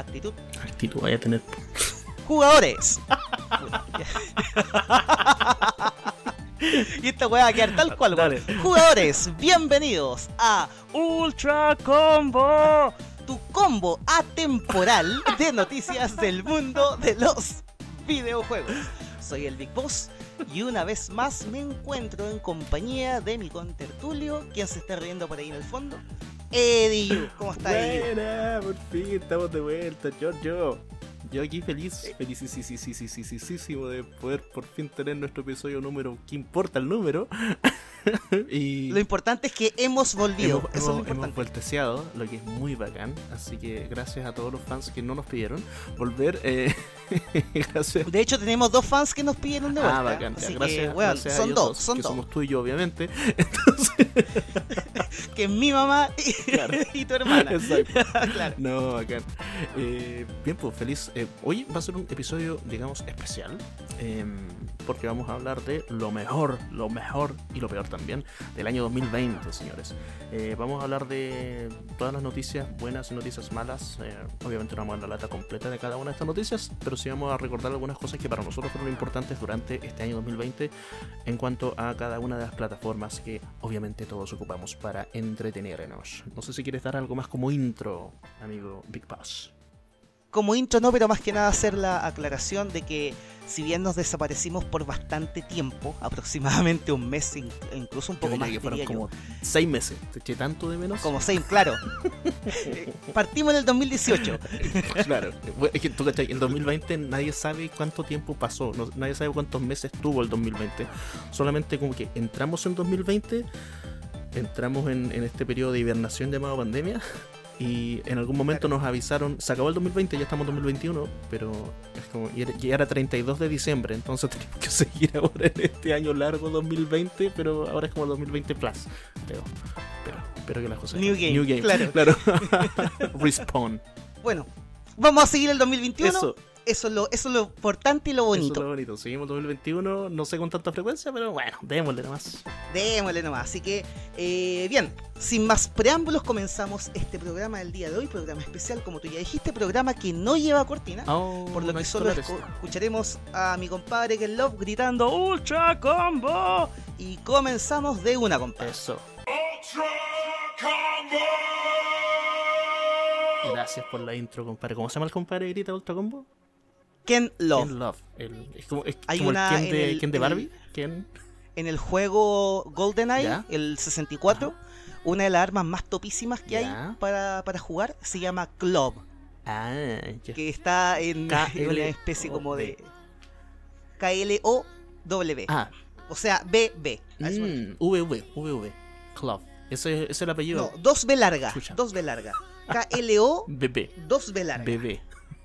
actitud. Actitud vaya a tener. Jugadores. y esta weá va a quedar tal cual. Dale. Jugadores, bienvenidos a Ultra Combo, tu combo atemporal de noticias del mundo de los videojuegos. Soy el Big Boss y una vez más me encuentro en compañía de mi contertulio, quien se está riendo por ahí en el fondo. Eddie. ¿cómo está Eddie? Buena, por fin estamos de vuelta, Giorgio. Yo aquí feliz, felicísimo de poder por fin tener nuestro episodio número, ¿qué importa el número? y Lo importante es que hemos volvido. hemos, Eso es lo hemos que es muy bacán. Así que gracias a todos los fans que no nos pidieron volver. Eh, gracias. De hecho, tenemos dos fans que nos pidieron de vuelta. Ah, bacán. Así gracias, que, weón, gracias a son ellos dos, son que dos. somos tú y yo, obviamente. Entonces, Que es mi mamá y, Claro. y tu hermana. Exacto. claro. No, bacán. Eh, bien, pues feliz. eh, hoy va a ser un episodio, digamos, especial. eh, porque vamos a hablar de lo mejor, lo mejor y lo peor también del año 2020, señores. Eh, vamos a hablar de todas las noticias buenas y noticias malas. eh, obviamente no vamos a dar la lata completa de cada una de estas noticias, pero sí vamos a recordar algunas cosas que para nosotros fueron importantes durante este año 2020 en cuanto a cada una de las plataformas que obviamente todos ocupamos para entretenernos. No sé si quieres dar algo más como intro, amigo Big Boss. Como intro no, pero más que nada hacer la aclaración de que si bien nos desaparecimos por bastante tiempo, aproximadamente un mes, in- incluso un Yo poco diría más, que fueron diría yo, como seis meses. ¿Te eché tanto de menos? como seis, claro. Eh, Partimos en el 2018. claro. Es que tú, ¿cachai? El 2020 nadie sabe cuánto tiempo pasó. no- nadie sabe cuántos meses tuvo el 2020. Solamente como que entramos en 2020, entramos en, en este periodo de hibernación llamado pandemia. Y en algún momento nos avisaron, se acabó el 2020, ya estamos en 2021, pero es como, ya era 32 de diciembre, entonces tenemos que seguir ahora en este año largo 2020, pero ahora es como el 2020 Plus, creo. Pero espero que las cosas... New Game, New Game, claro. claro. Respawn. Bueno, vamos a seguir el 2021. Eso, Eso es lo, eso es lo importante y lo Eso bonito. es lo bonito. Seguimos 2021, no sé con tanta frecuencia, pero bueno, démosle nomás. Démosle nomás. Así que, eh, bien, sin más preámbulos, comenzamos este programa del día de hoy. Programa especial, como tú ya dijiste, programa que no lleva cortina. Oh, por lo no que solo escu- escucharemos a mi compadre que Love gritando Ultra Combo. Y comenzamos de una, compadre. Eso. Gracias por la intro, compadre. ¿Cómo se llama el compadre grita Ultra Combo? Ken Love. Ken Love. El- es como, es Hay como una el Ken en de, el- Ken de en el- Barbie. Ken. En el juego GoldenEye, Ya. el 64, una de las armas más topísimas que Ya. hay para, para jugar se llama Club. Ah, ya. que está en, en una especie como de K-L-O-W. Ah, O sea, B-B. Refiero. mm, VV, VV. Club. Ese, ese es el apellido. No, dos B larga. Chucha. Dos B larga. K-L-O, Bebé. dos B larga. Bebé.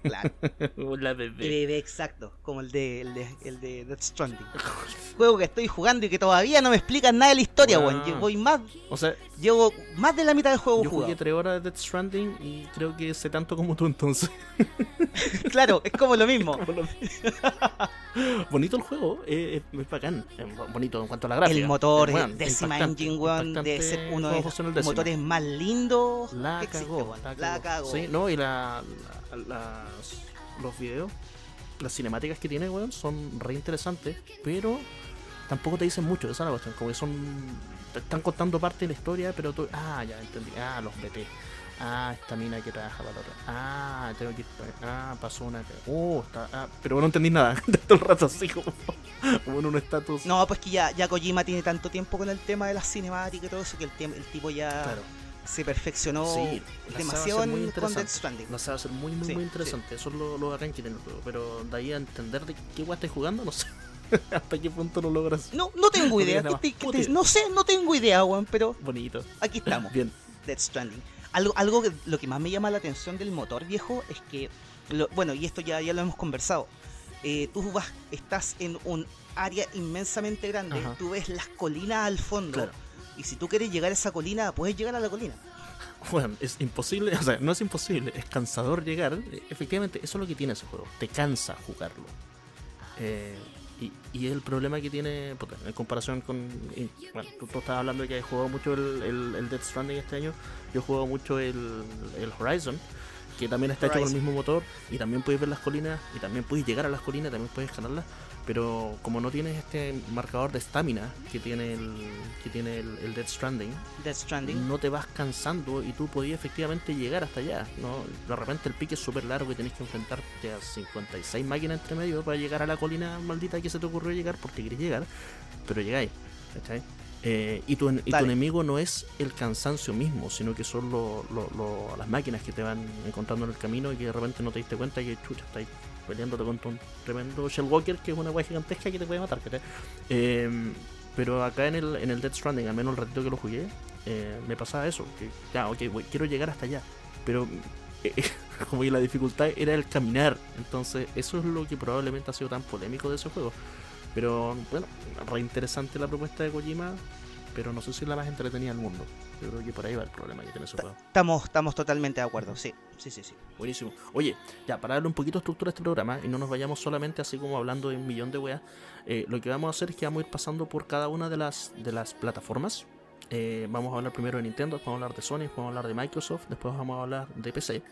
Claro. Hola, bebé. BB, exacto. Como el de, el de, el de Death Stranding. Juego que estoy jugando y que todavía no me explican nada de la historia, Wow. weón. Llevo voy más, O sea, llevo más de la mitad del juego yo jugué jugado. tres horas de Death Stranding y creo que sé tanto como tú entonces. Claro, es como lo mismo. bonito el juego, eh, es, es bacán. Es bonito en cuanto a la gráfica. El motor, Eh, el Decima impactante, Engine, weón, debe ser uno de el los motores más lindos La que existe, cagó, weón. la cagó. Sí, no, y la, la- las- los videos, las cinemáticas que tiene, weón, son re interesantes, pero tampoco te dicen mucho, esa es la cuestión, como que son, te están contando parte de la historia, pero tú, ah, ya entendí, ah, los BT, ah, esta mina que trabaja para la otra, ah, tengo que ir, ah, pasó una, oh, está, ah, pero no entendí nada, todo el rato así como, como en un estatus. No, pues que ya, ya Kojima tiene tanto tiempo con el tema de las cinemáticas y todo eso que el, el tipo ya Claro. Se perfeccionó Sí, demasiado en- con. Death Stranding. La a ser muy, muy, Sí, muy interesante. Eso es lo, lo bacán que tiene el juego. Pero de ahí a entender de qué guay estás jugando, no sé. Hasta qué punto lo logras. No, no tengo No idea. ¿Qué te- te- no sé, no tengo idea, weón, pero Bonito. aquí estamos. Bien. Death Stranding. Algo, algo que lo que más me llama la atención del motor viejo es que, lo- bueno, y esto ya, ya lo hemos conversado. eh, tú vas, estás en un área inmensamente grande, Ajá. tú ves las colinas al fondo, Claro. Y si tú quieres llegar a esa colina, puedes llegar a la colina. Bueno, es imposible, o sea, no es imposible, es cansador llegar. Efectivamente, eso es lo que tiene ese juego. Te cansa jugarlo. Eh, y, y es el problema que tiene, puta, en comparación con. y, bueno, tú, tú estabas hablando de que he jugado mucho el, el, el Death Stranding este año. Yo he jugado mucho el, el Horizon. que también está hecho con el mismo motor y también puedes ver las colinas y también puedes llegar a las colinas, también puedes escalarlas, pero como no tienes este marcador de estamina que tiene el que tiene el, Dead Stranding, Stranding, no te vas cansando y tú podías efectivamente llegar hasta allá, ¿no? De repente el pique es súper largo y tenés que enfrentarte a 56 máquinas entre medio para llegar a la colina maldita que se te ocurrió llegar porque querés llegar, pero llegáis, ¿cachai? Eh, y, tu, y tu, enemigo no es el cansancio mismo, sino que son las máquinas que te van encontrando en el camino y que de repente no te diste cuenta que chucha, estáis peleándote contra un tremendo Shell Walker que es una guay gigantesca que te puede matar. Eh, pero acá en el, en el Dead Stranding, al menos el ratito que lo jugué, eh, me pasaba eso. Que ya, ok, quiero llegar hasta allá. Pero como que la dificultad era el caminar. Entonces, eso es lo que probablemente ha sido tan polémico de ese juego. Pero bueno, re interesante la propuesta de Kojima, pero no sé si es la más entretenida del mundo. Yo creo que por ahí va el problema que tiene ese juego. Estamos, estamos totalmente de acuerdo, sí. Sí, sí, sí. Buenísimo. Oye, ya, para darle un poquito de estructura a este programa y no nos vayamos solamente así como hablando de un millón de weas, eh, lo que vamos a hacer es que vamos a ir pasando por cada una de las, de las plataformas. Eh, vamos a hablar primero de Nintendo, después vamos a hablar de Sony, después vamos a hablar de Microsoft, después vamos a hablar de PC,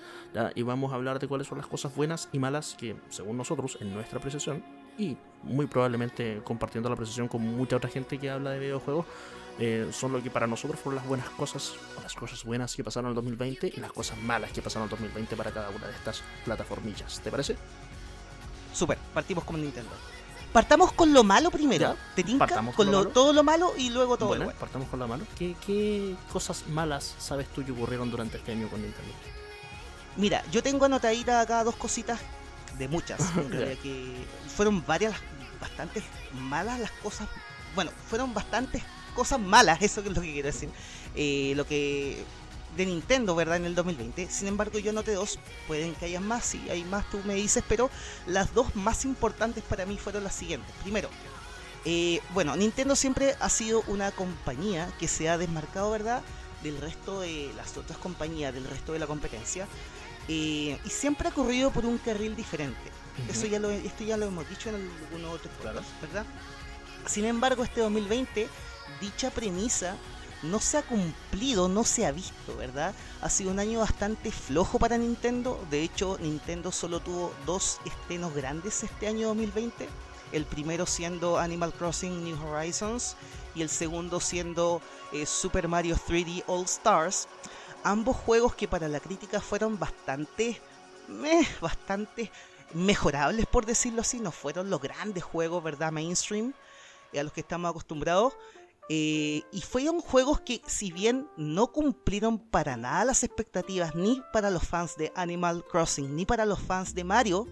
y vamos a hablar de cuáles son las cosas buenas y malas que, según nosotros, en nuestra apreciación, y muy probablemente compartiendo la precisión con mucha otra gente que habla de videojuegos, eh, son lo que para nosotros fueron las buenas cosas, las cosas buenas que pasaron en el 2020 y las cosas malas que pasaron en el 2020 para cada una de estas plataformillas. ¿Te parece? Super, partimos con Nintendo. Partamos con lo malo primero. ¿Te tinca? Partamos con, lo, todo lo malo y luego todo lo bueno. Partamos con lo malo. ¿Qué, ¿Qué, cosas malas sabes tú que ocurrieron durante este año con Nintendo? Mira, yo tengo anotaditas acá dos cositas de muchas, que fueron varias, bastante malas las cosas, bueno, fueron bastantes cosas malas, eso es lo que quiero decir, eh, lo que de Nintendo, ¿verdad? En el 2020. Sin embargo, yo noté dos, pueden que haya más, si hay más tú me dices, pero las dos más importantes para mí fueron las siguientes. Primero, eh, bueno, Nintendo siempre ha sido una compañía que se ha desmarcado, ¿verdad? Del resto de las otras compañías, del resto de la competencia, y siempre ha corrido por un carril diferente. Eso ya lo, esto ya lo hemos dicho en algunos otros programas, ¿verdad? Sin embargo, este 2020, dicha premisa no se ha cumplido, no se ha visto, ¿verdad? Ha sido un año bastante flojo para Nintendo. De hecho, Nintendo solo tuvo dos estrenos grandes este año 2020. El primero siendo Animal Crossing New Horizons y el segundo siendo eh, Super Mario 3D All Stars ambos juegos que para la crítica fueron bastante, bastante mejorables por decirlo así, no fueron los grandes juegos, ¿verdad? Mainstream eh, a los que estamos acostumbrados. Eh, y fueron juegos que si bien no cumplieron para nada las expectativas ni para los fans de Animal Crossing ni para los fans de Mario,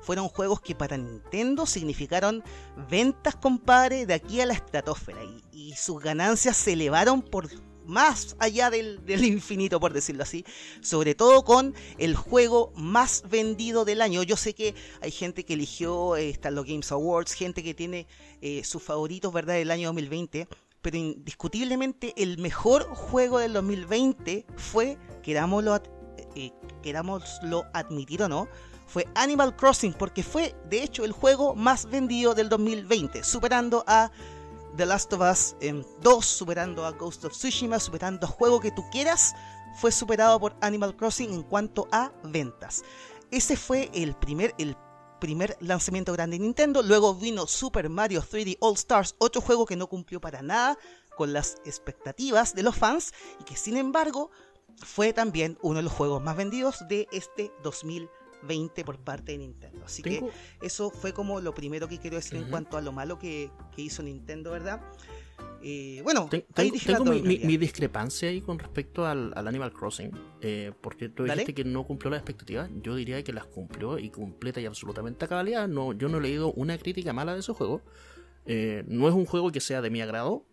fueron juegos que para Nintendo significaron ventas, compadre, de aquí a la estratosfera. y sus ganancias se elevaron por más allá del, infinito, por decirlo así. Sobre todo con el juego más vendido del año. Yo sé que hay gente que eligió, eh, los Games Awards, gente que tiene eh, sus favoritos, ¿verdad?, del año 2020. Pero indiscutiblemente el mejor juego del 2020 fue, querámoslo, eh, querámoslo admitir o no, fue Animal Crossing, porque fue de hecho el juego más vendido del 2020, superando a The Last of Us 2, superando a Ghost of Tsushima, superando a juego que tú quieras, fue superado por Animal Crossing en cuanto a ventas. Ese fue el primer, el primer lanzamiento grande de Nintendo. Luego vino Super Mario 3D All Stars, otro juego que no cumplió para nada con las expectativas de los fans y que sin embargo fue también uno de los juegos más vendidos de este 2020. 20 por parte de Nintendo. Así que eso fue como lo primero que quiero decir en cuanto a lo malo que, hizo Nintendo, ¿verdad? Eh, bueno, tengo mi, discrepancia ahí con respecto al, Animal Crossing, eh, porque tú dijiste que no cumplió las expectativas, yo diría que las cumplió y completa y absolutamente a cabalidad. No, yo no he leído una crítica mala de ese juego. Eh, no es un juego que sea de mi agrado.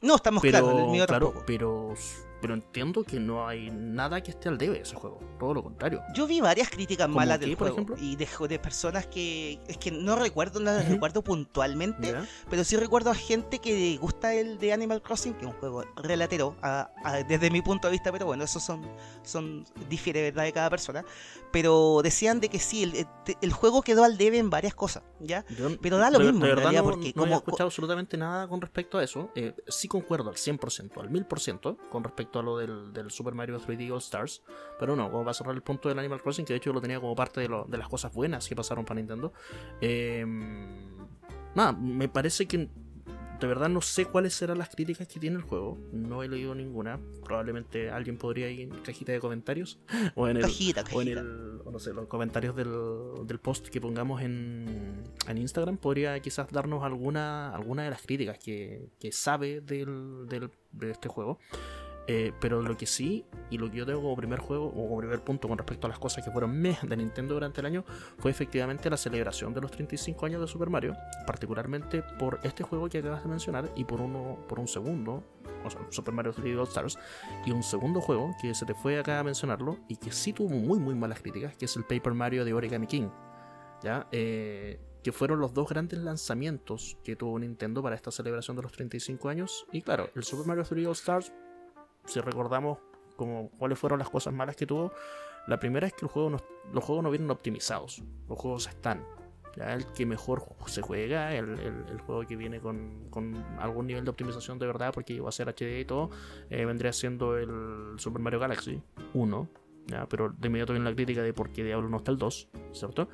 No, estamos claros, claro, pero pero entiendo que no hay nada que esté al debe de ese juego, todo lo contrario. Yo vi varias críticas malas del juego ejemplo? y de, de, personas que es que no recuerdo, no las recuerdo puntualmente, pero sí recuerdo a gente que gusta el de Animal Crossing, que es un juego relatero desde mi punto de vista, pero bueno, eso son son difiere verdad de cada persona, pero decían de que sí, el, el juego quedó al debe en varias cosas, ¿ya? pero da lo mismo, de verdad no, porque no he escuchado absolutamente nada con respecto a eso. Eh, sí concuerdo al 100%, al 1000% con respecto respecto a lo del, Super Mario 3D All Stars. Pero no, como va a cerrar el punto del Animal Crossing, que de hecho yo lo tenía como parte de, de las cosas buenas que pasaron para Nintendo. Eh, nada, me parece que de verdad no sé cuáles serán las críticas que tiene el juego. No he leído ninguna. Probablemente alguien podría ir en cajita de comentarios. O en el, O en el, no sé, los comentarios del, post que pongamos en, en, Instagram. Podría quizás darnos alguna, alguna de las críticas que, que sabe del, del, de este juego. Eh, pero lo que sí, y lo que yo tengo como primer juego, o como primer punto con respecto a las cosas que fueron mes de Nintendo durante el año, fue efectivamente la celebración de los 35 años de Super Mario, particularmente por este juego que acabas de mencionar y por uno por un segundo, o sea, Super Mario 3D All Stars, y un segundo juego que se te fue acá a mencionarlo y que sí tuvo muy muy malas críticas, que es el Paper Mario de Origami King. ¿Ya? Eh, que fueron los dos grandes lanzamientos que tuvo Nintendo para esta celebración de los 35 años. Y claro, el Super Mario 3D All Stars si recordamos como cuáles fueron las cosas malas que tuvo, la primera es que los juegos no, los juegos no vienen optimizados, los juegos están. Ya el que mejor se juega, el, juego que viene con, algún nivel de optimización de verdad, porque iba a ser HD y todo, eh, vendría siendo el Super Mario Galaxy 1. ¿ya? Pero de inmediato viene la crítica de por qué Diablo no está el 2, ¿cierto?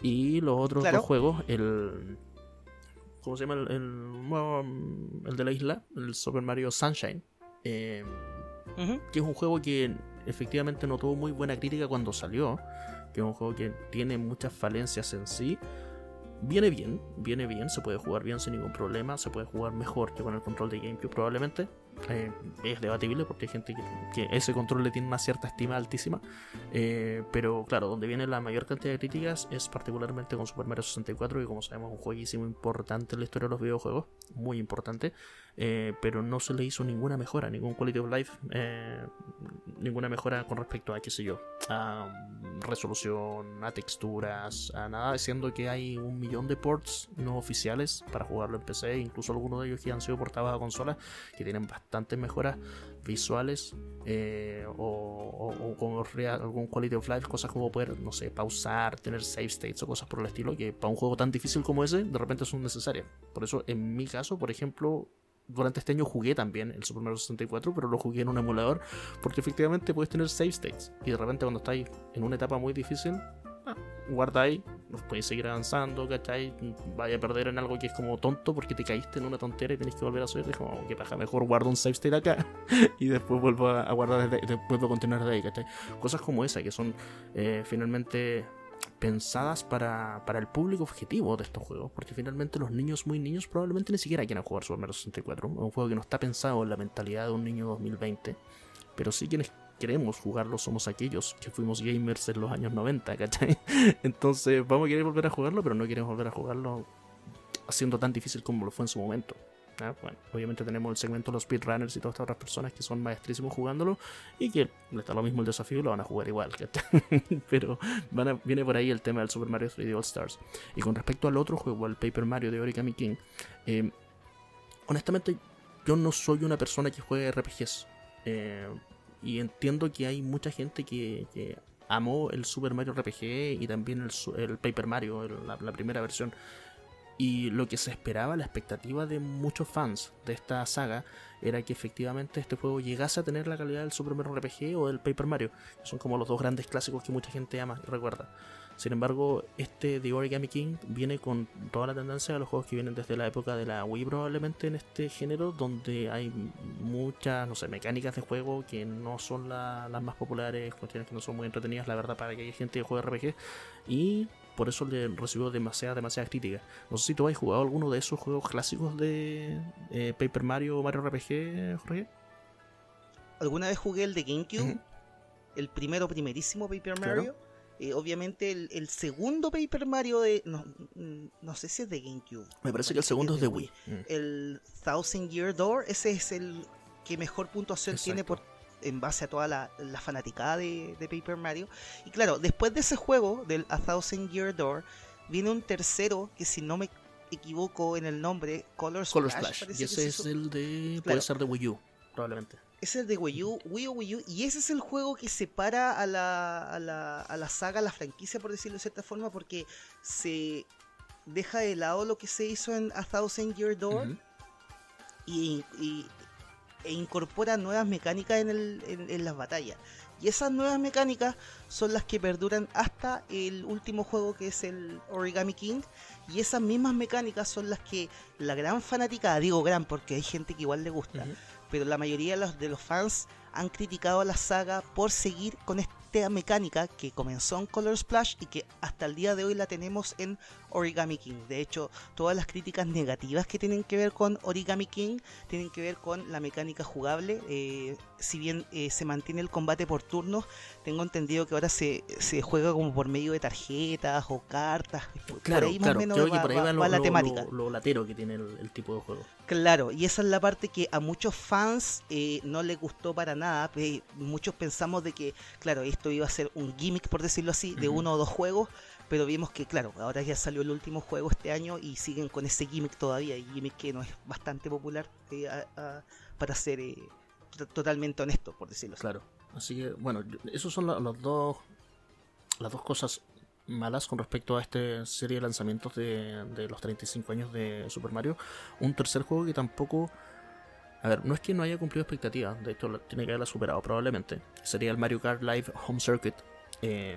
Y los otros dos juegos, el. ¿Cómo se llama? El, el, el de la isla, el Super Mario Sunshine Em, que es un juego que efectivamente no tuvo muy buena crítica cuando salió, que es un juego que tiene muchas falencias en sí. Viene bien, viene bien, se puede jugar bien sin ningún problema, se puede jugar mejor que con el control de GameCube probablemente, eh, es debatible porque hay gente que, ese control le tiene una cierta estima altísima. Eh, pero claro, donde viene la mayor cantidad de críticas es particularmente con Super Mario 64, que como sabemos es un jueguísimo importante en la historia de los videojuegos, muy importante. Eh, pero no se le hizo ninguna mejora, ningún quality of life, ninguna mejora con respecto a, qué sé yo, a resolución, a texturas, a nada, siendo que hay un millón de ports no oficiales para jugarlo en PC, incluso algunos de ellos que han sido portados a consolas que tienen bastante bastantes mejoras visuales eh, o, con algún quality of life, cosas como poder, no sé, pausar, tener save states o cosas por el estilo, que para un juego tan difícil como ese, de repente son necesarias. Por eso, en mi caso, por ejemplo, durante este año jugué también el Super Mario 64, pero lo jugué en un emulador, porque efectivamente puedes tener save states, y de repente cuando estáis en una etapa muy difícil, guardáis, podéis seguir avanzando, ¿cachai? Vaya a perder en algo que es como tonto porque te caíste en una tontera y tenés que volver a subir. Es como, que paja, mejor guardo un save state acá y después vuelvo a, guardar, desde, vuelvo a continuar de ahí, ¿cachai? Cosas como esa que son eh, finalmente pensadas para, para, el público objetivo de estos juegos, porque finalmente los niños muy niños probablemente ni siquiera quieran jugar Super Mario 64, un juego que no está pensado en la mentalidad de un niño 2020, pero sí quienes queremos jugarlo somos aquellos que fuimos gamers en los años 90, ¿cachai? Entonces vamos a querer volver a jugarlo, pero no queremos volver a jugarlo haciendo tan difícil como lo fue en su momento. obviamente tenemos el segmento de los speedrunners y todas estas otras personas que son maestrísimos jugándolo y que les está lo mismo el desafío y lo van a jugar igual. Pero viene por ahí el tema del Super Mario 3D All Stars. Y con respecto al otro juego, el Paper Mario de Origami King, eh, honestamente yo no soy una persona que juegue RPGs. Eh, y entiendo que hay mucha gente que, amó el Super Mario RPG y también el, Paper Mario, la, primera versión. Y lo que se esperaba, la expectativa de muchos fans de esta saga, era que efectivamente este juego llegase a tener la calidad del Super Mario RPG o del Paper Mario, que son como los dos grandes clásicos que mucha gente ama y recuerda. Sin embargo, este The Origami King viene con toda la tendencia de los juegos que vienen desde la época de la Wii probablemente en este género, donde hay muchas, no sé, mecánicas de juego que no son las más populares, cuestiones que no son muy entretenidas, la verdad, para que haya gente que juegue RPG, y por eso le recibió demasiadas, demasiadas críticas. No sé si tú has jugado alguno de esos juegos clásicos de eh, Paper Mario o Mario RPG, Jorge. ¿Alguna vez jugué el de GameCube? El primero, primerísimo Paper Mario. Eh, obviamente el, segundo Paper Mario de... No, sé si es de GameCube. Me parece que el segundo es de Wii. Mm. El Thousand Year Door, ese es el que mejor puntuación tiene por, en base a toda la, fanaticada de, Paper Mario. Y claro, después de ese juego, del A Thousand Year Door, viene un tercero que si no me equivoco en el nombre, Color Splash. Y ese es el de... Puede ser de Wii U, probablemente es el de Wii U, Wii U, Wii U, y ese es el juego que separa a la, a la, a la saga, a la franquicia, por decirlo de cierta forma, porque se deja de lado lo que se hizo en A Thousand Year Door y, e incorpora nuevas mecánicas en, el, en, las batallas. Y esas nuevas mecánicas son las que perduran hasta el último juego que es el Origami King. Y esas mismas mecánicas son las que la gran fanática, digo gran porque hay gente que igual le gusta, pero la mayoría de los, fans han criticado a la saga por seguir con este mecánica que comenzó en Color Splash y que hasta el día de hoy la tenemos en Origami King. De hecho, todas las críticas negativas que tienen que ver con Origami King tienen que ver con la mecánica jugable. Eh, si bien eh, se mantiene el combate por turnos, tengo entendido que ahora se, se juega como por medio de tarjetas o cartas. Claro, por ahí más o menos va, la temática. Lo, latero que tiene el, tipo de juego. Claro, y esa es la parte que a muchos fans eh, no les gustó para nada. muchos pensamos de que, claro, esto iba a ser un gimmick, por decirlo así, de uno o dos juegos, pero vimos que, claro, ahora ya salió el último juego este año y siguen con ese gimmick todavía, y gimmick que no es bastante popular eh, para ser eh, totalmente honesto, por decirlo así. Claro, así que, bueno, esos son los dos, las dos cosas malas con respecto a esta serie de lanzamientos de, de los 35 años de Super Mario. Un tercer juego que tampoco a ver, no es que no haya cumplido expectativas, de hecho tiene que haberla superado probablemente. Sería el Mario Kart Live Home Circuit. Eh,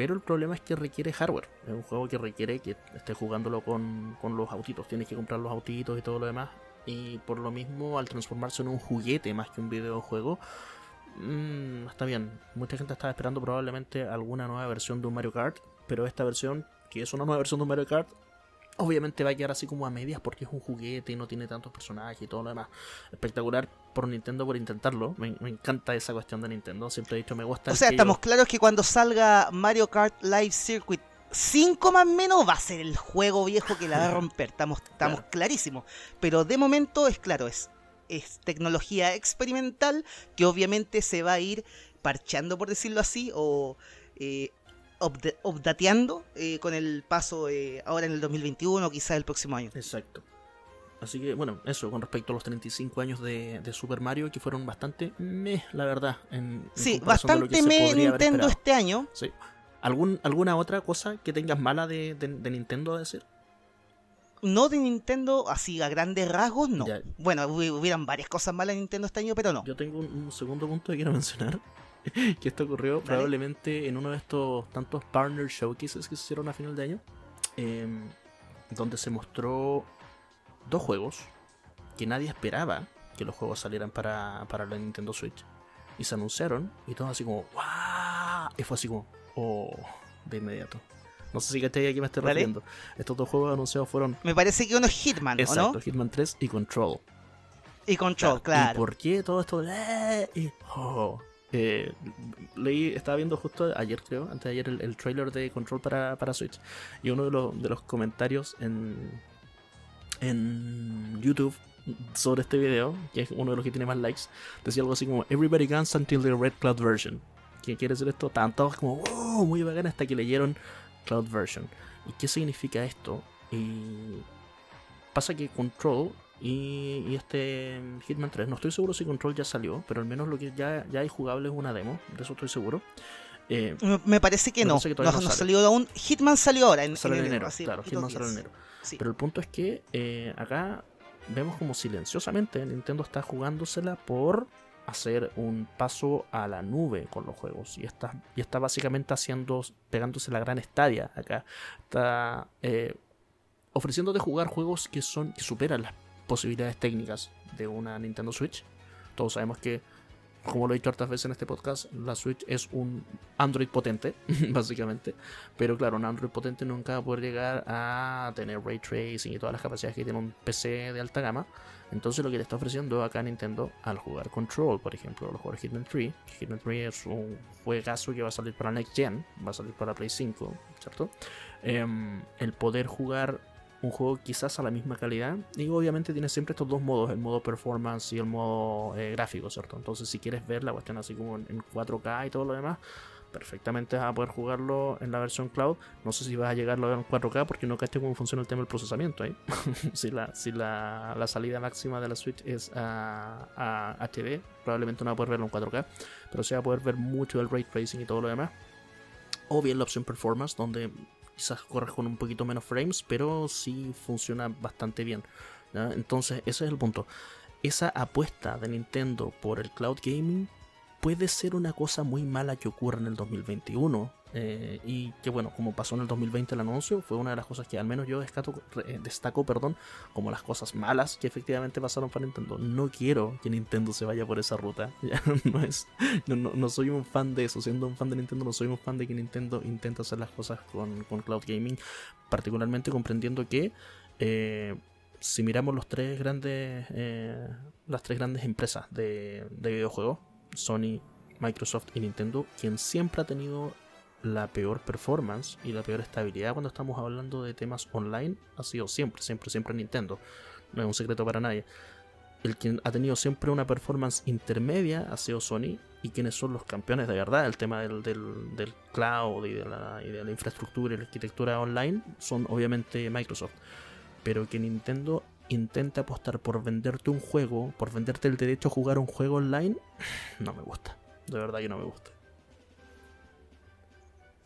pero el problema es que requiere hardware. Es un juego que requiere que estés jugándolo con, los autitos. Tienes que comprar los autitos y todo lo demás. Y por lo mismo, al transformarse en un juguete más que un videojuego, mmm, está bien. Mucha gente estaba esperando probablemente alguna nueva versión de un Mario Kart. Pero esta versión, que es una nueva versión de un Mario Kart, Obviamente va a quedar así como a medias porque es un juguete y no tiene tantos personajes y todo lo demás. Espectacular por Nintendo por intentarlo. Me, encanta esa cuestión de Nintendo. Siempre he dicho me gusta. O sea, estamos claros que cuando salga Mario Kart Live Circuit 5 más menos va a ser el juego viejo que la va a romper. Estamos, estamos clarísimos. Pero de momento es claro, es, es tecnología experimental que obviamente se va a ir parchando, por decirlo así, o eh, updateando eh, con el paso eh, ahora en el 2021, quizás el próximo año. Exacto. Así que, bueno, eso con respecto a los 35 años de, Super Mario, que fueron bastante meh, la verdad. En, sí, bastante meh Nintendo este año. Sí. ¿Algún, ¿Alguna otra cosa que tengas mala de, Nintendo a decir? No de Nintendo, así a grandes rasgos, no. Bueno, hubieran varias cosas malas de Nintendo este año, pero no. Yo tengo un segundo punto que quiero mencionar. que esto ocurrió probablemente en uno de estos tantos partner showcases que se hicieron a final de año, em, donde se mostró dos juegos que nadie esperaba que los juegos salieran para, para la Nintendo Switch. Y se anunciaron y todo así como, ¡Wow! Y fue así como, ¡Oh! De inmediato. No sé si cachai aquí me estoy refiriendo. Estos dos juegos anunciados fueron. Me parece que uno es Hitman, Exacto, ¿o Hitman 3 y Control. Y Control, claro. ¿Y por qué todo esto de... Y, oh, eh, leí, estaba viendo justo ayer, creo, antes de ayer, el, trailer de Control para, para Switch. Y uno de los, de los comentarios en, en YouTube sobre este video, que es uno de los que tiene más likes, decía algo así como Everybody guns until the Red Cloud version. ¿Qué quiere decir esto? Estaban todos como, oh, muy bacán hasta que leyeron Cloud version. ¿Y qué significa esto? Y pasa que Control y, este Hitman 3, no estoy seguro si Control ya salió, pero al menos lo que ya, ya hay jugable es una demo, de eso estoy seguro. Eh, me parece que no, no, ha salido aún. Hitman salió ahora en, enero. claro, Hitman salió en enero. Pero el punto es que eh, acá vemos como silenciosamente Nintendo está jugándosela por hacer un paso a la nube con los juegos y está, y está básicamente haciendo, pegándose la gran estadia acá. Está eh, ofreciéndote jugar juegos que son que superan las posibilidades técnicas de una Nintendo Switch. Todos sabemos que, como lo he dicho hartas veces en este podcast, la Switch es un Android potente, básicamente. Pero claro, un Android potente nunca va a poder llegar a tener ray tracing y todas las capacidades que tiene un PC de alta gama. Entonces lo que le está ofreciendo acá Nintendo al jugar Control, por ejemplo, al jugar Hitman 3. Hitman 3 es un juegazo que va a salir para Next Gen, va a salir para Play 5, ¿cierto? Em, el poder jugar un juego quizás a la misma calidad. Y obviamente tiene siempre estos dos modos, el modo performance y el modo eh, gráfico, ¿cierto? Entonces si quieres ver la cuestión así como en 4K y todo lo demás, perfectamente vas a poder jugarlo en la versión cloud. No sé si vas a llegarlo en 4K porque no caché cómo funciona el tema del procesamiento ahí. si la, si la, salida máxima de la Switch es a, a, HD, probablemente no va a poder verlo en 4K, pero sí va a poder ver mucho del ray tracing y todo lo demás. O bien la opción performance, donde quizás corre con un poquito menos frames, pero sí funciona bastante bien. Entonces, ese es el punto. esa apuesta de Nintendo por el cloud gaming puede ser una cosa muy mala que ocurra en el 2021. Eh, y que bueno, como pasó en el 2020 el anuncio, fue una de las cosas que al menos yo destaco, eh, destaco perdón, como las cosas malas que efectivamente pasaron para Nintendo. No quiero que Nintendo se vaya por esa ruta. No, es, no, no, no soy un fan de eso. Siendo un fan de Nintendo, no soy un fan de que Nintendo intente hacer las cosas con, con cloud gaming. Particularmente comprendiendo que eh, si miramos los tres grandes las tres grandes empresas de, de videojuegos Sony Microsoft y Nintendo quien siempre ha tenido la peor performance y la peor estabilidad cuando estamos hablando de temas online ha sido siempre siempre siempre Nintendo no es un secreto para nadie el quien ha tenido siempre una performance intermedia ha sido Sony y quienes son los campeones de verdad el tema del, del, cloud y de, la, y de la infraestructura y la arquitectura online son obviamente Microsoft pero que Nintendo intenta apostar por venderte un juego, por venderte el derecho a jugar un juego online, no me gusta. De verdad que no me gusta.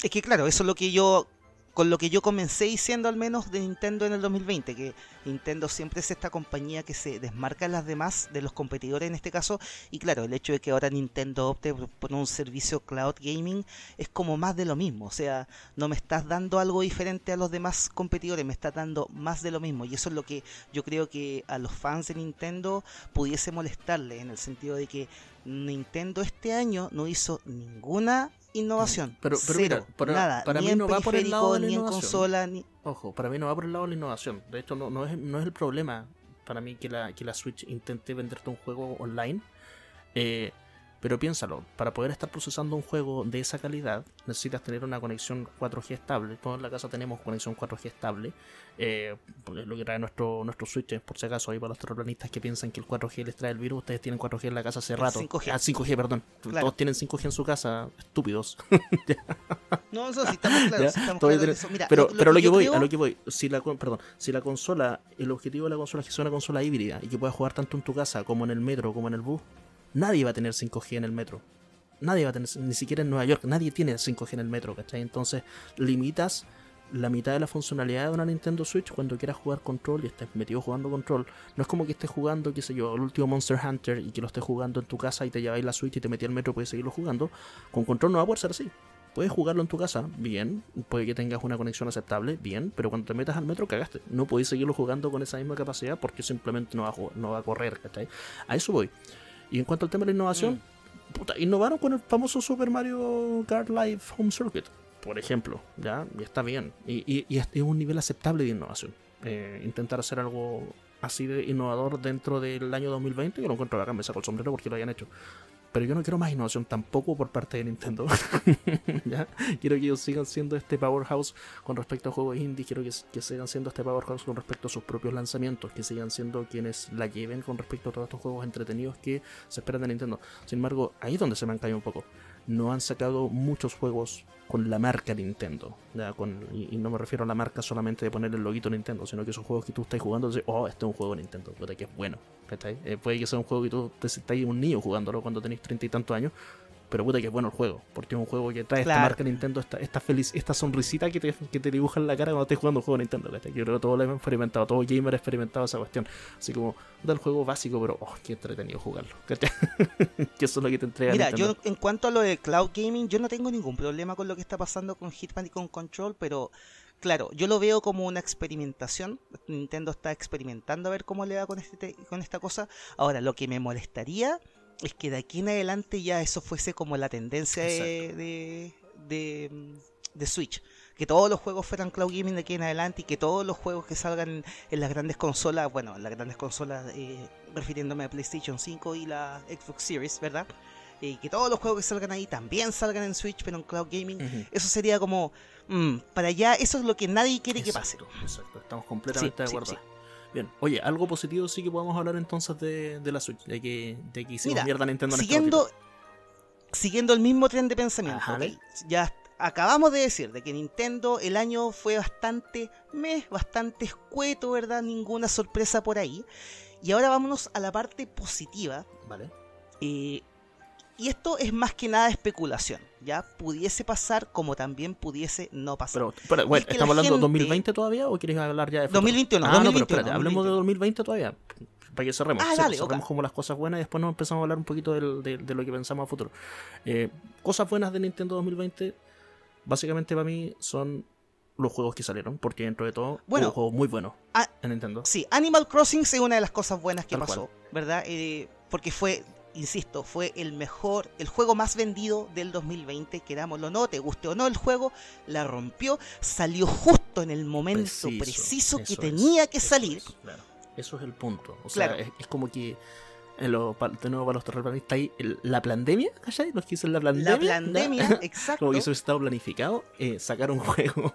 Es que claro, eso es lo que yo con lo que yo comencé diciendo al menos de Nintendo en el 2020, que Nintendo siempre es esta compañía que se desmarca en las demás de los competidores en este caso, y claro, el hecho de que ahora Nintendo opte por un servicio cloud gaming es como más de lo mismo, o sea, no me estás dando algo diferente a los demás competidores, me estás dando más de lo mismo, y eso es lo que yo creo que a los fans de Nintendo pudiese molestarle, en el sentido de que Nintendo este año no hizo ninguna innovación. Pero, pero Cero, mira, para, nada, para ni mí en no va por el lado de la ni en innovación. consola, ni... Ojo, para mí no va por el lado de la innovación. De hecho, no, no, es, no es el problema para mí que la, que la Switch intente venderte un juego online. Eh, pero piénsalo, para poder estar procesando un juego de esa calidad necesitas tener una conexión 4G estable. Todos en la casa tenemos conexión 4G estable. Eh, lo que trae nuestro, nuestro Switch, por si acaso, ahí para los terraplanistas que piensan que el 4G les trae el virus, ustedes tienen 4G en la casa hace rato. 5G. Ah, 5G, perdón. Claro. Todos tienen 5G en su casa, estúpidos. No, eso sí estamos claros, sí estamos eso. Mira, pero, pero lo que voy, creo- a lo que voy, si la perdón, si la consola, el objetivo de la consola es que sea una consola híbrida y que puedas jugar tanto en tu casa como en el metro como en el bus, nadie va a tener 5G en el metro. Nadie va a tener, ni siquiera en Nueva York, nadie tiene 5G en el metro, ¿cachai? Entonces limitas la mitad de la funcionalidad de una Nintendo Switch cuando quieras jugar control y estés metido jugando control. No es como que estés jugando, qué sé yo, el último Monster Hunter y que lo estés jugando en tu casa y te lleváis la Switch y te metí al metro puedes seguirlo jugando. Con control no va a poder ser así. Puedes jugarlo en tu casa, bien. Puede que tengas una conexión aceptable, bien. Pero cuando te metas al metro, cagaste. No podéis seguirlo jugando con esa misma capacidad porque simplemente no va a, jugar- no va a correr, ¿cachai? A eso voy. Y en cuanto al tema de la innovación, puta, innovaron con el famoso Super Mario Kart Live Home Circuit, por ejemplo, ¿ya? Y está bien. Y, y- y es un nivel aceptable de innovación. Eh, intentar hacer algo así de innovador dentro del año 2020, yo lo encuentro bacán, me saco el sombrero porque lo hayan hecho. Pero yo no quiero más innovación tampoco por parte de Nintendo. Quiero que ellos sigan siendo este powerhouse con respecto a juegos indie. Quiero que, que sigan siendo este powerhouse con respecto a sus propios lanzamientos. Que sigan siendo quienes la lleven con respecto a todos estos juegos entretenidos que se esperan de Nintendo. Sin embargo, ahí es donde se me han caído un poco. No han sacado muchos juegos con la marca Nintendo. ¿ya? Con, y, no me refiero a la marca solamente de poner el loguito Nintendo, sino que esos juegos que tú estás jugando, dices, oh, este es un juego de Nintendo, puta que es bueno. Eh, puede que sea un juego que tú te sientas un niño jugándolo cuando tenéis treinta y tantos años, pero puta que es bueno el juego, porque es un juego que trae esta marca Nintendo, esta, esta feliz, esta sonrisita que te, que te dibuja en la cara cuando estés jugando un juego de Nintendo, ¿cachai? Yo creo que todos lo hemos experimentado, todo gamer ha experimentado esa cuestión. Así como, del juego básico, pero oh, qué entretenido jugarlo, ¿cachai? que eso es lo que te entrega Mira, Nintendo. yo en cuanto a lo de cloud gaming, yo no tengo ningún problema con lo que está pasando con Hitman y con Control, pero claro, yo lo veo como una experimentación. Nintendo está experimentando a ver cómo le va con, este, te- con esta cosa. Ahora, lo que me molestaría es que de aquí en adelante ya eso fuese como la tendencia de, de, de, de Switch. Que todos los juegos fueran cloud gaming de aquí en adelante y que todos los juegos que salgan en, las grandes consolas, bueno, en las grandes consolas, eh, refiriéndome a PlayStation 5 y la Xbox Series, ¿verdad? y que todos los juegos que salgan ahí también salgan en Switch, pero en Cloud Gaming. Eso sería como, mm, para allá, eso es lo que nadie quiere que pase. Exacto, estamos completamente Sí, de sí, acuerdo. sí. Bien, oye, algo positivo sí que podemos hablar entonces de, de la Switch, de que, de que hicimos Mira, mierda Nintendo en este Siguiendo, ratito. siguiendo el mismo tren de pensamiento, Ajá. ya acabamos de decir de que Nintendo el año fue bastante mes, bastante escueto, ¿verdad? Ninguna sorpresa por ahí. Y ahora vámonos a la parte positiva. Vale. eh, y esto es más que nada especulación, ¿ya? Pudiese pasar como también pudiese no pasar. Pero, pero, bueno, es que ¿estamos la hablando de gente- 2020 todavía o quieres hablar ya de futuro? 2021, Ah, no, pero 2021, espérate, hablemos de 2020 todavía. para que cerremos. Ah, dale, cerremos como las cosas buenas y después nos empezamos a hablar un poquito del- de, de lo que pensamos a futuro. Eh, cosas buenas de Nintendo 2020, básicamente para mí son los juegos que salieron, porque dentro de todo, Bueno. juegos muy buenos Ah, en Nintendo. Sí, Animal Crossing es una de las cosas buenas que Tal pasó, cual. ¿verdad? Eh, porque fue, insisto, fue el mejor, el juego más vendido del 2020, querámoslo o no, te guste o no el juego, la rompió, salió justo en el momento preciso, que eso tenía es, que eso salir. es, claro. Eso es el punto. O sea, Claro. es, es como que, en lo, de nuevo para los terraplanistas, ahí el- la pandemia, ¿cachai? Los que la pandemia. La pandemia, ¿no? exacto, como que eso estaba planificado, eh, sacar un juego.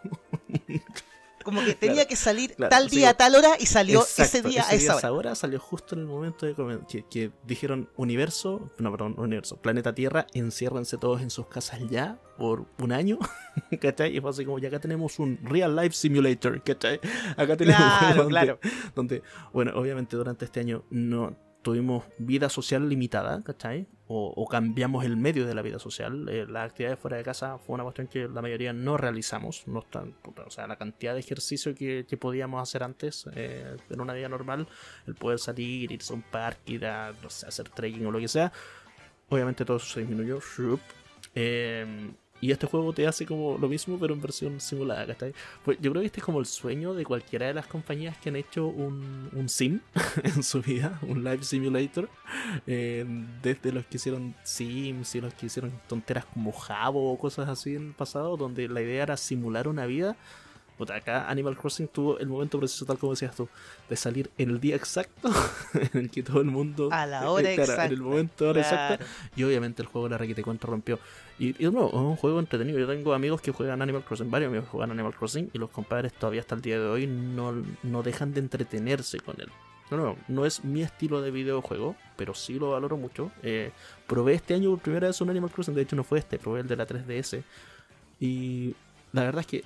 Como que tenía Claro, que salir claro, tal día a tal hora y salió ese día a esa hora. hora salió justo en el momento de que, que dijeron universo, no, perdón, universo, planeta Tierra, enciérrense todos en sus casas ya por un año, ¿cachai? Y fue así como, ya acá tenemos un real life simulator, ¿cachai? Acá tenemos un Claro, juego donde, claro. donde, bueno, obviamente durante este año no tuvimos vida social limitada, ¿cachai? O, o cambiamos el medio de la vida social. Eh, las actividades fuera de casa fue una cuestión que la mayoría no realizamos. No puta, o sea, la cantidad de ejercicio que, que podíamos hacer antes eh, en una vida normal, el poder salir, irse a un parque, ir a no sé, hacer trekking o lo que sea, obviamente todo eso se disminuyó. Eh, y este juego te hace como lo mismo, pero en versión simulada, ¿cachai? Pues yo creo que este es como el sueño de cualquiera de las compañías que han hecho un, un sim en su vida, un live simulator. eh, desde los que hicieron sims y los que hicieron tonteras como Jabo o cosas así en el pasado, donde la idea era simular una vida. Acá Animal Crossing tuvo el momento preciso, tal como decías tú, de salir en el día exacto en el que todo el mundo. A la hora eh, claro, exacta. En el momento, hora exacta. Y obviamente el juego la requete contra rompió. Y, es un juego entretenido. Yo tengo amigos que juegan Animal Crossing, varios amigos que juegan Animal Crossing, y los compadres todavía hasta el día de hoy no, no dejan de entretenerse con él. No, no, no es mi estilo de videojuego, pero sí lo valoro mucho. Eh, probé este año por primera vez un Animal Crossing, de hecho no fue este, probé el de la 3DS. Y la verdad es que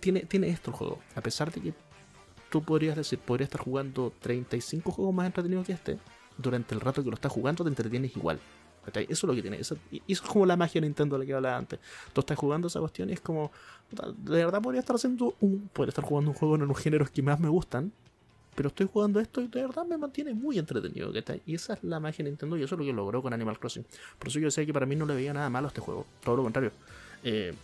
tiene, tiene esto el juego. A pesar de que tú podrías decir, podría estar jugando 35 juegos más entretenidos que este, durante el rato que lo estás jugando te entretienes igual. Eso es lo que tiene. Eso, y eso es como la magia Nintendo de la que hablaba antes. Tú estás jugando esa cuestión y es como. De verdad podría estar haciendo un. Podría estar jugando un juego en los géneros que más me gustan. Pero estoy jugando esto y de verdad me mantiene muy entretenido. Y esa es la magia de Nintendo y eso es lo que logró con Animal Crossing. Por eso yo decía que para mí no le veía nada malo a este juego. Todo lo contrario. Eh,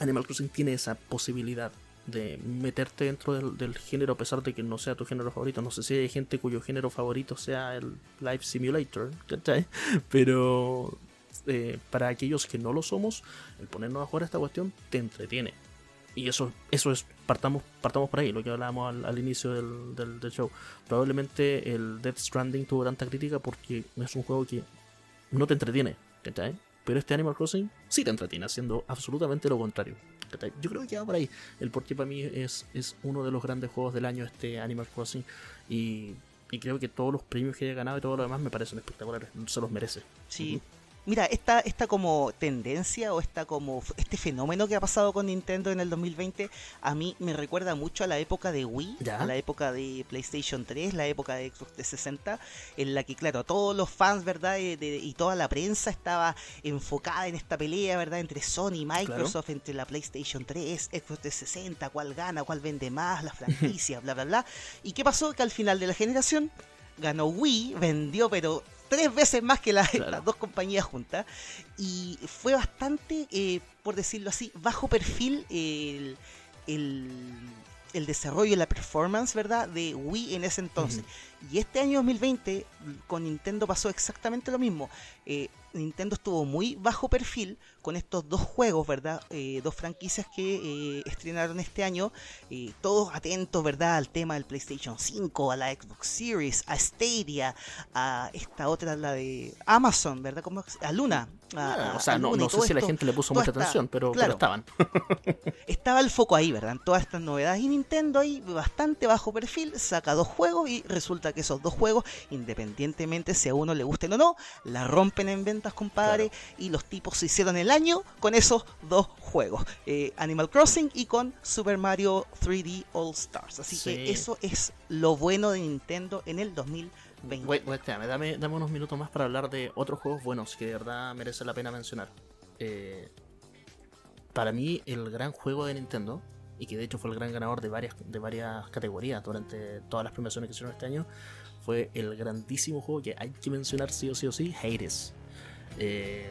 Animal Crossing tiene esa posibilidad de meterte dentro del, género a pesar de que no sea tu género favorito. No sé si hay gente cuyo género favorito sea el Life Simulator, ¿cachai? Pero eh, para aquellos que no lo somos, el ponernos a jugar esta cuestión te entretiene. Y eso, eso es, partamos, partamos por ahí, lo que hablábamos al, inicio del, del- del show. Probablemente el Death Stranding tuvo tanta crítica porque es un juego que no te entretiene, ¿cachai? Pero este Animal Crossing sí te entretiene, haciendo absolutamente lo contrario. Yo creo que va por ahí. El por qué para mí es, es uno de los grandes juegos del año, este Animal Crossing. Y, y creo que todos los premios que haya ganado y todo lo demás me parecen espectaculares. Se los merece. Sí. Mira, esta, esta como tendencia o esta como este fenómeno que ha pasado con Nintendo en el 2020 a mí me recuerda mucho a la época de Wii, Ya. a la época de PlayStation 3, la época de Xbox 360, en la que claro, todos los fans, ¿verdad? Y, de- y toda la prensa estaba enfocada en esta pelea, ¿verdad? Entre Sony y Microsoft, entre la PlayStation 3, Xbox 360, cuál gana, cuál vende más, la franquicia, bla, bla, bla. ¿Y qué pasó? Que al final de la generación ganó Wii, vendió pero tres veces más que la- Claro. las dos compañías juntas y fue bastante, eh, por decirlo así, bajo perfil el, el, el desarrollo y la performance, ¿verdad? De Wii en ese entonces. Y este año 2020 con Nintendo pasó exactamente lo mismo. Eh, Nintendo estuvo muy bajo perfil con estos dos juegos, ¿verdad? Eh, dos franquicias que eh, estrenaron este año. todos atentos, ¿verdad? Al tema del PlayStation 5, a la Xbox Series, a Stadia, a esta otra, la de Amazon, ¿verdad? ¿Cómo es? A Luna. a- Ah, o sea, a no, Luna no sé si la gente le puso mucha esta- atención, pero, claro. pero estaban. Estaba el foco ahí, ¿verdad? En todas estas novedades. Y Nintendo ahí, bastante bajo perfil, saca dos juegos y resulta que esos dos juegos, independientemente si a uno le gusten o no, la rompen en ventas, compadre. Y los tipos se hicieron el año con esos dos juegos. eh, Animal Crossing y con Super Mario 3D All Stars. Así Sí. que eso es lo bueno de Nintendo en el 2020. Wait, wait, espérame, dame, dame unos minutos más para hablar de otros juegos buenos que de verdad merece la pena mencionar. Eh, para mí, el gran juego de Nintendo, y que de hecho fue el gran ganador de varias, de varias categorías durante todas las premiaciones que hicieron este año, fue el grandísimo juego que hay que mencionar sí o sí o sí, Hades. Eh,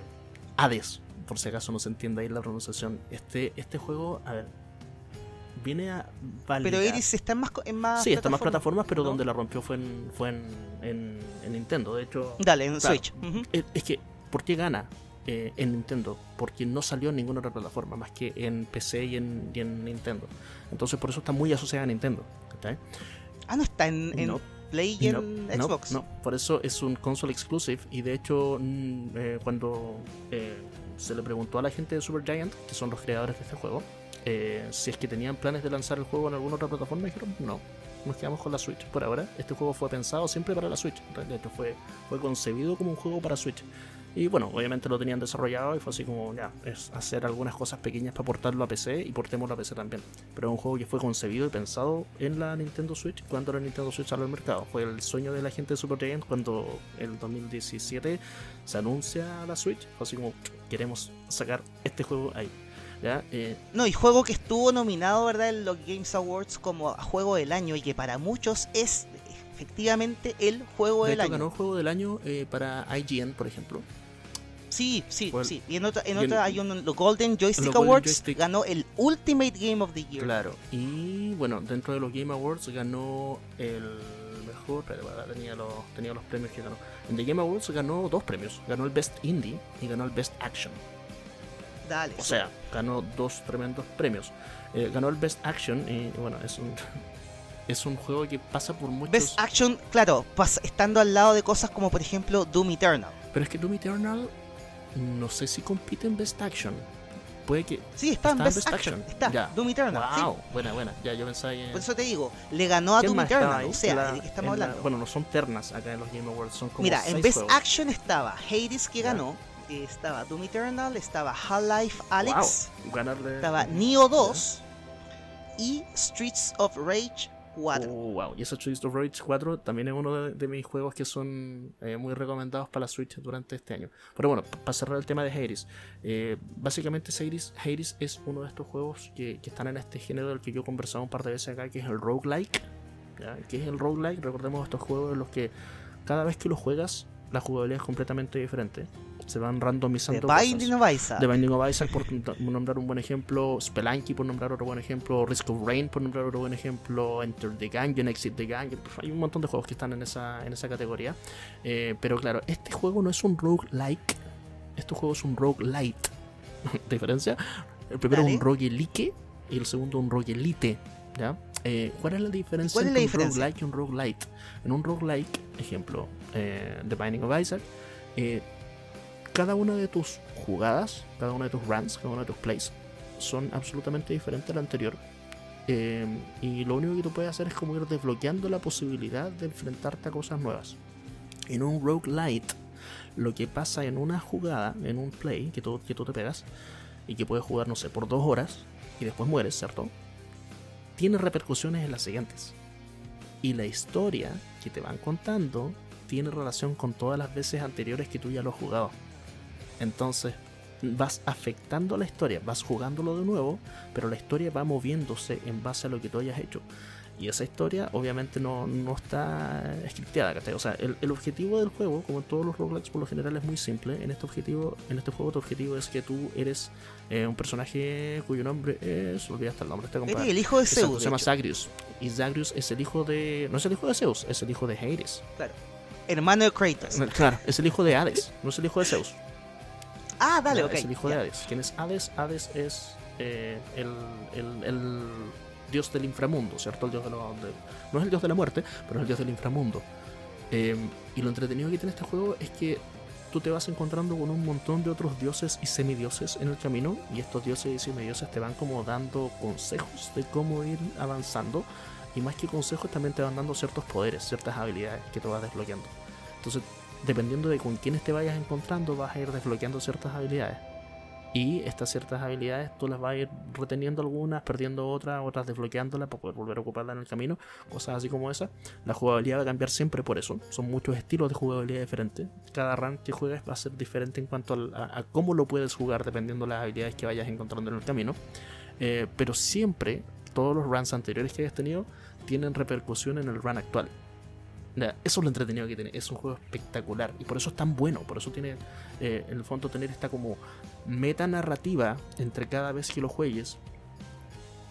Hades, por si acaso no se entiende ahí la pronunciación. Este, este juego, a ver, viene a Pero Hades está en más, en más Sí, está en más plataformas, pero donde la rompió fue en, fue en, en, Nintendo. De hecho, dale, en Switch. es, que, ¿por qué gana? Eh, en Nintendo, porque no salió en ninguna otra plataforma más que en PC y en, en Nintendo. Entonces por eso está muy asociada a Nintendo. Ah, no está en, Play y en Xbox. No, por eso es un console exclusive y de hecho mm, eh, cuando eh, se le preguntó a la gente de Supergiant, que son los creadores de este juego, si es que tenían planes de lanzar el juego en alguna otra plataforma, dijeron no, nos quedamos con la Switch por ahora. Este juego fue pensado siempre para la Switch. De hecho, fue, fue concebido como un juego para Switch. Y bueno, obviamente lo tenían desarrollado y fue así como, ya, es hacer algunas cosas pequeñas para portarlo a PC y portémoslo a PC también. Pero es un juego que fue concebido y pensado en la Nintendo Switch cuando la Nintendo Switch salió al mercado. Fue el sueño de la gente de Super Giant cuando el 2017 se anuncia la Switch. Fue así como, queremos sacar este juego ahí. ¿Ya? Eh, no, y juego que estuvo nominado, ¿verdad? En los Games Awards como juego del año y que para muchos es efectivamente el juego del año. ganó juego del año eh, para IGN, por ejemplo. Sí, sí, sí. Y en otra, en otra hay un los Golden Joystick Awards, ganó el Ultimate Game of the Year. Claro, y bueno, dentro de los Game Awards ganó el mejor, tenía los, tenía los premios que ganó. En The Game Awards ganó dos premios, ganó el Best Indie y ganó el Best Action. Dale. O sea, ganó dos tremendos premios. Eh, ganó el Best Action y bueno, es un es un juego que pasa por muchos... Best Action, claro, estando al lado de cosas como por ejemplo Doom Eternal. Pero es que Doom Eternal no sé si compite en Best Action. Puede que. Sí, está, en Best, Action. Está. Doom Eternal. Wow, buena, buena. Ya, yo pensaba Por eso te digo, le ganó a Doom Eternal. O sea, ¿de qué estamos hablando? bueno, no son ternas acá en los Game Awards, son como. Mira, en Best Action estaba Hades que ganó. Estaba Doom Eternal, estaba Half-Life Alex, estaba Neo 2 y Streets of Rage Oh, wow. Y ese Streets of Rage 4 también es uno de, mis juegos que son eh, muy recomendados para la Switch durante este año. Pero bueno, para cerrar el tema de Hades, eh, básicamente Hades, Hades es uno de estos juegos que, están en este género del que yo he conversado un par de veces acá, que es el roguelike. ¿Qué es el roguelike? Recordemos estos juegos en los que cada vez que lo juegas, la jugabilidad es completamente diferente se van randomizando. The Binding of Isaac. The Binding of Isaac, por nombrar un buen ejemplo. Spelunky, por nombrar otro buen ejemplo. Risk of Rain, por nombrar otro buen ejemplo. Enter the Gungeon, Exit the Gungeon. Hay un montón de juegos que están en esa, en esa categoría. Eh, pero claro, este juego no es un roguelike. Este juego es un roguelite. ¿Diferencia? El primero es un roguelike y el segundo un roguelite. ¿Ya? Eh, ¿Cuál es la diferencia entre un roguelike y un roguelite? En un roguelike, ejemplo, eh, The Binding of Isaac, eh, cada una de tus jugadas, cada una de tus runs, cada una de tus plays son absolutamente diferentes a la anterior. Em, y lo único que tú puedes hacer es como ir desbloqueando la posibilidad de enfrentarte a cosas nuevas. En un roguelite, lo que pasa en una jugada, en un play que tú, que tú te pegas y que puedes jugar, no sé, por dos horas y después mueres, ¿cierto? Tiene repercusiones en las siguientes. Y la historia que te van contando tiene relación con todas las veces anteriores que tú ya lo has jugado. Entonces vas afectando la historia, vas jugándolo de nuevo, pero la historia va moviéndose en base a lo que tú hayas hecho. Y esa historia obviamente no, está scripteada, O sea, el, objetivo del juego, como en todos los roguelikes por lo general es muy simple. En este objetivo, en este juego tu objetivo es que tú eres eh, un personaje cuyo nombre es... Olvidaste el nombre, este compadre. el hijo de Zeus. se llama Zagreus. Y Zagreus es el hijo de... No es el hijo de Zeus, es el hijo de Hades. Claro. Hermano de Kratos. Claro, es el hijo de Hades, no es el hijo de Zeus. Ah, dale, ok. Es el hijo de Hades. ¿Quién es Hades? Hades es eh, el, el, dios del inframundo, ¿cierto? El dios de no es el dios de la muerte, pero es el dios del inframundo. Eh, y lo entretenido que tiene este juego es que tú te vas encontrando con un montón de otros dioses y semidioses en el camino y estos dioses y semidioses te van como dando consejos de cómo ir avanzando y más que consejos también te van dando ciertos poderes, ciertas habilidades que tú vas desbloqueando. Entonces dependiendo de con quiénes te vayas encontrando, vas a ir desbloqueando ciertas habilidades. Y estas ciertas habilidades tú las vas a ir reteniendo algunas, perdiendo otras, otras desbloqueándolas para poder volver a ocuparlas en el camino, cosas así como esa. La jugabilidad va a cambiar siempre por eso. Son muchos estilos de jugabilidad diferentes. Cada run que juegues va a ser diferente en cuanto a, cómo lo puedes jugar dependiendo de las habilidades que vayas encontrando en el camino. Eh, pero siempre, todos los runs anteriores que hayas tenido tienen repercusión en el run actual. Eso es lo entretenido que tiene. Es un juego espectacular. Y por eso es tan bueno. Por eso tiene, eh, en el fondo, tener esta como meta narrativa entre cada vez que lo juegues.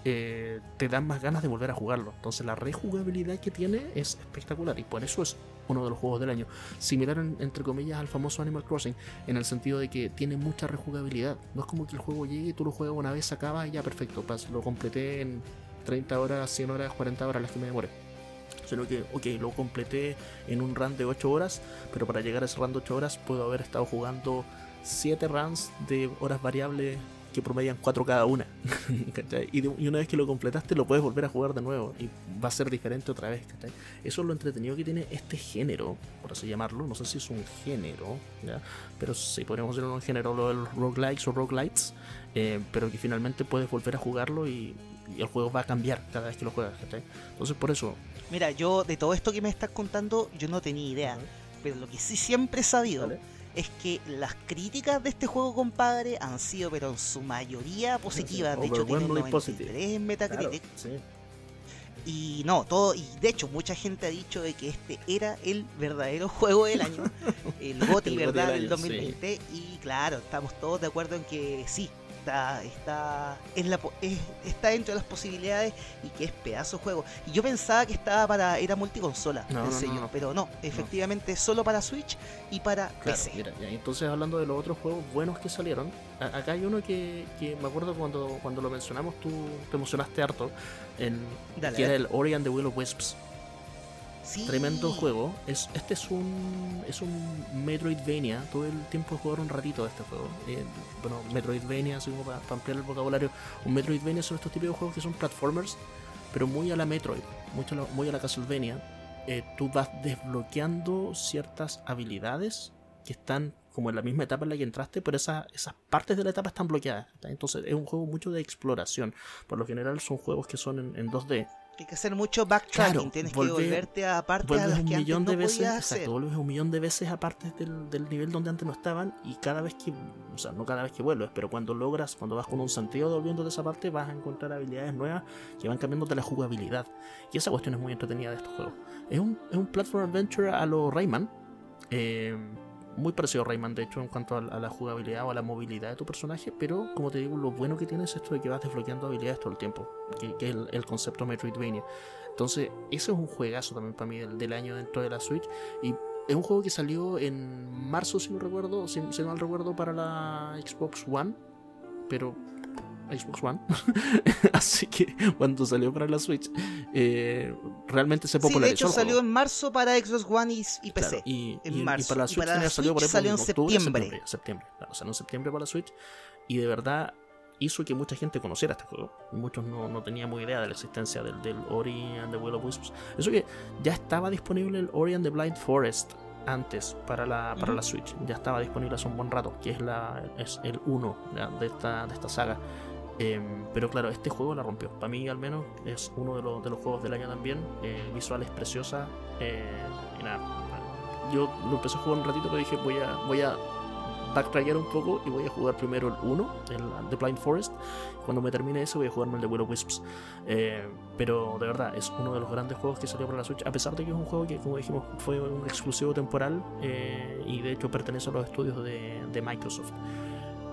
Eh, te dan más ganas de volver a jugarlo. Entonces la rejugabilidad que tiene es espectacular. Y por eso es uno de los juegos del año. Similar, entre comillas, al famoso Animal Crossing. En el sentido de que tiene mucha rejugabilidad. No es como que el juego llegue tú lo juegas una vez, acaba y ya perfecto. Lo completé en 30 horas, 100 horas, 40 horas las que me demore sino que, ok, lo completé en un run de 8 horas, pero para llegar a ese run de 8 horas puedo haber estado jugando 7 runs de horas variables que promedian 4 cada una. y, una vez que lo completaste lo puedes volver a jugar de nuevo y va a ser diferente otra vez. Eso es lo entretenido que tiene este género, por así llamarlo. No sé si es un género, pero sí podríamos decirlo un género, lo del roguelikes o roguelites, eh, pero que finalmente puedes volver a jugarlo y, el juego va a cambiar cada vez que lo juegas. Entonces por eso Mira, yo de todo esto que me estás contando, yo no tenía idea. Pero lo que sí siempre he sabido es que las críticas de este juego, compadre, han sido, pero en su mayoría positivas. De hecho, tiene un 93 en Metacritic. Y no, todo, y de hecho mucha gente ha dicho de que este era el verdadero juego del año, el GOTY, ¿verdad? Del, 2020. Y claro, estamos todos de acuerdo en que sí, está, está, la, está dentro de las posibilidades y que es pedazo de juego. Y yo pensaba que estaba para, era multiconsola, pero no, efectivamente solo para Switch y para PC. entonces hablando de los otros juegos buenos que salieron, acá hay uno que, me acuerdo cuando, cuando lo mencionamos, tú te emocionaste harto, en, que era el Ori and the Will of Wisps. Tremendo juego. Es, este es un es un Metroidvania. Todo el tiempo he jugado un ratito de este juego. Eh, bueno, Metroidvania, así como para, ampliar el vocabulario. Un Metroidvania son estos de juegos que son platformers, pero muy a la Metroid, mucho muy a la Castlevania. Eh, tú vas desbloqueando ciertas habilidades que están como en la misma etapa en la que entraste, pero esas, esas partes de la etapa están bloqueadas. Entonces es un juego mucho de exploración. Por lo general son juegos que son en, en 2D hay que hacer mucho backtracking, tienes que volverte a partes a las que millón antes de veces, exacto, vuelves un millón de veces a partes del, del, nivel donde antes no estaban y cada vez que, o sea, no cada vez que vuelves, pero cuando logras, cuando vas con un sentido volviendo de esa parte, vas a encontrar habilidades nuevas que van cambiando de la jugabilidad. Y esa cuestión es muy entretenida de estos juegos. Es un, es un platform adventure a lo Rayman. Eh, muy parecido a Rayman, de hecho, en cuanto a, la jugabilidad o a la movilidad de tu personaje, pero como te digo, lo bueno que tiene es esto de que vas desbloqueando habilidades todo el tiempo, que, es el, concepto Metroidvania. Entonces, ese es un juegazo también para mí del, año dentro de la Switch y es un juego que salió en marzo, si no recuerdo, si, si mal recuerdo, para la Xbox One, pero Xbox One. Así que cuando salió para la Switch, eh, realmente se popularizó. Sí, de hecho salió en marzo para Xbox One y, PC. y, en marzo. para la Switch, salió, por ejemplo, en, septiembre. septiembre, Claro, salió en septiembre para la Switch. Y de verdad hizo que mucha gente conociera este juego. Muchos no, no teníamos idea de la existencia del, del Ori and the Will of Wisps. Eso que ya estaba disponible el Ori and the Blind Forest antes para la, para la Switch. Ya estaba disponible hace un buen rato, que es, la, es el 1 de esta, de esta saga. Em, pero claro, este juego la rompió. Para mí, al menos, es uno de los, de los juegos del año también. Eh, visual es preciosa. Eh, y nada, yo lo empecé a jugar un ratito, pero dije, voy a, voy a backtrackear un poco y voy a jugar primero el 1, el The Blind Forest. Cuando me termine ese, voy a jugarme el de Will of Wisps. Eh, pero de verdad, es uno de los grandes juegos que salió para la Switch. A pesar de que es un juego que, como dijimos, fue un exclusivo temporal y de hecho pertenece a los estudios de, de Microsoft.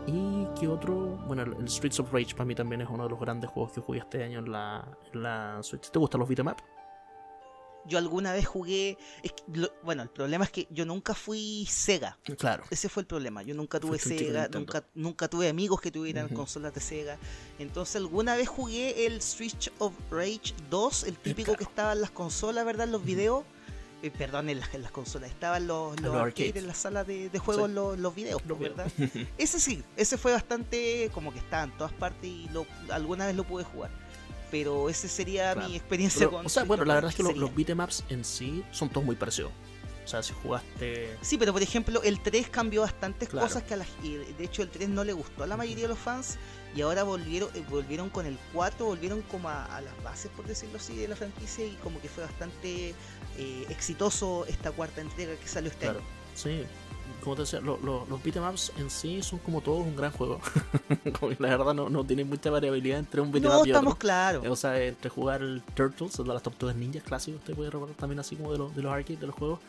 Y que otro, bueno, el Streets of Rage para mí también es uno de los grandes juegos que jugué este año en la, la Switch. ¿Te gustan los beat'em Yo alguna vez jugué. bueno, el problema es que yo nunca fui Sega. Claro. Ese fue el problema. Yo nunca tuve Sega, nunca, nunca tuve amigos que tuvieran consolas de Sega. Entonces, alguna vez jugué el Streets of Rage 2, el típico que estaba en las consolas, ¿verdad? En los videos. Eh, perdón, en las, consolas, estaban los, los, arcades en la sala de, de juegos, los, los, videos, ¿verdad? ese sí, ese fue bastante como que estaba en todas partes y lo, alguna vez lo pude jugar. Pero ese sería mi experiencia con. O sea, bueno, la verdad es que los, los beatemaps en sí son todos muy parecidos. O sea, si jugaste. Sí, pero por ejemplo, el 3 cambió bastantes cosas que a la, de hecho el 3 no le gustó a la mayoría de los fans. Y ahora volvieron, eh, volvieron con el 4, volvieron como a, a, las bases, por decirlo así, de la franquicia. Y como que fue bastante eh, exitoso esta cuarta entrega que salió este claro, Sí, como te decía, lo- lo- los beatemaps en sí son como todos un gran juego. Como que la verdad no, no tiene mucha variabilidad entre un beatmap No, y estamos otro. claros. O sea, entre jugar el Turtles, de las tortugas ninjas clásicos, te puede recordar también así como de los, de los arcades, de los juegos,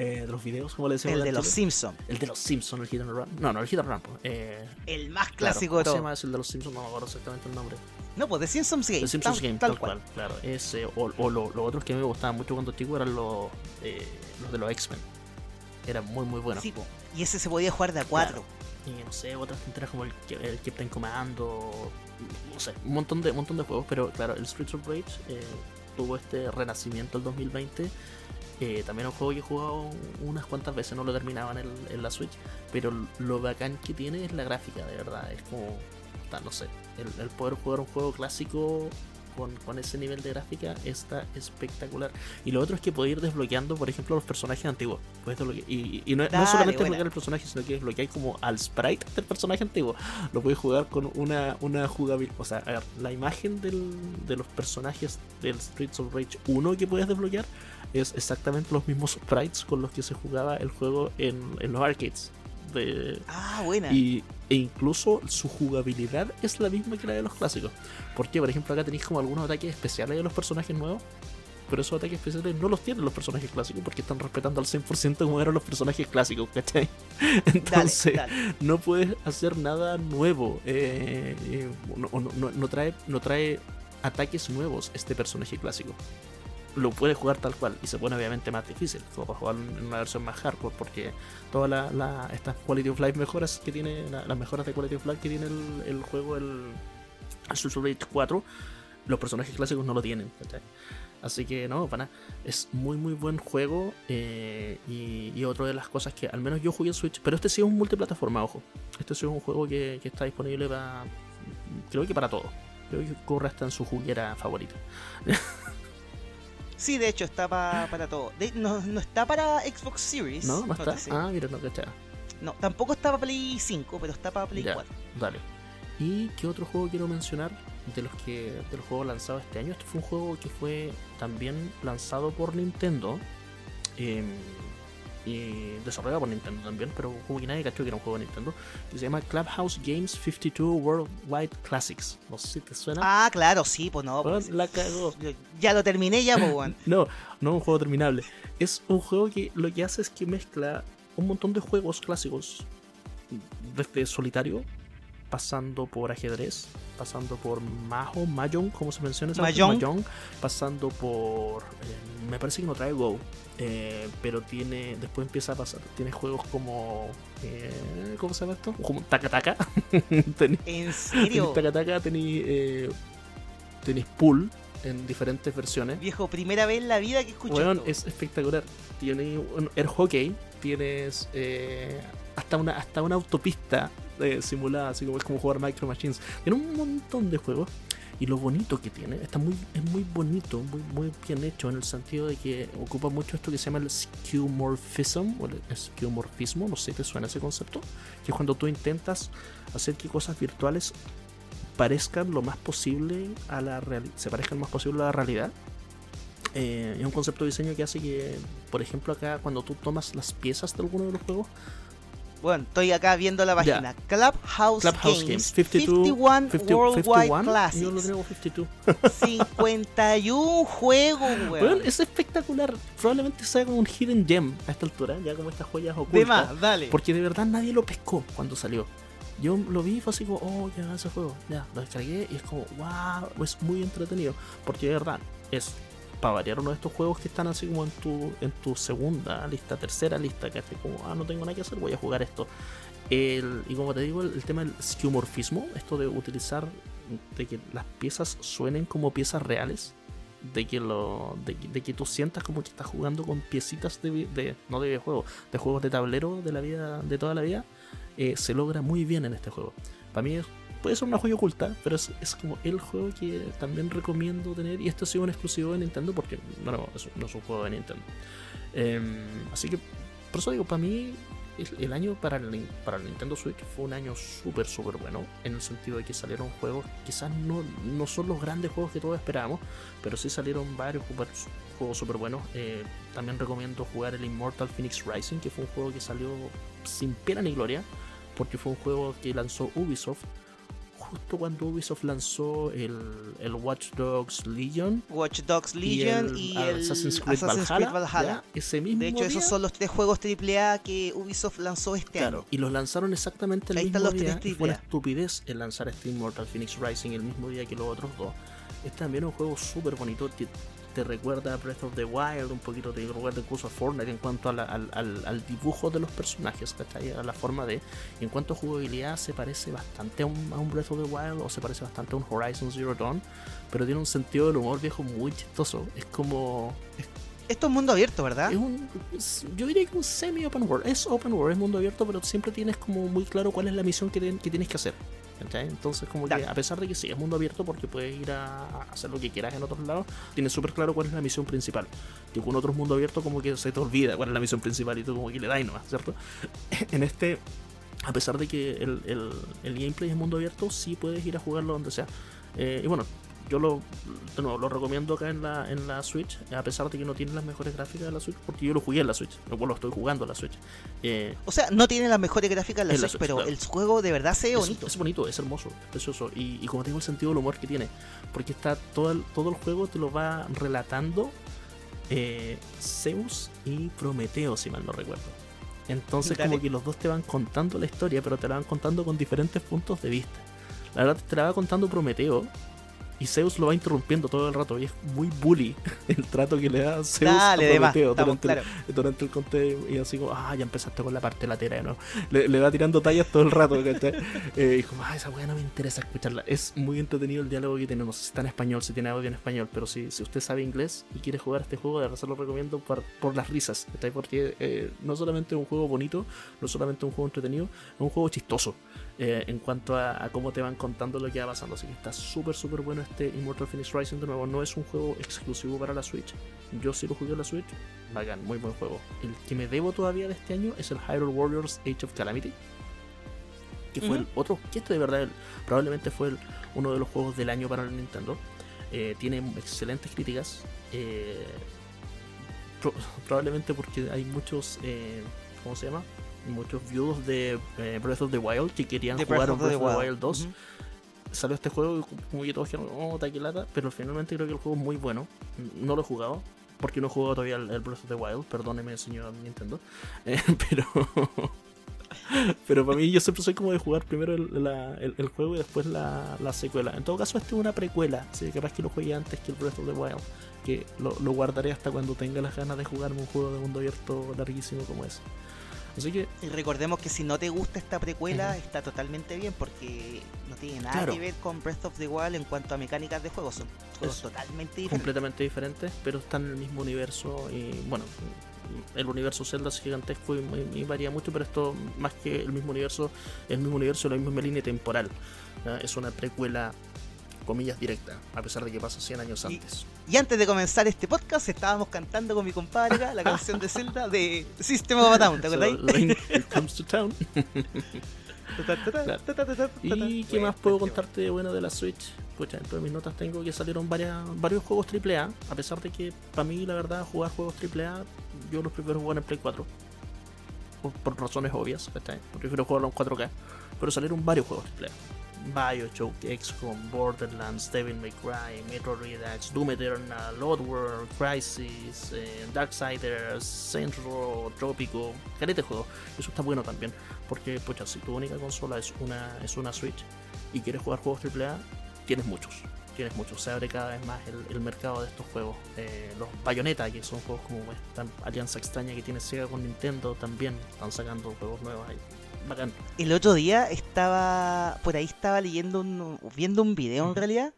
eh, de los videos, como le decimos. El de los. Simpsons. El de los Simpsons, el Hit and Run. No, no, el Hit and Run. pues, Eh, El más claro, clásico ¿cómo de se todo. llama ese el de los Simpsons? No me acuerdo exactamente el nombre. No, pues de Simpsons Game. El Simpsons tal, Game, tal tal, cual. cual. claro. Ese, o o lo- los otros que a mí me gustaban mucho cuando chico eran los, eh, los de los X-Men. Eran muy, muy buenos. Sí. Y ese se podía jugar de a cuatro. Y no sé, otras tonteras como el, el Captain Commando, no sé, un montón de, un montón de juegos, pero claro, el Streets of Rage eh, tuvo este renacimiento el 2020. Eh, también es un juego que he jugado unas cuantas veces, no lo terminaba en, el- en la Switch, pero lo bacán que tiene es la gráfica, de verdad, es como, no sé, el, el poder jugar un juego clásico con, con ese nivel de gráfica está espectacular. Y lo otro es que puede ir desbloqueando, por ejemplo, los personajes antiguos. Y, y no, solamente buena. desbloquear el personaje, sino que desbloquear como al sprite del personaje antiguo. Lo puedes jugar con una, una jugabilidad. O sea, a ver, la imagen del- de los personajes del Streets of Rage 1 que puedes desbloquear es exactamente los mismos sprites con los que se jugaba el juego en, en los arcades. De, Ah, buena. y, e incluso su jugabilidad es la misma que la de los clásicos. Porque, por ejemplo, acá tenéis como algunos ataques especiales de los personajes nuevos. Pero esos ataques especiales no los tienen los personajes clásicos porque están respetando al 100% como eran los personajes clásicos, ¿cachai? Entonces, dale. no puedes hacer nada nuevo. eh, eh, no- no- no trae, no trae ataques nuevos este personaje clásico. Lo puedes jugar tal cual y se pone obviamente más difícil. Lo vas a jugar en una versión más hardcore porque todas la, estas quality of life mejoras que tiene, la- las mejoras de quality of life que tiene el, juego, el, el Streets of Rage 4, los personajes clásicos no lo tienen. Así que no, para. Es muy muy buen juego. eh, y, y otra de las cosas que al menos yo jugué en Switch. Pero este sí es un multiplataforma, ojo. Este sí es un juego que, que está disponible para. Creo que para todo. Creo que corre hasta en su juguera favorita. Sí, de hecho, está pa- para todo. De- no, no está para Xbox Series. ¿No? ¿No está? Ah, mira, no cachaba. No, tampoco está para Play 5, pero está para Play Ya. 4. Dale. ¿Y qué otro juego quiero mencionar de los que de los juegos lanzados este año? Este fue un juego que fue también lanzado por Nintendo eh, y desarrollado por Nintendo también, pero como que nadie cachó que era un juego de Nintendo, que se llama Clubhouse Games 52 Worldwide Classics. No sé si te suena. Ah, claro, sí, pues no. Pues, la cagó. yo- ya lo terminé ya, pues, weón. No, no es un juego terminable. Es un juego que lo que hace es que mezcla un montón de juegos clásicos, desde solitario, pasando por ajedrez, pasando por Majo, Mahjong, como se menciona Mahjong. Mahjong, pasando por. eh, me parece que no trae Go, eh, pero tiene. Después empieza a pasar. Tiene juegos como. eh, ¿Cómo se llama esto? Como Taka Taka. Tení- ¿En serio? Tenéis Taka Taka, tenéis. Eh, tenéis Pool en diferentes versiones. Viejo, primera vez en la vida que escucho esto. es espectacular. Tienes un air hockey, tienes eh, hasta una hasta una autopista eh, simulada, así como es como jugar Micro Machines. Tiene un montón de juegos. Y lo bonito que tiene, está muy, es muy bonito, muy, muy bien hecho en el sentido de que ocupa mucho esto que se llama el skeuomorphism, o skeuomorfismo, no sé te suena ese concepto, que es cuando tú intentas hacer que cosas virtuales parezcan lo más posible a la realidad, se parezcan lo más posible a la realidad. Eh, es un concepto de diseño que hace que, por ejemplo, acá cuando tú tomas las piezas de alguno de los juegos, Bueno, estoy acá viendo la página. Clubhouse, Clubhouse Games, Games, 52, 51 50 Worldwide 51, yo lo Classics. tengo 52. 51 juegos, weón. Weón, es espectacular. Probablemente sea como un hidden gem a esta altura, ya como estas joyas De ocultas. más, dale. Porque de verdad nadie lo pescó cuando salió. Yo lo vi y fue así como, oh, ya, ese juego. Ya, lo descargué y es como, wow, es muy entretenido. Porque de verdad, es para variar uno de estos juegos que están así como en tu, en tu segunda lista, tercera lista, que como, ah, no tengo nada que hacer, voy a jugar esto. Y como te digo, el, tema del skeuomorfismo, esto de utilizar, de que las piezas suenen como piezas reales, de que lo de, de que tú sientas como que estás jugando con piecitas de, de no de videojuegos, de juegos de tablero de la vida de toda la vida, eh, se logra muy bien en este juego. Para mí es- puede ser una joya oculta, pero es, es como el juego que también recomiendo tener y esto ha sido un exclusivo de Nintendo porque no, no, es, un juego de Nintendo. Em, así que por eso digo, para mí el, año para el, para el Nintendo Switch fue un año súper, súper bueno. En el sentido de que salieron juegos, quizás no, no son los grandes juegos que todos esperábamos, pero sí salieron varios juegos, juegos súper buenos. Eh, también recomiendo jugar el Immortal Phoenix Rising, que fue un juego que salió sin pena ni gloria, porque fue un juego que lanzó Ubisoft justo cuando Ubisoft lanzó el, el Watch Dogs Legion. Watch Dogs Legion y el, Assassin's Creed Valhalla. ese mismo de hecho, esos son los tres juegos AAA que Ubisoft lanzó este claro, Y los lanzaron exactamente el mismo día. Y fue una estupidez el lanzar este Immortal Phoenix Rising el mismo día que los otros dos. Es también un juego súper bonito te recuerda a Breath of the Wild, un poquito te recuerda incluso a Fortnite en cuanto al, al, dibujo de los personajes, ¿cachai? A la forma de. en cuanto a jugabilidad, se parece bastante a un, Breath of the Wild o se parece bastante a un Horizon Zero Dawn, pero tiene un sentido del humor viejo muy chistoso. Es como. Esto es mundo abierto, ¿verdad? Es un, yo diría que un semi-open world. Es open world, es mundo abierto, pero siempre tienes como muy claro cuál es la misión que, que tienes que hacer. Entonces, como que a pesar de que sí es mundo abierto porque puedes ir a hacer lo que quieras en otros lados, tienes súper claro cuál es la misión principal. Que con otros mundos abiertos, como que se te olvida cuál es la misión principal y tú, como que le das nomás, ¿cierto? en este, a pesar de que el, el, el gameplay es mundo abierto, sí puedes ir a jugarlo donde sea. Eh, y bueno, yo lo, lo recomiendo acá en la, en la Switch, a pesar de que no tiene las mejores gráficas de la Switch, porque yo lo jugué en la Switch, lo lo estoy jugando en la Switch. Eh, o sea, no tiene las mejores gráficas en la, Switch, pero el juego de verdad se ve bonito. Es bonito, es hermoso, es precioso. Y, como tengo el sentido del humor que tiene, porque está todo el, todo el juego te lo va relatando eh, Zeus y Prometeo, si mal no recuerdo. Entonces, como que los dos te van contando la historia, pero te la van contando con diferentes puntos de vista. La verdad, te la va contando Prometeo y Zeus lo va interrumpiendo todo el rato y es muy bully el trato que le da Zeus Dale, a durante, el, durante el conteo y así como, ah, ya empezaste con la parte lateral, ¿no? Le, le va tirando tallas todo el rato, eh, y como, ah, esa weá no me interesa escucharla. Es muy entretenido el diálogo que sé si está en español, si tiene audio en español, pero si, si usted sabe inglés y quiere jugar este juego, de verdad se lo recomiendo por, por las risas, Porque eh, no solamente es un juego bonito, no solamente un juego entretenido, es un juego chistoso. Eh, en cuanto a, cómo te van contando lo que va pasando. Así que está súper, súper bueno este Immortal Phoenix Rising. De nuevo, no es un juego exclusivo para la Switch. Yo sí lo jugué en la Switch. Bacán, muy buen juego. El que me debo todavía de este año es el Hyrule Warriors Age of Calamity. Que fue el otro, que este de verdad probablemente fue uno de los juegos del año para el Nintendo. Eh, tiene excelentes críticas. Eh, probablemente porque hay muchos, ¿cómo se llama? Muchos viewers de eh, Breath of the Wild que querían jugar Breath, of the Wild, 2. Salió este juego como que todos dijeron, oh, taquilata, pero finalmente creo que el juego es muy bueno. No lo he jugado, porque no he jugado todavía el, Breath of the Wild, perdóneme señor Nintendo. Eh, pero pero para mí yo siempre soy como de jugar primero el, juego y después la, secuela. En todo caso, este es una precuela, que capaz que lo juegue antes que el Breath of the Wild, que lo, lo guardaré hasta cuando tenga las ganas de jugarme un juego de mundo abierto larguísimo como ese. Y recordemos que si no te gusta esta precuela, está totalmente bien porque no tiene nada que ver con Breath of the Wild en cuanto a mecánicas de juego. Son juegos totalmente diferentes. Completamente diferentes, pero están en el mismo universo. Y bueno, el universo Zelda es gigantesco y, varía mucho, pero esto más que el mismo universo, el mismo universo, la misma línea temporal. Es una precuela comillas directa, a pesar de que pasa 100 años antes. Y, antes de comenzar este podcast estábamos cantando con mi compadre la canción de Zelda de System of a Down, ¿te acordáis? comes to town. ¿Y qué más puedo contarte de bueno de la Switch? Pues dentro de mis notas tengo que salieron varias, varios juegos AAA, a pesar de que para mí la verdad jugar juegos AAA yo los prefiero jugar en Play 4. Por, razones obvias, prefiero jugarlo en 4K. Pero salieron varios juegos AAA. Bioshock, XCOM, Borderlands, Devil May Cry, Metro Redux, Doom Eternal, World, Crisis, eh, Darksiders, Centro, Trópico, carete juego. Eso está bueno también, porque pocha, si tu única consola es una, es una Switch y quieres jugar juegos AAA, tienes muchos. Tienes muchos, se abre cada vez más el, mercado de estos juegos. Eh, los Bayonetta, que son juegos como esta alianza extraña que tiene Sega con Nintendo, también están sacando juegos nuevos ahí el otro día estaba, por ahí estaba leyendo, un, viendo un video en realidad,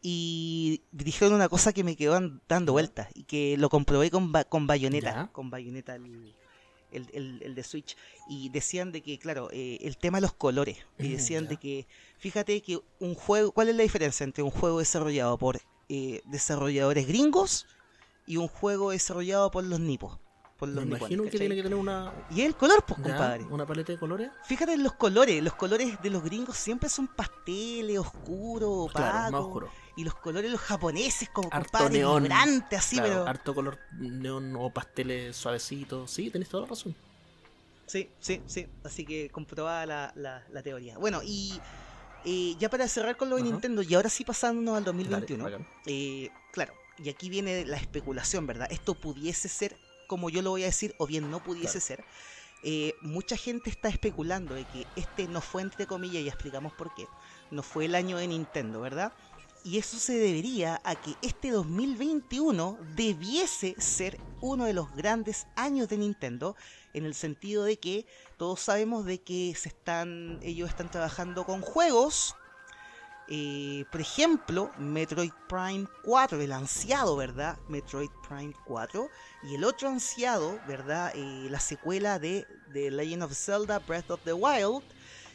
y dijeron una cosa que me quedó dando vueltas, y que lo comprobé con, con Bayonetta, con Bayonetta el, de Switch, y decían de que, claro, eh, el tema de los colores, y decían de que, fíjate que un juego, ¿cuál es la diferencia entre un juego desarrollado por eh, desarrolladores gringos y un juego desarrollado por los nipos? Por los Me nipones, imagino que tiene que tener una, Y el color, pues, ya, compadre. una paleta de colores. Fíjate en los colores. Los colores de los gringos siempre son pasteles, oscuros, Claro, más opacos. oscuro. y los colores los japoneses, como Harto compadre, neón. vibrantes, así, Claro, pero. harto color neón o pasteles suavecitos. Sí, tenés toda la razón. Sí, sí, sí. Así que comprobada la, la, la teoría. Bueno, y eh, ya para cerrar con lo de. Nintendo, y ahora sí pasándonos al Dale, 2021. bacán. eh, claro, y aquí viene la especulación, ¿verdad? Esto pudiese ser, como yo lo voy a decir, o bien no pudiese Claro. ser. Eh, mucha gente está especulando de que este no fue, entre comillas, y explicamos por qué, no fue el año de Nintendo, ¿verdad? Y eso se debería a que este 2021 debiese ser uno de los grandes años de Nintendo, en el sentido de que todos sabemos de que se están, ellos están trabajando con juegos eh, por ejemplo, Metroid Prime 4, el ansiado, ¿verdad? Metroid Prime 4. Y el otro ansiado, ¿verdad? Eh, la secuela de The Legend of Zelda Breath of the Wild.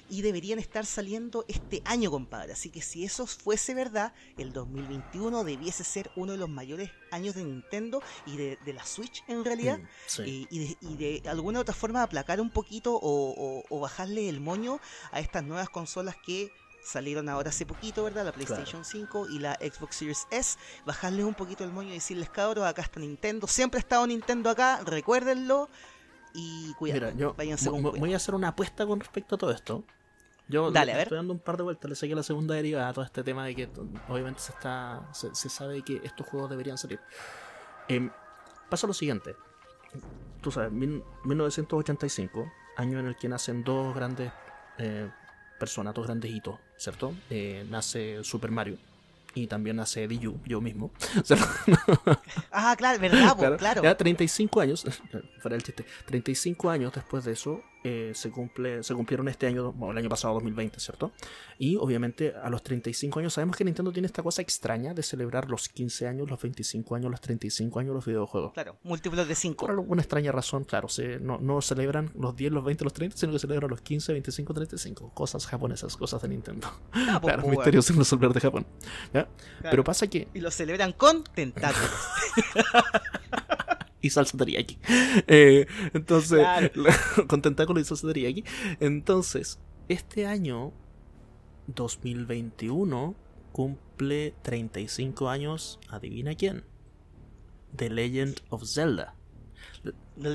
Y deberían estar saliendo este año, compadre. Así que si eso fuese verdad, el 2021 debiese ser uno de los mayores años de Nintendo y de, de la Switch en realidad. Mm, sí. Eh, y, de, y de alguna otra forma aplacar un poquito o, o- o bajarle el moño a estas nuevas consolas que salieron ahora hace poquito, ¿verdad? La PlayStation 5 y la Xbox Series S. Bajarles un poquito el moño y decirles, cabros, acá está Nintendo. Siempre ha estado Nintendo acá, recuérdenlo. Y cuidado, Mira, yo váyanse mo- con mo- cuidado. voy a hacer una apuesta con respecto a todo esto. Yo Dale, le a ver. estoy dando un par de vueltas, le saqué la segunda derivada a todo este tema de que obviamente se está se, se sabe que estos juegos deberían salir. Em, pasa lo siguiente. Tú sabes, mil- 1985, año en el que nacen dos grandes eh, personas, dos grandes hitos, ¿cierto? Eh, nace Super Mario y también nace Eddie Yu, yo mismo. Ah, claro, ¿verdad? po? claro. Ya 35 años, fuera el chiste, 35 años después de eso eh, se cumple se cumplieron este año, bueno, el año pasado 2020, ¿cierto? Y obviamente a los 35 años sabemos que Nintendo tiene esta cosa extraña de celebrar los 15 años, los 25 años, los 35 años los videojuegos. Claro, múltiplos de 5. Por alguna extraña razón, claro, se, no, no celebran los 10, los 20, los 30, sino que celebran los 15, 25, 35. Cosas japonesas, cosas de Nintendo. Ah, po, Claro, misterios sin resolver de Japón. ¿ya? Pero pasa que Y lo celebran con tentáculos. y salsa teriyaki. Eh, entonces, Claro. con tentáculo y salsa teriyaki. Entonces, este año 2021 cumple 35 años, adivina quién. The Legend of Zelda. The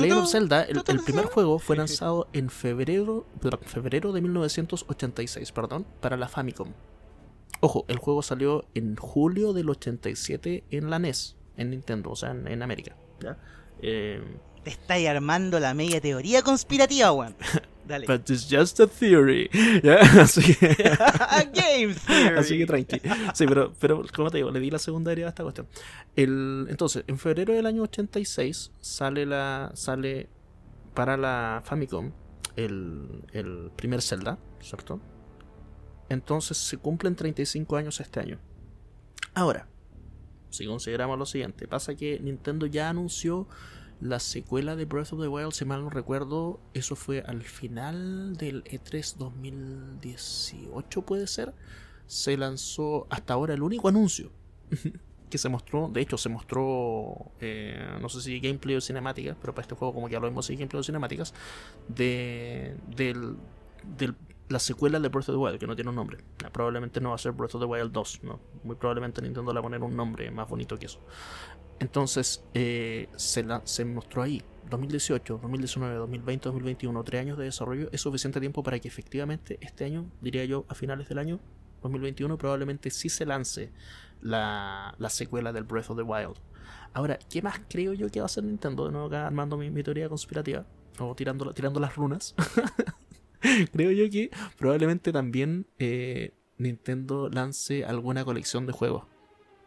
Legend of. Zelda, el, el primer juego fue lanzado en febrero, febrero de 1986, perdón, para la Famicom. Ojo, el juego salió en julio del 87 en la NES, en Nintendo, o sea, en, en América. ¿ya? Eh, Te estáis armando la media teoría conspirativa, weón. Dale. but it's just a theory. ¿ya? Así que, Game Theory. así que tranqui. Sí, pero, pero como te digo, le di la secundaria a esta cuestión. El, entonces, en febrero del año 86 sale la sale para la Famicom el, el primer Zelda, ¿cierto? Entonces se cumplen 35 años este año. Ahora, si consideramos lo siguiente, pasa que Nintendo ya anunció la secuela de Breath of the Wild, si mal no recuerdo, eso fue al final del E E3 2018, puede ser. Se lanzó hasta ahora el único anuncio que se mostró, de hecho se mostró, eh, no sé si gameplay o cinemáticas, pero para este juego como ya lo vimos, sí, gameplay o cinemáticas, de, del, del- la secuela de Breath of the Wild, que no tiene un nombre. Ah, Probablemente no va a ser Breath of the Wild 2, ¿no? Muy probablemente Nintendo le va a poner un nombre más bonito que eso. Entonces, eh, se, la- se mostró ahí, 2018, 2019, 2020, 2021, tres años de desarrollo, es suficiente tiempo para que efectivamente este año, diría yo, a finales del año 2021, probablemente sí se lance la, la secuela del Breath of the Wild. Ahora, ¿qué más creo yo que va a hacer Nintendo? De nuevo acá armando mi, mi teoría conspirativa, o tirando, tirando las runas. creo yo que probablemente también eh, Nintendo lance alguna colección de juegos.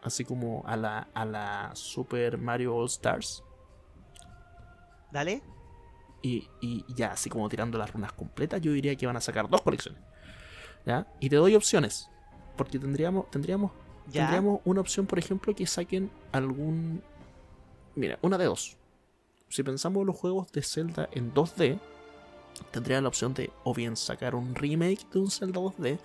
Así como a la, a la Super Mario All Stars. Dale. Y, y ya, así como tirando las runas completas, yo diría que van a sacar dos colecciones. ¿Ya? Y te doy opciones. Porque tendríamos, tendríamos, Ya. tendríamos una opción, por ejemplo, que saquen algún. Mira, una de dos. Si pensamos en los juegos de Zelda en 2D, tendría la opción de o bien sacar un remake de un Zelda 2D,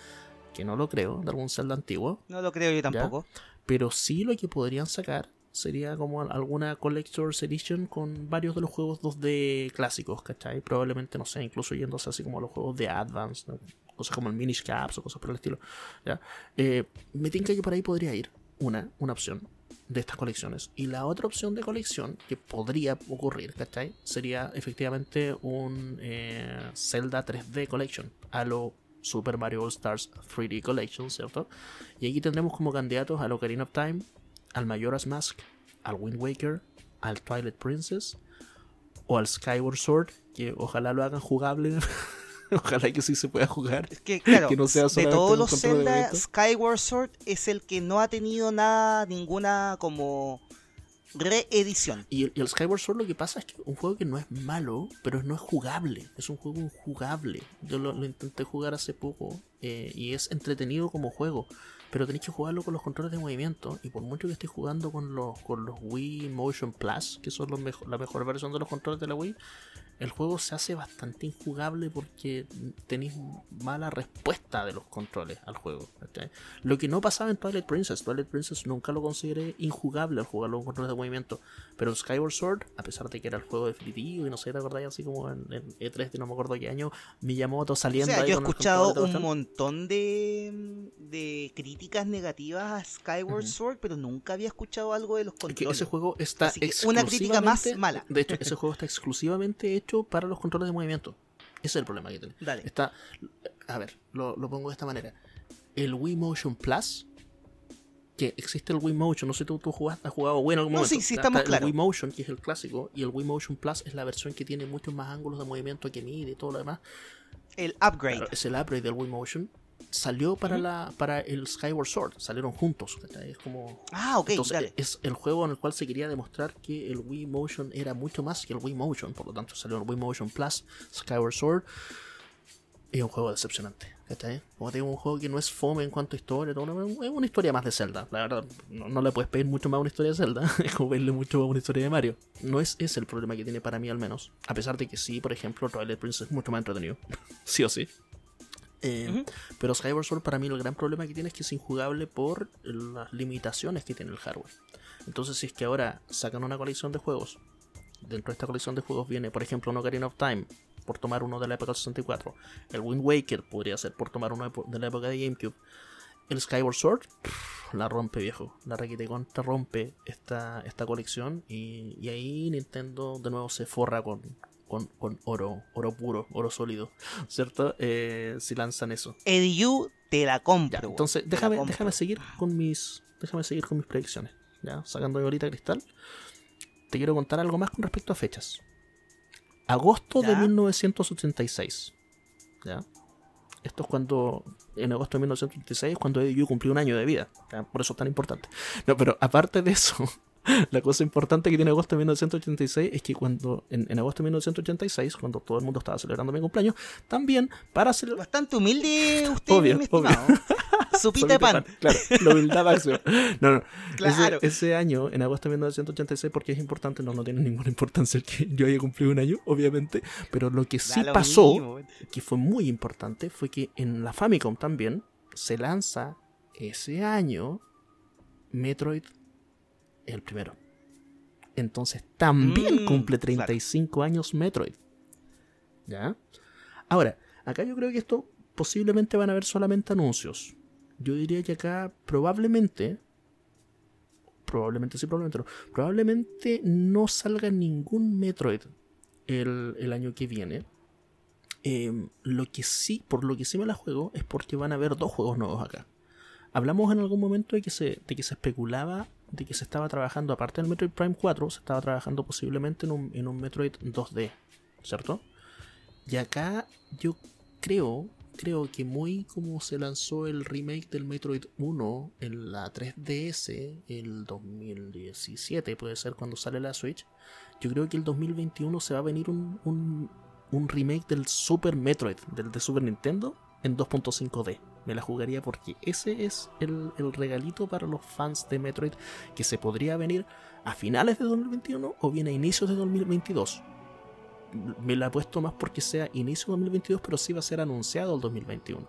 que no lo creo, de algún Zelda antiguo, No lo creo yo tampoco. pero sí lo que podrían sacar sería como alguna Collector's Edition con varios de los juegos 2D clásicos, ¿cachai? Probablemente, no sé, incluso yéndose así como los juegos de Advance, cosas como el Minish Caps o cosas por el estilo. ¿ya? Eh, me tinca que por ahí podría ir una, una opción de estas colecciones. Y la otra opción de colección que podría ocurrir, ¿cachai? Sería efectivamente un eh, Zelda 3D Collection a lo Super Mario All Stars 3D Collection, ¿cierto? Y aquí tendremos como candidatos al Ocarina of Time, al Majora's Mask, al Wind Waker, al Twilight Princess o al Skyward Sword, que ojalá lo hagan jugable. ojalá que sí se pueda jugar. Es que, claro, de todos los Zelda, Skyward Sword es el que no ha tenido nada, ninguna como reedición. Y el, Skyward Sword lo que pasa es que un juego que no es malo, pero no es jugable. Es un juego injugable. Yo lo, intenté jugar hace poco eh, y es entretenido como juego. Pero tenéis que jugarlo con los controles de movimiento. Y por mucho que esté jugando con los, con los Wii Motion Plus, que son los la mejor versión de los controles de la Wii, el juego se hace bastante injugable porque tenéis mala respuesta de los controles al juego. Lo que no pasaba en Twilight Princess. Twilight Princess nunca lo consideré injugable al jugar los controles de movimiento. Pero en Skyward Sword, a pesar de que era el juego definitivo y no sé, ¿te acordáis? Así como en, E3 de no me acuerdo qué año, Miyamoto saliendo. O sea, yo he escuchado un montón de, de críticas negativas a Skyward Sword, pero nunca había escuchado algo de los controles. ese juego está Una crítica más mala. De hecho, ese juego está exclusivamente hecho para los controles de movimiento. Ese es el problema que tiene. Está, a ver, lo, pongo de esta manera. El Wii Motion Plus, que existe el Wii Motion, no sé tú, tú jugaste, has jugado bueno no, Sí, sí, estamos El Wii Motion, que es el clásico, y el Wii Motion Plus es la versión que tiene muchos más ángulos de movimiento que mide y todo lo demás. El upgrade. es el upgrade del Wii Motion salió para la para el Skyward Sword, salieron juntos. Es como Ah, ok, es el juego en el cual se quería demostrar que el Wii Motion era mucho más que el Wii Motion, por lo tanto salió el Wii Motion Plus, Skyward Sword. Y es un juego decepcionante. Como tengo un juego que no es fome en cuanto a historia, es una historia más de Zelda. La verdad, no, le puedes pedir mucho más a una historia de Zelda, es como pedirle mucho más a una historia de Mario. No es ese el problema que tiene para mí al menos. A pesar de que sí, por ejemplo, Twilight Princess es mucho más entretenido. sí o sí. Eh, pero Skyward Sword para mí el gran problema que tiene es que es injugable por las limitaciones que tiene el hardware. Entonces si es que ahora sacan una colección de juegos, dentro de esta colección de juegos viene por ejemplo un Ocarina of Time, por tomar uno de la época del 64, el Wind Waker podría ser por tomar uno de la época de GameCube, el Skyward Sword la rompe viejo, la requite contra rompe esta, esta colección y, y ahí Nintendo de nuevo se forra con, con, oro, oro puro, oro sólido, ¿cierto? Eh, si lanzan eso. Edu te la compro. entonces, déjame, déjame seguir con mis. Déjame seguir con mis predicciones. ¿ya? Sacando de ahorita cristal. Te quiero contar algo más con respecto a fechas. Agosto de 1986. ¿Ya? Esto es cuando, en agosto de 1986, cuando Edu cumplió un año de vida. Por eso es tan importante. No, pero aparte de eso, la cosa importante que tiene agosto de 1986 es que cuando en, agosto de 1986, cuando todo el mundo estaba celebrando mi cumpleaños, también para celebrar... Bastante humilde usted, obvio, mi estimado. Supita de pan. Claro, la humildad máxima. No, no. Claro. Ese, año, en agosto de 1986, porque es importante, no, no tiene ninguna importancia que yo haya cumplido un año, obviamente, pero lo que sí pasó, que fue muy importante, fue que en la Famicom también se lanza ese año Metroid el primero. Entonces también mm, cumple 35 años Metroid. ¿Ya? Ahora, acá yo creo que esto posiblemente van a haber solamente anuncios. Yo diría que acá probablemente, probablemente sí, probablemente no, probablemente no salga ningún Metroid el, año que viene. Em, lo que sí, por lo que sí me la juego, es porque van a haber dos juegos nuevos acá. Hablamos en algún momento de que se, de que se especulaba de que se estaba trabajando, aparte del Metroid Prime 4, se estaba trabajando posiblemente en un, en un Metroid 2D, ¿cierto? Y acá yo creo, creo que muy como se lanzó el remake del Metroid 1 en la 3DS, el 2017 puede ser cuando sale la Switch, yo creo que el 2021 se va a venir un, un, un remake del Super Metroid, del de Super Nintendo, en 2.5D me la jugaría porque ese es el, regalito para los fans de Metroid que se podría venir a finales de 2021 o bien a inicios de 2022. Me la he puesto más porque sea inicio de 2022, pero sí va a ser anunciado el 2021.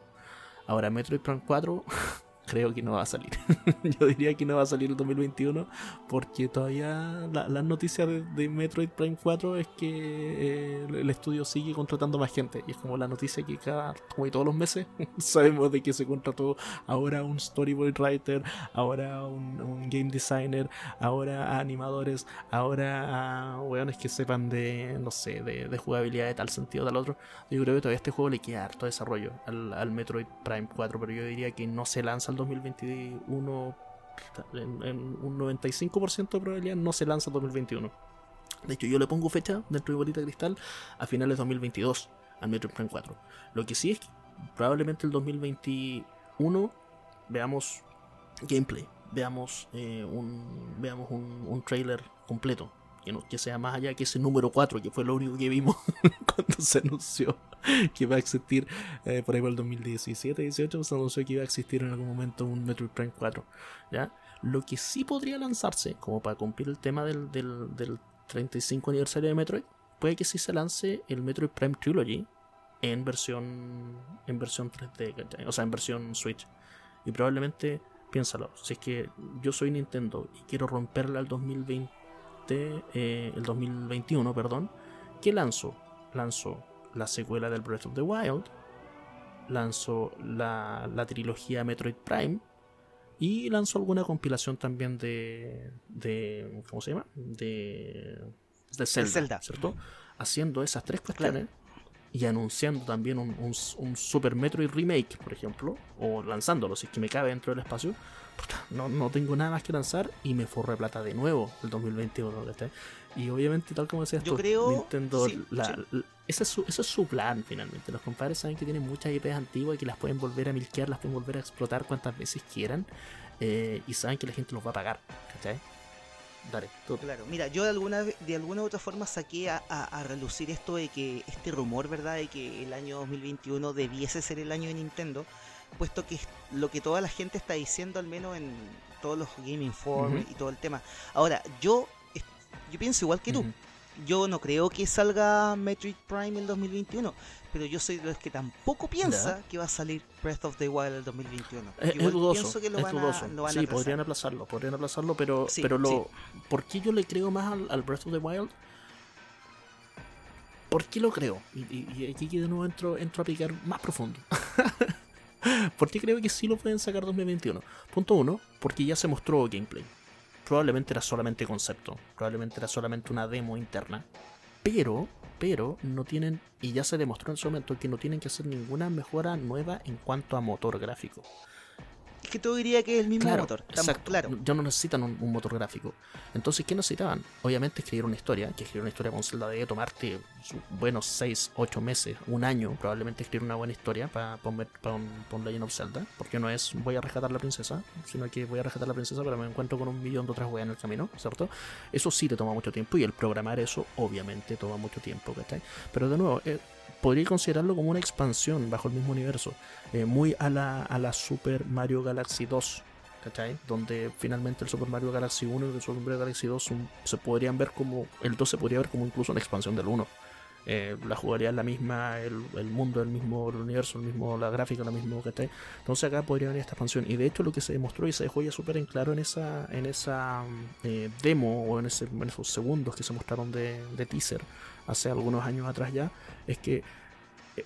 Ahora, Metroid Prime 4, creo que no va a salir. Yo diría que no va a salir el 2021 porque todavía las noticias de, Metroid Prime 4 es que eh, el estudio sigue contratando más gente. Y es como la noticia que cada, como todos los meses, sabemos de que se contrató ahora un storyboard writer, ahora un, game designer, ahora a animadores, ahora a weones que sepan de, no sé, de, jugabilidad de tal sentido, tal otro. Yo creo que todavía este juego le queda harto desarrollo al, al Metroid Prime 4, pero yo diría que no se lanza el 2021 en, un 95% de probabilidad no se lanza el 2021. De hecho, yo le pongo fecha dentro de Bolita Cristal a finales de 2022 al Metroid Prime 4. Lo que sí es que probablemente el 2021 veamos gameplay, veamos, eh, un, veamos un, un trailer completo que, no, que sea más allá que ese número 4, que fue lo único que vimos cuando se anunció que va a existir eh, por ahí por el 2017, 18, se anunció que iba a existir en algún momento un Metroid Prime 4. ¿ya? Lo que sí podría lanzarse, como para cumplir el tema del, del, del 35 aniversario de Metroid, puede que sí se lance el Metroid Prime Trilogy en versión en versión 3D, o sea, en versión Switch. Y probablemente, piénsalo, si es que yo soy Nintendo y quiero romperla al 2020 eh, el 2021, perdón, que lanzó, lanzó la secuela del Breath of the Wild, lanzó la, la trilogía Metroid Prime y lanzó alguna compilación también de, de ¿cómo se llama? De, de Zelda, ¿cierto? Haciendo esas tres cuestiones y anunciando también un, un, Super Metroid Remake, por ejemplo, o lanzándolo si es que me cabe dentro del espacio, no, no, tengo nada más que lanzar y me forré plata de nuevo el 2021. Y obviamente, tal como decías Yo creo, Nintendo, ese, es su, ese es su plan finalmente. Los compadres saben que tienen muchas IPs antiguas y que las pueden volver a milquear, las pueden volver a explotar cuantas veces quieran. Eh, y saben que la gente los va a pagar. ¿cachai? Dale, Claro, mira, yo de alguna de alguna u otra forma saqué a, a, relucir esto de que este rumor, ¿verdad? De que el año 2021 debiese ser el año de Nintendo, puesto que es lo que toda la gente está diciendo, al menos en todos los Game Inform y todo el tema. Ahora, yo, yo pienso igual que tú. Yo no creo que salga Metroid Prime en 2021, pero yo soy de los que tampoco piensa que va a salir Breath of the Wild el 2021. Es, dudoso, que lo van A, sí, podrían aplazarlo, podrían aplazarlo, pero, pero lo, ¿por qué yo le creo más al, Breath of the Wild? ¿Por qué lo creo? Y, aquí de nuevo entro, entro a picar más profundo. ¿Por qué creo que sí lo pueden sacar 2021? Punto uno, porque ya se mostró gameplay. Probablemente era solamente concepto, probablemente era solamente una demo interna. Pero, pero no tienen, y ya se demostró en su momento que no tienen que hacer ninguna mejora nueva en cuanto a motor gráfico que todo diría que es el mismo motor. Exacto. Claro. Ya no necesitan un, motor gráfico. Entonces, ¿qué necesitaban? Obviamente escribir una historia, que escribir una historia con Zelda debe tomarte buenos 6, 8 meses, un año, probablemente escribir una buena historia para poner para un, Legend of Zelda, porque no es voy a rescatar la princesa, sino que voy a rescatar la princesa, pero me encuentro con un millón de otras weas en el camino, ¿cierto? Eso sí te toma mucho tiempo y el programar eso obviamente toma mucho tiempo, ¿cachai? Pero de nuevo, eh, podría considerarlo como una expansión bajo el mismo universo, eh, muy a la, a la Super Mario Galaxy 2, ¿cachai? Donde finalmente el Super Mario Galaxy 1 y el Super Mario Galaxy 2 se podrían ver como, el 2 se podría ver como incluso una expansión del 1. Eh, la jugabilidad es la misma, el, mundo es el mismo, el universo el mismo, la gráfica la misma, ¿cachai? Entonces acá podría venir esta expansión. Y de hecho lo que se demostró y se dejó ya súper en claro en esa, en esa eh, demo o en, ese, en, esos segundos que se mostraron de, de teaser hace algunos años atrás ya, es que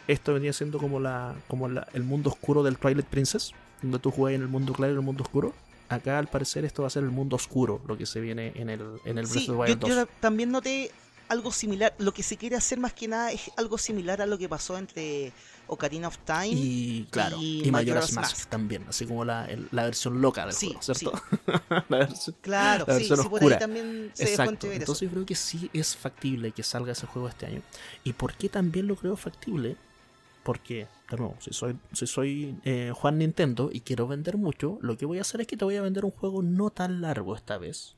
esto venía siendo como la como el mundo oscuro del Twilight Princess, donde tú juegas en el mundo claro y en el mundo oscuro. Acá al parecer esto va a ser el mundo oscuro, lo que se viene en el, en el Breath of the Wild yo, 2. Yo también noté algo similar. Lo que se quiere hacer más que nada es algo similar a lo que pasó entre Ocarina of Time y, claro, y, Majora's, Mask. también, así como la, la versión loca del juego, ¿cierto? la versión, claro, sí, sí, por ahí también se Exacto. Entonces yo creo que sí es factible que salga ese juego este año. ¿Y por qué también lo creo factible? Porque, de nuevo, si soy, si soy eh, Juan Nintendo y quiero vender mucho, lo que voy a hacer es que te voy a vender un juego no tan largo esta vez.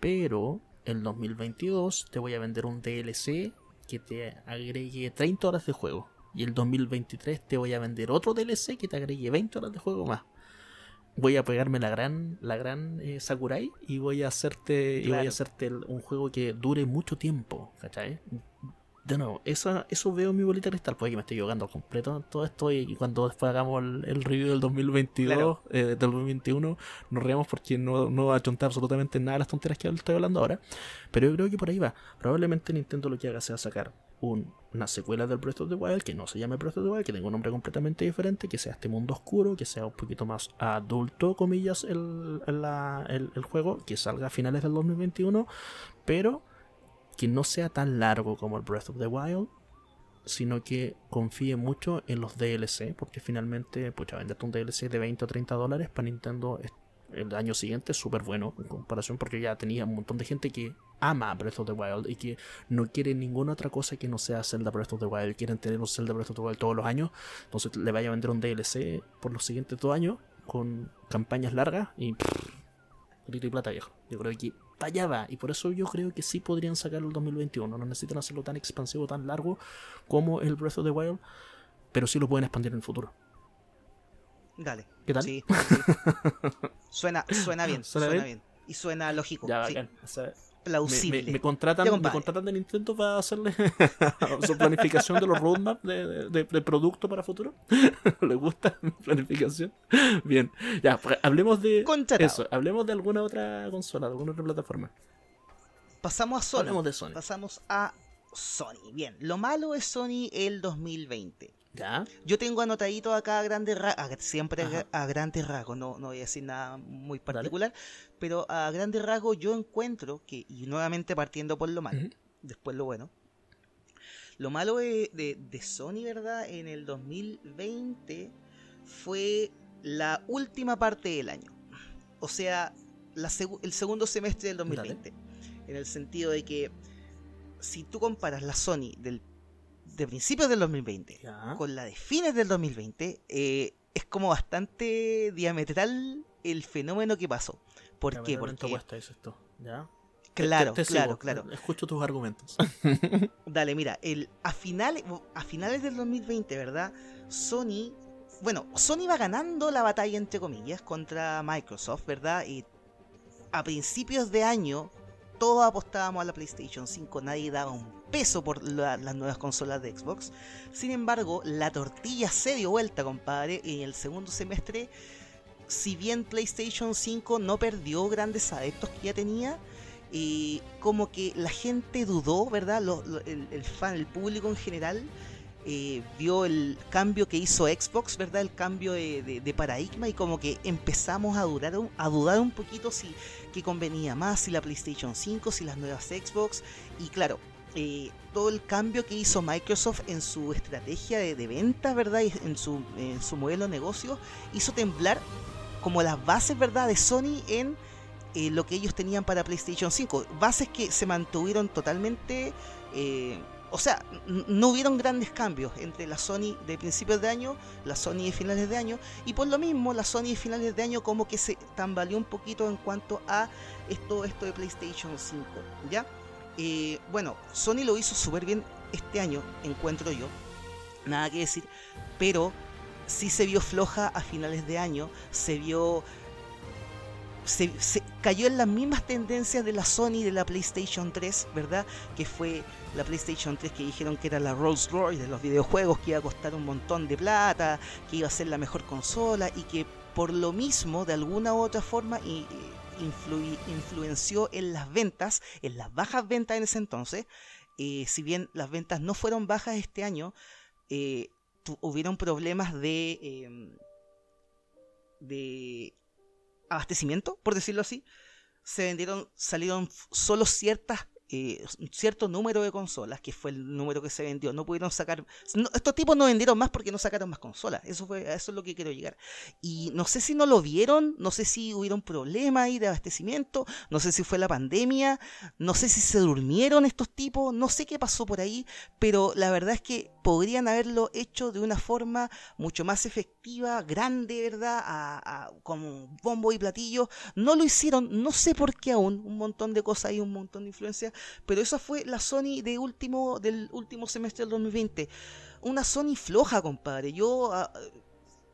Pero en 2022 te voy a vender un DLC que te agregue 30 horas de juego. Y el 2023 te voy a vender otro DLC que te agregue 20 horas de juego más. Voy a pegarme la gran, la gran eh, Sakurai y voy a hacerte, y voy a hacerte un juego que dure mucho tiempo, ¿cachai? de nuevo, esa, eso veo en mi bolita cristal. Puede que me esté equivocando completo todo esto y cuando después hagamos el, review del 2022, eh, del 2021, nos reamos porque no, no va a chontar absolutamente nada de las tonteras que estoy hablando ahora. Pero yo creo que por ahí va. Probablemente Nintendo lo que haga sea sacar una secuela del Breath of the Wild que no se llame Breath of the Wild, que tenga un nombre completamente diferente, que sea este mundo oscuro, que sea un poquito más adulto, comillas, el, el, el juego, que salga a finales del 2021, pero que no sea tan largo como el Breath of the Wild, sino que confíe mucho en los DLC, porque finalmente, pucha, venderte un DLC de 20 o 30 dólares para Nintendo el año siguiente es súper bueno en comparación, porque ya tenía un montón de gente que ama Breath of the Wild y que no quiere ninguna otra cosa que no sea Zelda Breath of the Wild, quieren tener un Zelda Breath of the Wild todos los años, entonces le vaya a vender un DLC por los siguientes dos años con campañas largas y grito y plata viejo. Yo creo que allá va. Y por eso yo creo que sí podrían sacarlo el 2021. No necesitan hacerlo tan expansivo, tan largo como el Breath of the Wild. Pero sí lo pueden expandir en el futuro. Dale. ¿Qué tal? Sí, suena, suena bien. ¿Suena, bien? Y suena lógico. Ya, sí plausible. Me, contratan, me contratan de Nintendo para hacerle su planificación de los roadmaps de, de, producto para futuro. ¿Le gusta mi planificación? Bien, ya, pues, hablemos de eso. Hablemos de alguna otra consola, de alguna otra plataforma. Pasamos a Sony. Hablemos de Sony. Pasamos a Sony. Bien, lo malo es Sony el 2020. ¿Ya? Yo tengo anotadito acá a grandes rasgos, siempre a, grandes rasgos, no, no voy a decir nada muy particular, pero a grandes rasgos yo encuentro que, y nuevamente partiendo por lo malo, después lo bueno, lo malo de, de, Sony, ¿verdad? En el 2020 fue la última parte del año, o sea, la el segundo semestre del 2020, en el sentido de que si tú comparas la Sony del de principios del 2020 con la de fines del 2020, eh, es como bastante diametral el fenómeno que pasó. ¿Por qué? Porque... cuesta es esto? ¿Ya? Claro, claro, claro. Escucho tus argumentos. Dale, mira, el, a, finales, a finales del 2020, ¿verdad? Sony, bueno, Sony va ganando la batalla, entre comillas, contra Microsoft, ¿verdad? Y a principios de año, todos apostábamos a la PlayStation 5, nadie daba un peso por las nuevas consolas de Xbox. Sin embargo, la tortilla se dio vuelta, compadre, en el segundo semestre. Si bien PlayStation 5 no perdió grandes adeptos que ya tenía, y como que la gente dudó, ¿verdad? el, fan, el público en general, eh, vio el cambio que hizo Xbox, ¿verdad? El cambio de, paradigma y como que empezamos a, durar, a dudar un poquito si que convenía más, si la PlayStation 5, si las nuevas Xbox. Y claro, eh, todo el cambio que hizo Microsoft en su estrategia de, de ventas, ¿verdad? Y en su, en su modelo de negocio, hizo temblar como las bases, ¿verdad? De Sony en eh, lo que ellos tenían para PlayStation 5. Bases que se mantuvieron totalmente... Eh, o sea, no hubieron grandes cambios entre la Sony de principios de año, la Sony de finales de año, y por lo mismo la Sony de finales de año como que se tambaleó un poquito en cuanto a esto, esto de PlayStation 5, ¿ya? Eh, bueno, Sony lo hizo súper bien este año, encuentro yo, nada que decir, pero sí se vio floja a finales de año, se vio se, cayó en las mismas tendencias de la Sony de la PlayStation 3, ¿verdad? Que fue la PlayStation 3 que dijeron que era la Rolls Royce de los videojuegos, que iba a costar un montón de plata, que iba a ser la mejor consola y que por lo mismo, de alguna u otra forma, influenció en las ventas, en las bajas ventas en ese entonces. Eh, si bien las ventas no fueron bajas este año, eh, hubieron problemas de, em, de abastecimiento, por decirlo así, se vendieron, salieron solo ciertas eh, cierto número de consolas, que fue el número que se vendió. No pudieron sacar. estos tipos no vendieron más porque no sacaron más consolas. Eso fue, eso es lo que quiero llegar. Y no sé si no lo vieron, no sé si hubieron problemas ahí de abastecimiento, no sé si fue la pandemia, no sé si se durmieron estos tipos, no sé qué pasó por ahí, pero la verdad es que podrían haberlo hecho de una forma mucho más efectiva, grande, ¿verdad? A, con bombo y platillo. No lo hicieron, no sé por qué aún, un montón de cosas y un montón de influencias pero esa fue la Sony de último, del último semestre del 2020. Una Sony floja, compadre. Yo, ah,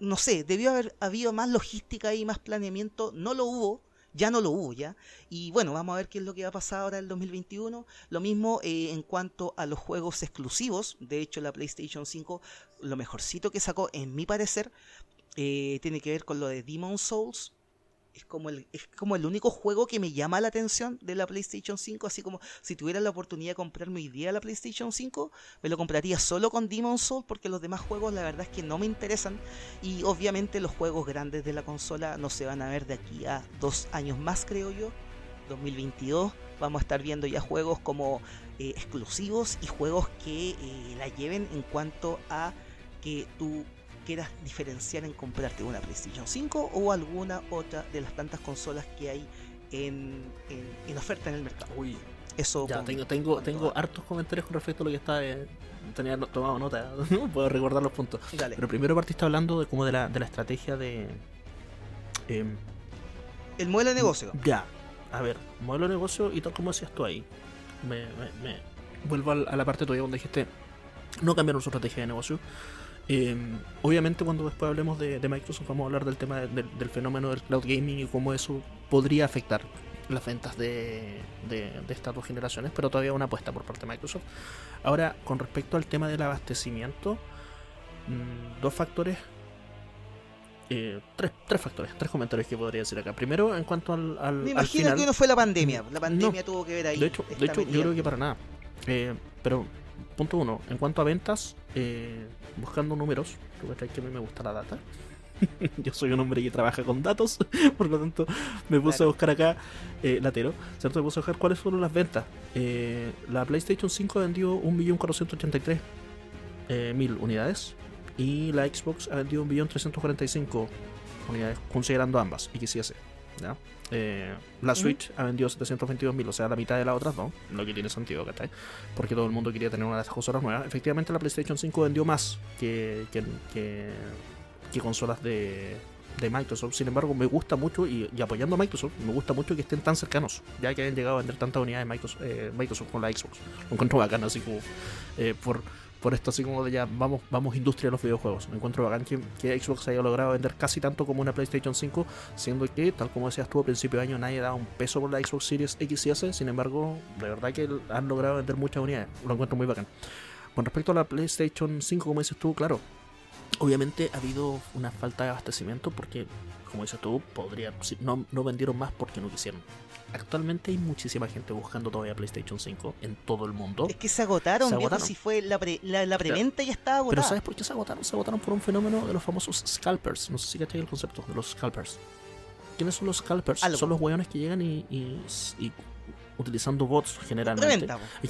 no sé, debió haber habido más logística y más planeamiento. No lo hubo. ya no lo hubo ya. Y bueno, vamos a ver qué es lo que va a pasar ahora en el 2021. Lo mismo eh, en cuanto a los juegos exclusivos. De hecho, la PlayStation 5, lo mejorcito que sacó, en mi parecer, eh, tiene que ver con lo de Demon Souls es como, el, es como el único juego que me llama la atención de la PlayStation 5. Así como si tuviera la oportunidad de comprarme hoy día la PlayStation 5, me lo compraría solo con Demon Soul porque los demás juegos la verdad es que no me interesan. Y obviamente los juegos grandes de la consola no se van a ver de aquí a dos años más, creo yo. 2022 vamos a estar viendo ya juegos como eh, exclusivos y juegos que eh, la lleven en cuanto a que tú quieras diferenciar en comprarte una PlayStation 5 o alguna otra de las tantas consolas que hay en, en, oferta en el mercado. Uy, eso ya, tengo, tengo, tengo hartos comentarios con respecto a lo que está. Eh, tenía tomado nota, no puedo recordar los puntos. Pero primero partiste hablando de como de la, de la estrategia de. Em, el modelo de negocio. Ya, a ver, modelo de negocio y tal como decías tú ahí. Me, me, vuelvo a la parte tuya donde dijiste no cambiaron su estrategia de negocio. Em, obviamente cuando después hablemos de, Microsoft vamos a hablar del tema del fenómeno del cloud gaming y cómo eso podría afectar las ventas de, estas dos generaciones, pero todavía una apuesta por parte de Microsoft. Ahora, con respecto al tema del abastecimiento, mm, dos factores, eh, tres, tres, factores, tres comentarios que podría decir acá. Primero, en cuanto al, al Me imagino que no fue la pandemia, la pandemia tuvo que ver ahí. De hecho, de hecho yo creo que para nada. Eh, pero punto uno, en cuanto a ventas, eh, buscando números, que a mí me gusta la data. Yo soy un hombre que trabaja con datos, por lo tanto me puse a buscar acá eh, latero, ¿cierto? Me puse a buscar cuáles fueron las ventas. Eh, la PlayStation 5 vendió 1.483.000 eh, unidades y la Xbox ha vendido 1.345.000 unidades, considerando ambas, y quisiese. ¿Ya? Eh, la Switch ha vendido 722.000, o sea, la mitad de las otras no, lo que tiene sentido, ¿cachai? Porque todo el mundo quería tener una de estas consolas nuevas. Efectivamente, la PlayStation 5 vendió más que, que, que, consolas de, de Microsoft. Sin embargo, me gusta mucho, y, apoyando a Microsoft, me gusta mucho que estén tan cercanos, ya que hayan llegado a vender tantas unidades Microsoft, eh, Microsoft con la Xbox. Lo encuentro bacán, así como eh, por por esto así como de ya vamos, vamos industria de los videojuegos. Me encuentro bacán que, Xbox haya logrado vender casi tanto como una PlayStation 5, siendo que, tal como decías tú a principio de año, nadie daba un peso por la Xbox Series X y S, sin embargo, de verdad que han logrado vender muchas unidades, lo encuentro muy bacán. Con respecto a la PlayStation 5, como dices tú, claro, obviamente ha habido una falta de abastecimiento porque, como dices tú, podría, no, no vendieron más porque no quisieron actualmente hay muchísima gente buscando todavía PlayStation 5 en todo el mundo. Es que se agotaron, si fue la, la, preventa ya estaba agotada. Pero ¿sabes por qué se agotaron? Se agotaron por un fenómeno de los famosos scalpers. No sé si cacháis el concepto de los scalpers. ¿Quiénes son los scalpers? Son los weones que llegan y, y, utilizando bots generalmente.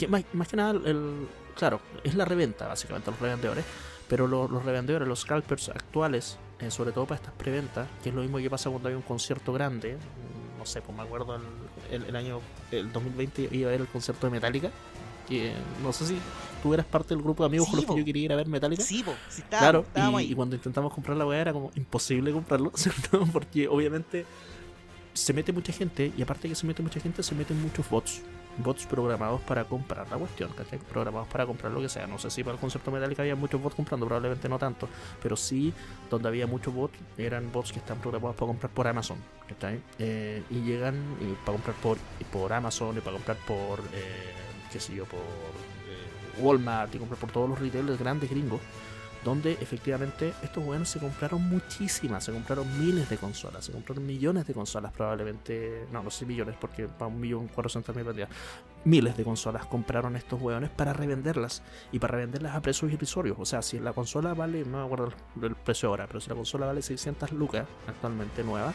más, más, que nada, el, claro, es la reventa básicamente, los revendedores. Pero los, los revendedores, los scalpers actuales, eh, sobre todo para estas preventas, que es lo mismo que pasa cuando hay un concierto grande, no sé, pues me acuerdo el, el, año, el 2020 iba a ver el concierto de Metallica. Que no sé si tú eras parte del grupo de amigos con los que yo quería ir a ver Metallica. Sí, claro, y, cuando intentamos comprar la weá era como imposible comprarlo, ¿cierto? Porque obviamente se mete mucha gente y aparte que se mete mucha gente, se meten muchos bots bots programados para comprar la cuestión, ¿cachai? Programados para comprar lo que sea. No sé si para el concepto Metallica había muchos bots comprando, probablemente no tanto, pero sí, donde había muchos bots, eran bots que están programados para comprar por Amazon, ¿cachai? Eh, y llegan y para comprar por, por Amazon y para comprar por, eh, qué sé por eh, Walmart y comprar por todos los retailers grandes gringos donde efectivamente estos buenos se compraron muchísimas, se compraron miles de consolas, se compraron millones de consolas probablemente, no, no sé millones porque para un millón cuatrocientos mil miles de consolas compraron estos hueones para revenderlas y para revenderlas a precios irrisorios, o sea, si la consola vale, no me acuerdo el precio ahora, pero si la consola vale 600 lucas actualmente nueva,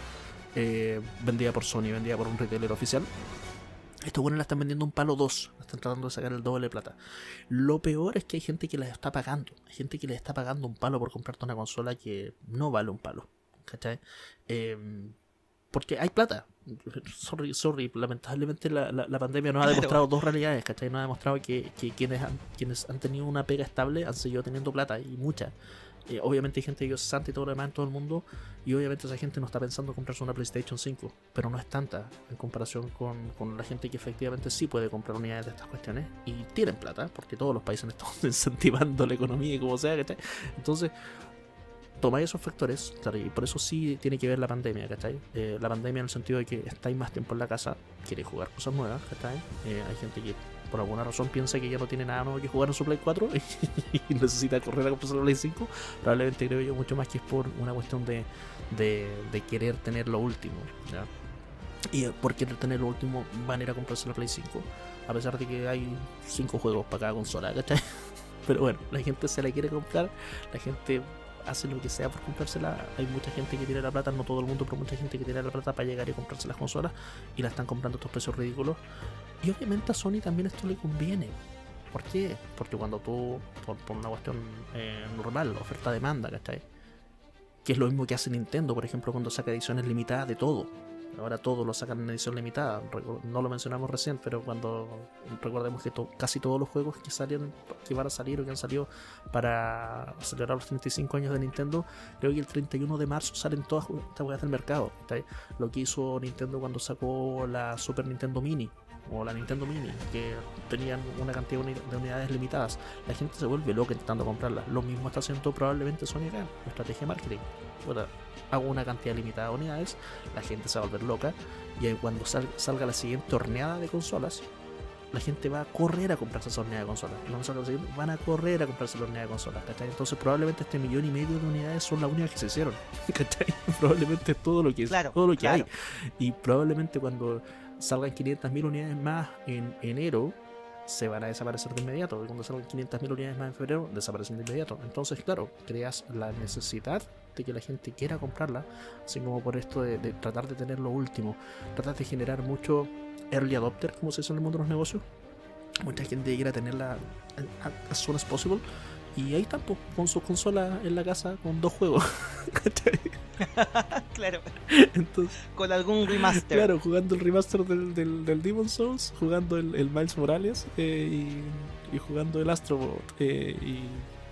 eh, vendida por Sony, vendida por un retailer oficial, estos buenos la están vendiendo un palo 2. Están tratando de sacar el doble de plata. Lo peor es que hay gente que les está pagando. Hay gente que les está pagando un palo por comprarte una consola que no vale un palo. ¿Cachai? Em, porque hay plata. Sorry, sorry. Lamentablemente la, la, pandemia nos ha demostrado dos realidades. ¿Cachai? Nos ha demostrado que, que quienes, han, quienes han tenido una pega estable han seguido teniendo plata. Y mucha. Eh, obviamente hay gente que es santa y todo lo demás en todo el mundo. Y obviamente esa gente no está pensando en comprarse una PlayStation 5. Pero no es tanta en comparación con, con la gente que efectivamente sí puede comprar unidades de estas cuestiones. Y tienen plata, porque todos los países están incentivando la economía y como sea. Entonces, tomáis esos factores, y por eso sí tiene que ver la pandemia, ¿cachai? Eh, la pandemia en el sentido de que estáis más tiempo en la casa, quiere jugar cosas nuevas, ¿cachai? Eh, hay gente que por alguna razón piensa que ya no tiene nada nuevo que jugar en su Play 4 y necesita correr a comprarse la Play 5. Probablemente creo yo mucho más que es por una cuestión de, de, querer tener lo último. Y por querer tener lo último van a ir a comprarse la Play 5. A pesar de que hay 5 juegos para cada consola, ¿cachai? Pero bueno, la gente se la quiere comprar, la gente hace lo que sea por comprársela. Hay mucha gente que tiene la plata, no todo el mundo, pero mucha gente que tiene la plata para llegar y comprarse las consolas y la están comprando a estos precios ridículos. Y obviamente a Sony también esto le conviene. ¿Por qué? Porque cuando tú, por, una cuestión eh, normal, oferta-demanda, ¿cachai? Que es lo mismo que hace Nintendo, por ejemplo, cuando saca ediciones limitadas de todo. Ahora todo lo sacan en edición limitada. No lo mencionamos recién, pero cuando recordemos que to casi todos los juegos que salen, que van a salir o que han salido para celebrar los 35 años de Nintendo, creo que el 31 de marzo salen todas estas weas del mercado. ¿está? Lo que hizo Nintendo cuando sacó la Super Nintendo Mini o la Nintendo Mini, que tenían una cantidad de unidades limitadas. La gente se vuelve loca intentando comprarlas. Lo mismo está haciendo probablemente Sony acá, estrategia de marketing. Bueno, hago una cantidad limitada de unidades, la gente se va a volver loca, y cuando salga la siguiente horneada de consolas, la gente va a correr a comprarse esa horneada de consolas. Los van a correr a comprarse la horneada de consolas, ¿cachai? Entonces probablemente este millón y medio de unidades son las únicas que se hicieron, ¿cachai? Probablemente todo lo que, claro, todo lo que claro. hay. Y probablemente cuando salgan 500.000 unidades más en enero, se van a desaparecer de inmediato. Y cuando salgan 500.000 unidades más en febrero, desaparecen de inmediato. Entonces, claro, creas la necesidad de que la gente quiera comprarla, así como por esto de, de tratar de tener lo último, tratar de generar mucho early adopter, como se dice en el mundo de los negocios. Mucha gente quiera tenerla as soon as possible. Y ahí están, pues, con su consola en la casa con dos juegos. claro. Entonces, Con algún remaster. Claro, jugando el remaster del, del, del Demon Souls, jugando el, el Miles Morales eh, y, y, jugando el Astrobot. Eh, y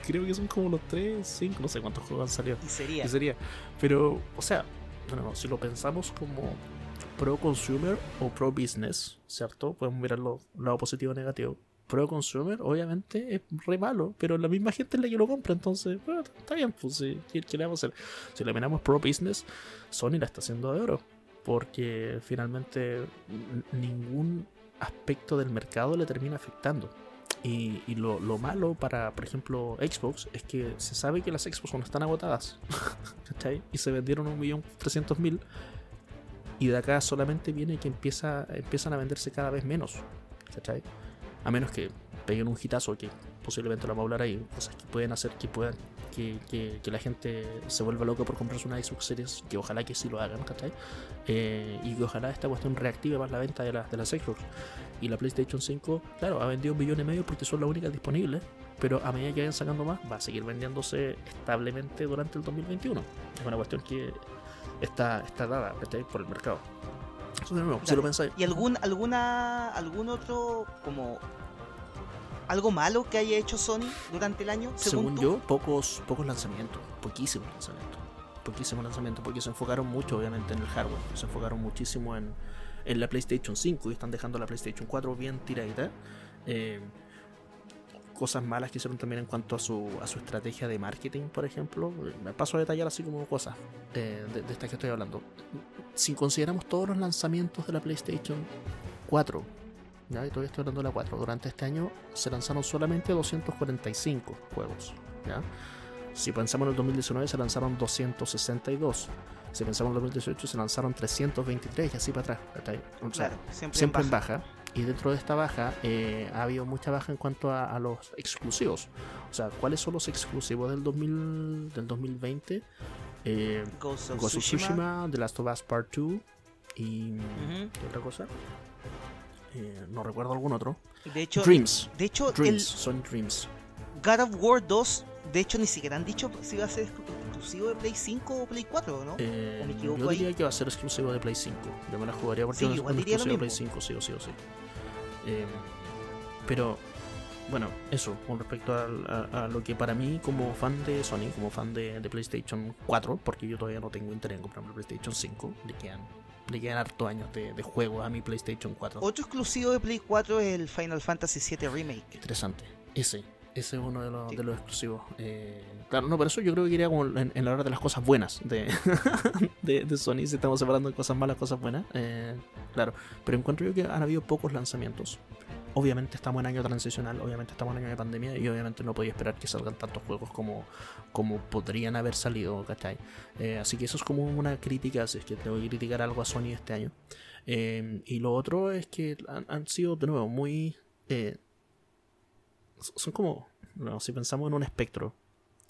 creo que son como los 3, 5, no sé cuántos juegos han salido. Y sería. Y sería. Pero, o sea, bueno, si lo pensamos como pro consumer o pro business, ¿cierto? Podemos mirar lo lado positivo o negativo. Pro consumer, obviamente, es re malo, pero la misma gente es la que lo compra, entonces, está bien, pues, sí, ¿qué, hacer? Si le miramos pro business, Sony la está haciendo de oro, porque finalmente ningún aspecto del mercado le termina afectando. Y, y lo, lo, malo para, por ejemplo, Xbox es que se sabe que las Xbox no están agotadas, ¿cachai? Y se vendieron 1.300.000 y de acá solamente viene que empieza, empiezan a venderse cada vez menos, ¿cachai? A menos que peguen un hitazo, que posiblemente lo vamos a hablar ahí, cosas que pueden hacer que puedan que, que, que, la gente se vuelva loca por comprarse una Xbox Series, que ojalá que sí lo hagan, ¿cachai? Eh, y que ojalá esta cuestión reactive más la venta de, la, de las Xbox. Y la PlayStation 5, claro, ha vendido un millón y medio porque son las únicas disponibles, pero a medida que vayan sacando más, va a seguir vendiéndose establemente durante el 2021. Es una cuestión que está, está dada ¿cachai? por el mercado. Eso de nuevo, claro. si lo pensáis. ¿Y algún, alguna, algún otro como algo malo que haya hecho Sony durante el año? Según, según yo, pocos, pocos lanzamientos, poquísimos lanzamientos. Poquísimos lanzamientos, porque se enfocaron mucho, obviamente, en el hardware. Se enfocaron muchísimo en, en la PlayStation 5 y están dejando la PlayStation 4 bien tiradita. Eh, cosas malas que hicieron también en cuanto a su, a su estrategia de marketing, por ejemplo. Me paso a detallar así como cosas eh, de, de estas que estoy hablando. Si consideramos todos los lanzamientos de la PlayStation 4, ¿ya? y todavía estoy hablando de la 4, durante este año se lanzaron solamente 245 juegos. ¿ya? Si pensamos en el 2019 se lanzaron 262. Si pensamos en el 2018 se lanzaron 323 y así para atrás. O sea, claro, siempre, siempre en baja. en baja. Y dentro de esta baja eh, ha habido mucha baja en cuanto a, a, los exclusivos. O sea, ¿cuáles son los exclusivos del, 2000, del 2020? Eh, Ghost of Ghost of Tsushima. Tsushima, The Last of Us Part 2 y... Ujú. ¿Qué otra cosa? Eh, no recuerdo algún otro. De hecho, Dreams. de hecho Dreams. el Son Dreams. God of War 2, de hecho, ni siquiera han dicho si va a ser exclusivo de Play 5 o Play 4, ¿no? Eh, ¿O me equivoco yo ahí? diría que va a ser exclusivo de Play 5. Yo me la jugaría porque Sí, es diría lo exclusivo de Play mismo. 5, sí o sí o sí. Eh, pero, bueno, eso, con respecto a, a lo que para mí, como fan de Sony, como fan de, de PlayStation 4, porque yo todavía no tengo interés en comprarme PlayStation 5, le quedan, le quedan harto años de, de juego a mi PlayStation 4. Otro exclusivo de Play 4 es el Final Fantasy VII Remake. Interesante. Ese, Ese es uno de los, Sí. de los exclusivos. Eh, claro, no, por eso yo creo que iría como en, en la hora de las cosas buenas de, de, de Sony, si estamos separando cosas malas, cosas buenas. eh, claro, pero encuentro yo que han habido pocos lanzamientos. Obviamente estamos en año transicional, obviamente estamos en año de pandemia y obviamente no podía esperar que salgan tantos juegos como, como podrían haber salido, ¿cachai? Eh, así que eso es como una crítica, si es que tengo que criticar algo a Sony este año. Eh, y lo otro es que han, sido de nuevo muy... eh, son como, si pensamos en un espectro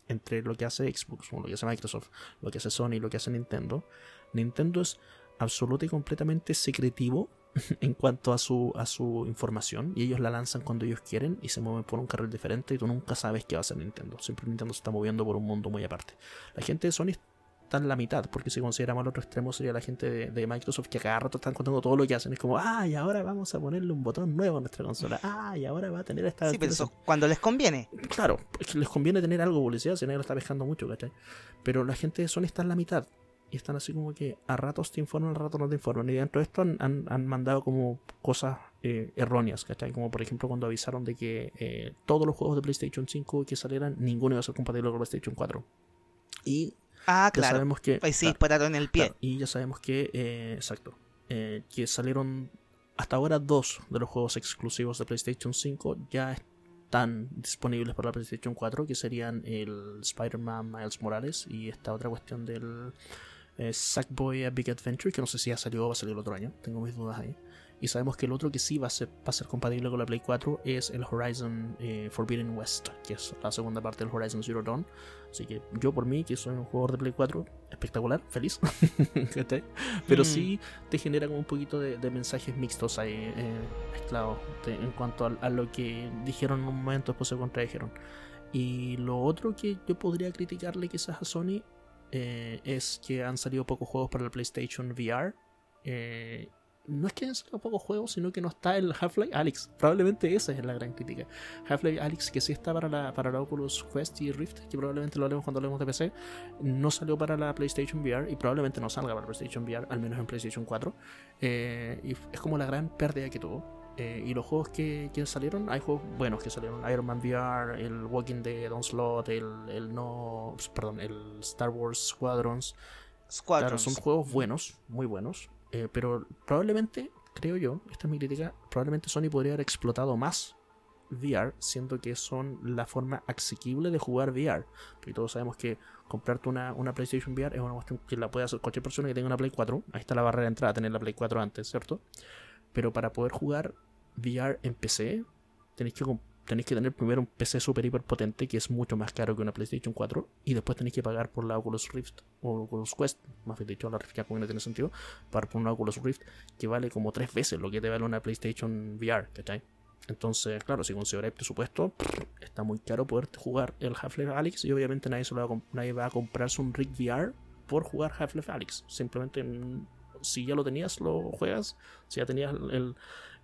entre lo que hace Xbox, lo que hace Microsoft, lo que hace Sony, lo que hace Nintendo, Nintendo es absoluta y completamente secretivo en cuanto a su, a su información y ellos la lanzan cuando ellos quieren y se mueven por un carril diferente y tú nunca sabes qué va a hacer Nintendo. Siempre Nintendo se está moviendo por un mundo muy aparte. La gente de Sony está en la mitad, porque si consideramos el otro extremo sería la gente de, de Microsoft que a cada rato están contando todo lo que hacen. Es como, ah, y ahora vamos a ponerle un botón nuevo a nuestra consola. Ah, y ahora va a tener esta... Sí, pero eso cuando les conviene. Claro, les conviene tener algo publicidad, si nadie lo está pescando mucho, ¿cachai? Pero la gente de Sony está en la mitad. Y están así como que a ratos te informan, a ratos no te informan. Y dentro de esto han, han- han mandado como cosas eh, erróneas, ¿cachai? Como por ejemplo cuando avisaron de que eh, todos los juegos de PlayStation 5 que salieran, ninguno iba a ser compatible con PlayStation 4. Y Ah, ya claro. sabemos que... Ahí sí claro, dispararon en el pie. Claro, y ya sabemos que, eh, exacto, eh, que salieron hasta ahora dos de los juegos exclusivos de PlayStation 5 ya están disponibles para la PlayStation 4, que serían el Spider-Man Miles Morales y esta otra cuestión del eh, Sackboy A Big Adventure, que no sé si ya salió o va a salir el otro año, tengo mis dudas ahí. Y sabemos que el otro que sí va a ser, va a ser compatible con la Play 4 es el Horizon eh, Forbidden West, que es la segunda parte del Horizon Zero Dawn. Así que yo por mí, que soy un jugador de Play 4, espectacular, feliz. Pero Mm. sí te genera como un poquito de, de mensajes mixtos ahí eh, mezclados en cuanto a, a lo que dijeron en un momento, después se contradijeron. Y lo otro que yo podría criticarle quizás a Sony eh, es que han salido pocos juegos para el PlayStation VR. Eh, no es que hayan salido pocos juegos, sino que no está el Half-Life Alyx. Probablemente esa es la gran crítica. Half-Life Alyx, que sí está para la, para la Oculus Quest y Rift, que probablemente lo haremos cuando hablemos de PC, no salió para la PlayStation VR y probablemente no salga para la PlayStation VR, al menos en PlayStation 4. Eh, y es como la gran pérdida que tuvo. Eh, y los juegos que, que salieron, hay juegos buenos que salieron. Iron Man VR, el Walking Dead Onslaught, el, el no. Perdón, el Star Wars Squadrons. Claro, Squadrons. son juegos buenos, muy buenos. eh, pero probablemente, creo yo, esta es mi crítica, probablemente Sony podría haber explotado más VR, siendo que son la forma asequible de jugar VR. Porque todos sabemos que comprarte una, una PlayStation VR es una cuestión que la puede hacer cualquier persona que tenga una Play 4. Ahí está la barrera de entrada, tener la Play 4 antes, ¿cierto? Pero para poder jugar VR en PC, tenéis que, tenéis que tener primero un PC super hiper potente que es mucho más caro que una PlayStation 4 y después tenéis que pagar por la Oculus Rift o Oculus Quest, más bien dicho, la Rift ya no tiene sentido, pagar por una Oculus Rift que vale como tres veces lo que te vale una PlayStation VR, ¿cachai? Entonces, claro, si consideráis presupuesto, está muy caro poder jugar el Half-Life Alyx y obviamente nadie, se lo va a nadie va a comprarse un rig VR por jugar Half-Life Alyx. Simplemente, mm, si ya lo tenías, lo juegas. Si ya tenías el,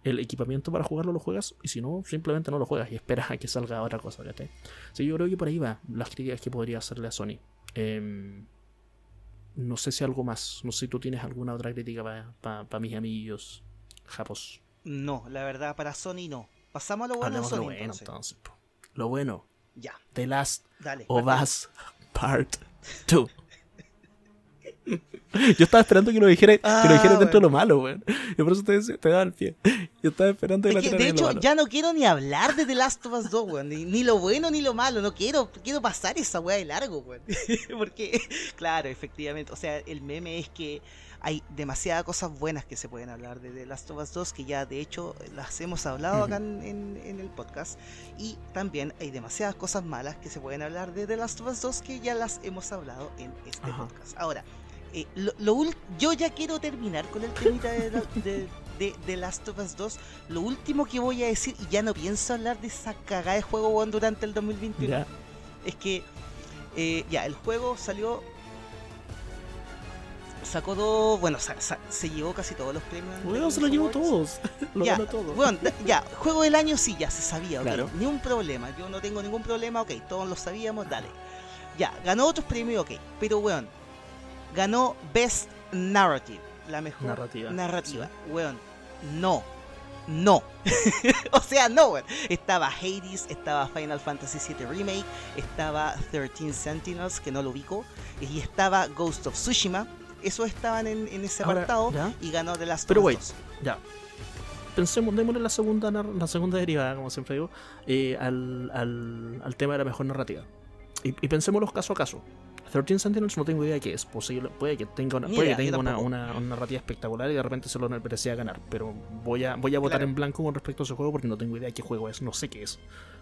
el equipamiento para jugarlo, lo juegas. Y si no, simplemente no lo juegas y esperas a que salga otra cosa. ¿cachai? Sí, yo creo que por ahí va las críticas que podría hacerle a Sony. Em, no sé si algo más. No sé si tú tienes alguna otra crítica para mis amigos japos. No, la verdad, para Sony no. Pasamos a lo bueno de de lo Sony. bueno entonces. Lo bueno. Ya, The Last dale. of. Us Part 2. Yo estaba esperando que lo dijera, que Ah, lo dijera dentro de lo malo, weón. Y por eso te, te daba el pie. Yo estaba esperando que Es la que, de en lo hecho, malo. ya no quiero ni hablar de The Last of Us 2, weón. Ni, ni lo bueno ni lo malo. No quiero, quiero pasar esa weá de largo, weón. Porque, claro, efectivamente. O sea, el meme es que hay demasiadas cosas buenas que se pueden hablar de The Last of Us 2, que ya de hecho las hemos hablado acá en, en- en el podcast. Y también hay demasiadas cosas malas que se pueden hablar de The Last of Us 2, que ya las hemos hablado en este Ajá. podcast. Ahora, eh, lo, yo ya quiero terminar con el temita de, de, de, de Last of Us 2. Lo último que voy a decir, y ya no pienso hablar de esa cagada de juego durante el 2021, Ya. es que eh, ya, el juego salió. Sacó dos. Bueno, sa- sa- se llevó casi todos los premios. los se lo llevó todos. Lo Ya, ganó todo. Bueno, ya, juego del año sí, ya se sabía, ok, Claro. ni un problema, yo no tengo ningún problema, ok, todos lo sabíamos, dale. Ya, ganó otros premios, ok, pero weón, ganó Best Narrative, la mejor Narrativa, narrativa. Weón, no, No. o sea, no, weón. Estaba Hades, estaba Final Fantasy VII Remake, estaba 13 Sentinels, que no lo ubico, y estaba Ghost of Tsushima. Esos estaban en, en ese Ahora, apartado ya. y ganó de las Pero wait, ya. Pensemos, démosle la segunda, la segunda derivada, como siempre digo, eh, al, al, al tema de la mejor narrativa. Y, y pensémoslo caso a caso. 13 Sentinels no tengo idea de qué es. Posible, puede que tenga, una, puede idea, que tenga una, una- una narrativa espectacular y de repente se lo merecía ganar. Pero voy a, voy a votar Claro. en blanco con respecto a ese juego porque no tengo idea de qué juego es. No sé qué es.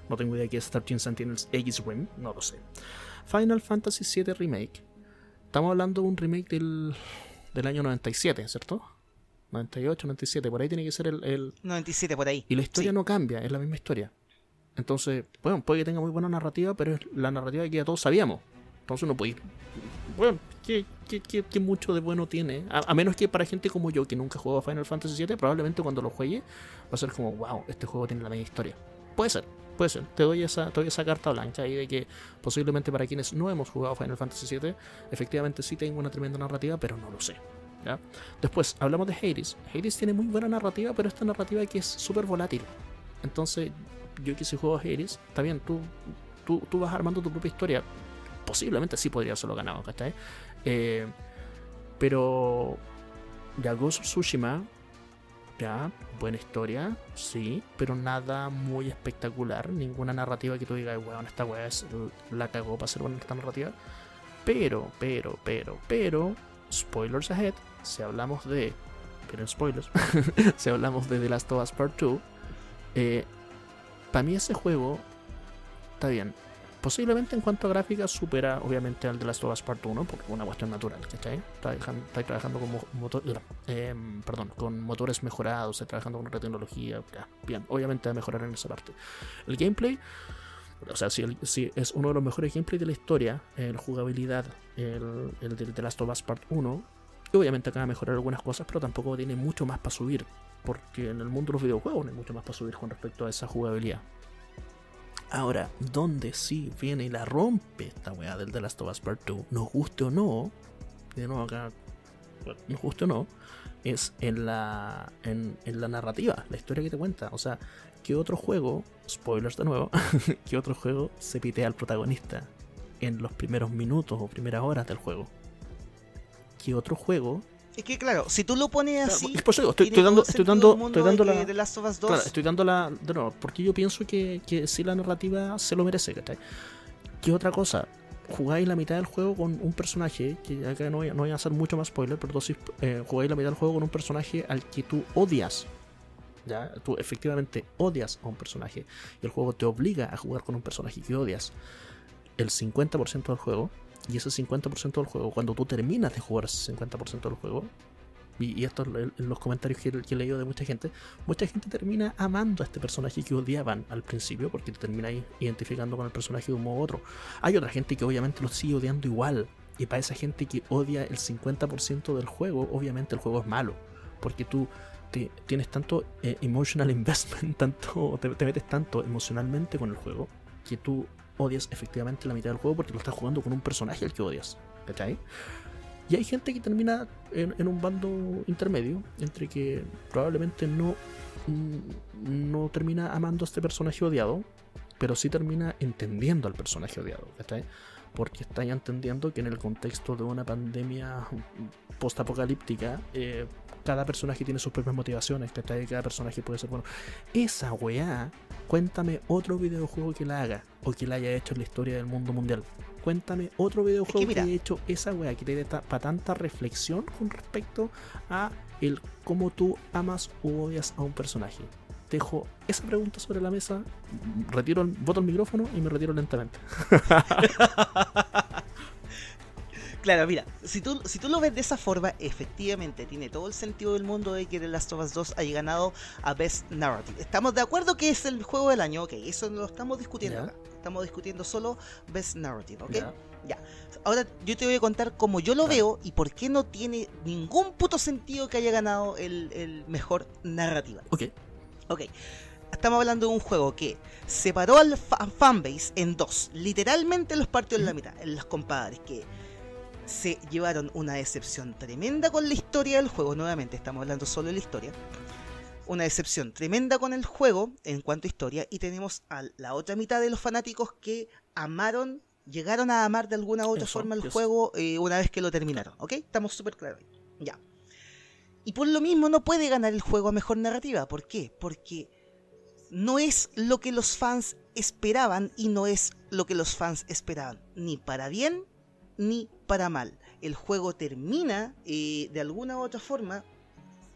No tengo idea de qué es 13 Sentinels Aegis Rim. No lo sé. Final Fantasy VII Remake. Estamos hablando de un remake del, del año 97, ¿cierto? 98, 97. Por ahí tiene que ser el- el, 97 por ahí. y la historia Sí. no cambia, es la misma historia. Entonces, bueno, puede que tenga muy buena narrativa, pero es la narrativa que ya todos sabíamos. Entonces no ir. Bueno, ¿qué, qué, qué- mucho de bueno tiene? A, menos que para gente como yo, que nunca jugó a Final Fantasy VII, probablemente cuando lo juegue va a ser como, wow, este juego tiene la misma historia. Puede ser, puede ser. Te doy esa, te doy esa carta blanca ahí de que posiblemente para quienes no hemos jugado Final Fantasy VII, efectivamente sí tengo una tremenda narrativa, pero no lo sé. ¿ya? Después, hablamos de Hades. Hades tiene muy buena narrativa, pero esta narrativa que es súper volátil. Entonces, yo que si juego a Hades, está bien, tú, tú, tú vas armando tu propia historia. Posiblemente sí podría haberlo ganado, ¿cachai? Eh, pero ya Ghost of Tsushima, ya, buena historia, sí, pero nada muy espectacular. Ninguna narrativa que tú digas, weón, esta weá la cagó para ser buena esta narrativa. Pero, pero, pero, pero, spoilers ahead, si hablamos de. Pero spoilers, si hablamos de The Last of Us Part 2, eh, para mí ese juego está bien. Posiblemente en cuanto a gráficas supera obviamente al de Last of Us Part 1 por una cuestión natural, ¿cachai? Está, está trabajando con mo- motor- eh, perdón, con motores mejorados, está trabajando con otra tecnología, ya, bien, obviamente va a mejorar en esa parte. El gameplay, o sea, si, el- si es uno de los mejores gameplays de la historia, el jugabilidad, el, el de The Last of Us Part 1, y obviamente acaba de mejorar algunas cosas, pero tampoco tiene mucho más para subir, porque en el mundo de los videojuegos no hay mucho más para subir con respecto a esa jugabilidad. Ahora, donde sí viene y la rompe esta weá del The Last of Us Part 2, nos guste o no, de nuevo acá, nos guste o no, es en la, en, en la narrativa, la historia que te cuenta. O sea, ¿qué otro juego, spoilers de nuevo, qué otro juego se pitea al protagonista en los primeros minutos o primeras horas del juego? ¿Qué otro juego Es que claro, si tú lo pones así. Claro, por eso digo, estoy, estoy dando, estoy dando, estoy dando de la, The Last of Us 2. Claro, estoy dando la. De nuevo, porque yo pienso que, que sí la narrativa se lo merece, ¿cachai? ¿Qué otra cosa? Jugáis la mitad del juego con un personaje, que acá no voy, no voy a hacer mucho más spoiler, pero sí, eh, jugáis la mitad del juego con un personaje al que tú odias. ¿Ya? Tú efectivamente odias a un personaje y el juego te obliga a jugar con un personaje que odias el 50% del juego y ese 50% del juego, cuando tú terminas de jugar ese 50% del juego, y, y esto en los comentarios que, que he leído de mucha gente, mucha gente termina amando a este personaje que odiaban al principio, porque te termináis identificando con el personaje de un modo u otro. Hay otra gente que obviamente lo sigue odiando igual, y para esa gente que odia el 50% del juego, obviamente el juego es malo, porque tú te- tienes tanto eh, emotional investment, tanto, te, te metes tanto emocionalmente con el juego, que tú odias efectivamente la mitad del juego porque lo estás jugando con un personaje al que odias. ¿Cachai? Y hay gente que termina en, en un bando intermedio, entre que probablemente no, mm, no termina amando a este personaje odiado, pero sí termina entendiendo al personaje odiado, ¿cachai? Porque está ya entendiendo que en el contexto de una pandemia postapocalíptica, eh, cada personaje tiene sus propias motivaciones, ¿cachai? Cada personaje puede ser bueno. Esa weá, cuéntame otro videojuego que la haga o que la haya hecho en la historia del mundo mundial. Cuéntame otro videojuego que, haya hecho esa weá, que te dé para tanta reflexión con respecto a el cómo tú amas o odias a un personaje. Dejo esa pregunta sobre la mesa, retiro el, boto el micrófono y me retiro lentamente. Claro, mira, si tú, si tú lo ves de esa forma, efectivamente tiene todo el sentido del mundo de que The Last of Us 2 haya ganado a Best Narrative. Estamos de acuerdo que es el juego del año, ok, eso no lo estamos discutiendo acá. Estamos discutiendo solo Best Narrative, ok. Ya. Ahora yo te voy a contar cómo yo lo veo y por qué no tiene ningún puto sentido que haya ganado el, el mejor narrativa. Ok, Ok, estamos hablando de un juego que separó al fa- fanbase en dos. Literalmente los partió en la mitad, en los compadres que se llevaron una decepción tremenda con la historia del juego. Nuevamente, estamos hablando solo de la historia. una decepción tremenda con el juego en cuanto a historia y tenemos a la otra mitad de los fanáticos que amaron, llegaron a amar de alguna u otra Eso, forma el juego eh, una vez que lo terminaron, ¿ok? Estamos súper claros. ahí. Ya. Y por lo mismo no puede ganar el juego a mejor narrativa. ¿Por qué? Porque no es lo que los fans esperaban y no es lo que los fans esperaban, ni para bien ni para mal. El juego termina eh, de alguna u otra forma.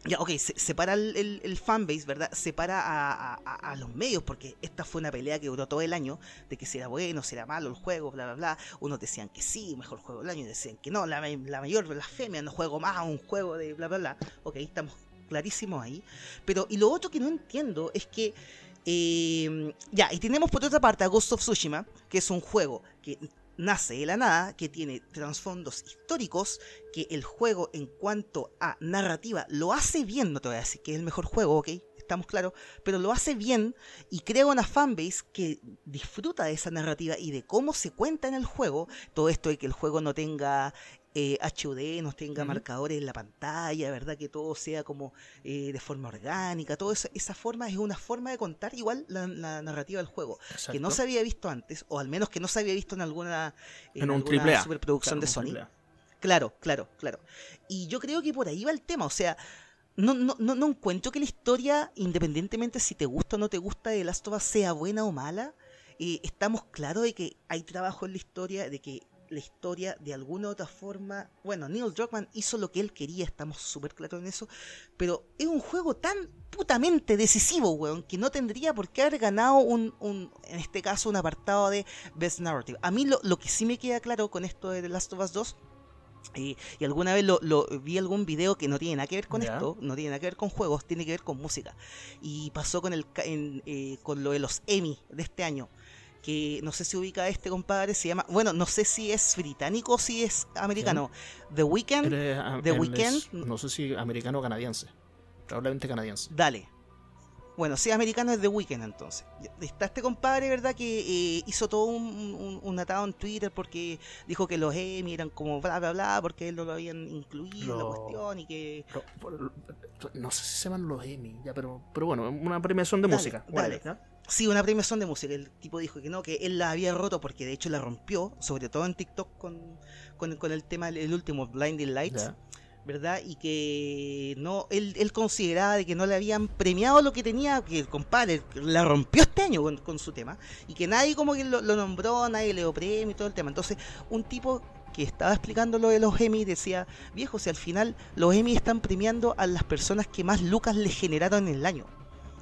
Ya, ok, se, separa el, fanbase, ¿verdad? Separa a, a- los medios, porque esta fue una pelea que duró todo el año, de que si era bueno, si era malo el juego, bla, bla, bla. Unos decían que sí, mejor juego del año, y decían que no, la, la mayor blasfemia, no juego más a un juego de bla, bla, bla. Ok, estamos clarísimos ahí. Pero, y lo otro que no entiendo es que eh, ya, y tenemos por otra parte a Ghost of Tsushima, que es un juego que nace de la nada, que tiene trasfondos históricos, que el juego en cuanto a narrativa lo hace bien, no te voy a decir que es el mejor juego, ok, estamos claros, pero lo hace bien y crea una fanbase que disfruta de esa narrativa y de cómo se cuenta en el juego, todo esto de que el juego no tenga eh, HUD, no tenga marcadores en la pantalla, ¿verdad? Que todo sea como eh, de forma orgánica, todo eso, esa forma es una forma de contar igual la, la narrativa del juego, que no se había visto antes, o al menos que no se había visto en alguna, en un alguna triple A. superproducción Claro, de Sony. Claro, claro, claro. Y yo creo que por ahí va el tema, o sea, no, no, no, no encuentro que la historia, independientemente si te gusta o no te gusta de Last of Us, sea buena o mala, eh, estamos claros de que hay trabajo en la historia, de que la historia de alguna u otra forma, bueno, Neil Druckmann hizo lo que él quería, estamos súper claros en eso, pero es un juego tan putamente decisivo, weón, que no tendría por qué haber ganado un, un en este caso, un apartado de Best Narrative. A mí lo, lo que sí me queda claro con esto de The Last of Us 2 eh, y alguna vez lo, lo- vi algún video que no tiene nada que ver con esto, no tiene nada que ver con juegos, tiene que ver con música. Y pasó con el en, eh, con lo de los Emmy de este año. Que no sé si ubica a este compadre, se llama. Bueno, no sé si es británico o si es americano. The Weeknd, ah, The Weeknd. es, no sé si americano o canadiense. Probablemente canadiense. dale. Bueno, si es americano es The Weeknd entonces. Está este compadre, ¿verdad? Que eh, hizo todo un, un, un atado en Twitter porque dijo que los Emmy eran como bla bla bla porque él no lo habían incluido en la cuestión y que no sé si se llaman los Emmy, ya, pero, pero bueno, una premiación de Dale, música. dale. Sí, una premiación de música. El tipo dijo que no, que él la había roto porque de hecho la rompió, sobre todo en TikTok con, con, con el tema, el último Blinding Lights. ¿verdad? Y que no, él, él consideraba de que no le habían premiado lo que tenía, que el compadre la rompió este año con, con su tema, y que nadie como que lo, lo nombró, nadie le dio premio y todo el tema. Entonces, un tipo que estaba explicando lo de los Emmy decía, viejo, si al final los Emmy están premiando a las personas que más lucas le generaron en el año.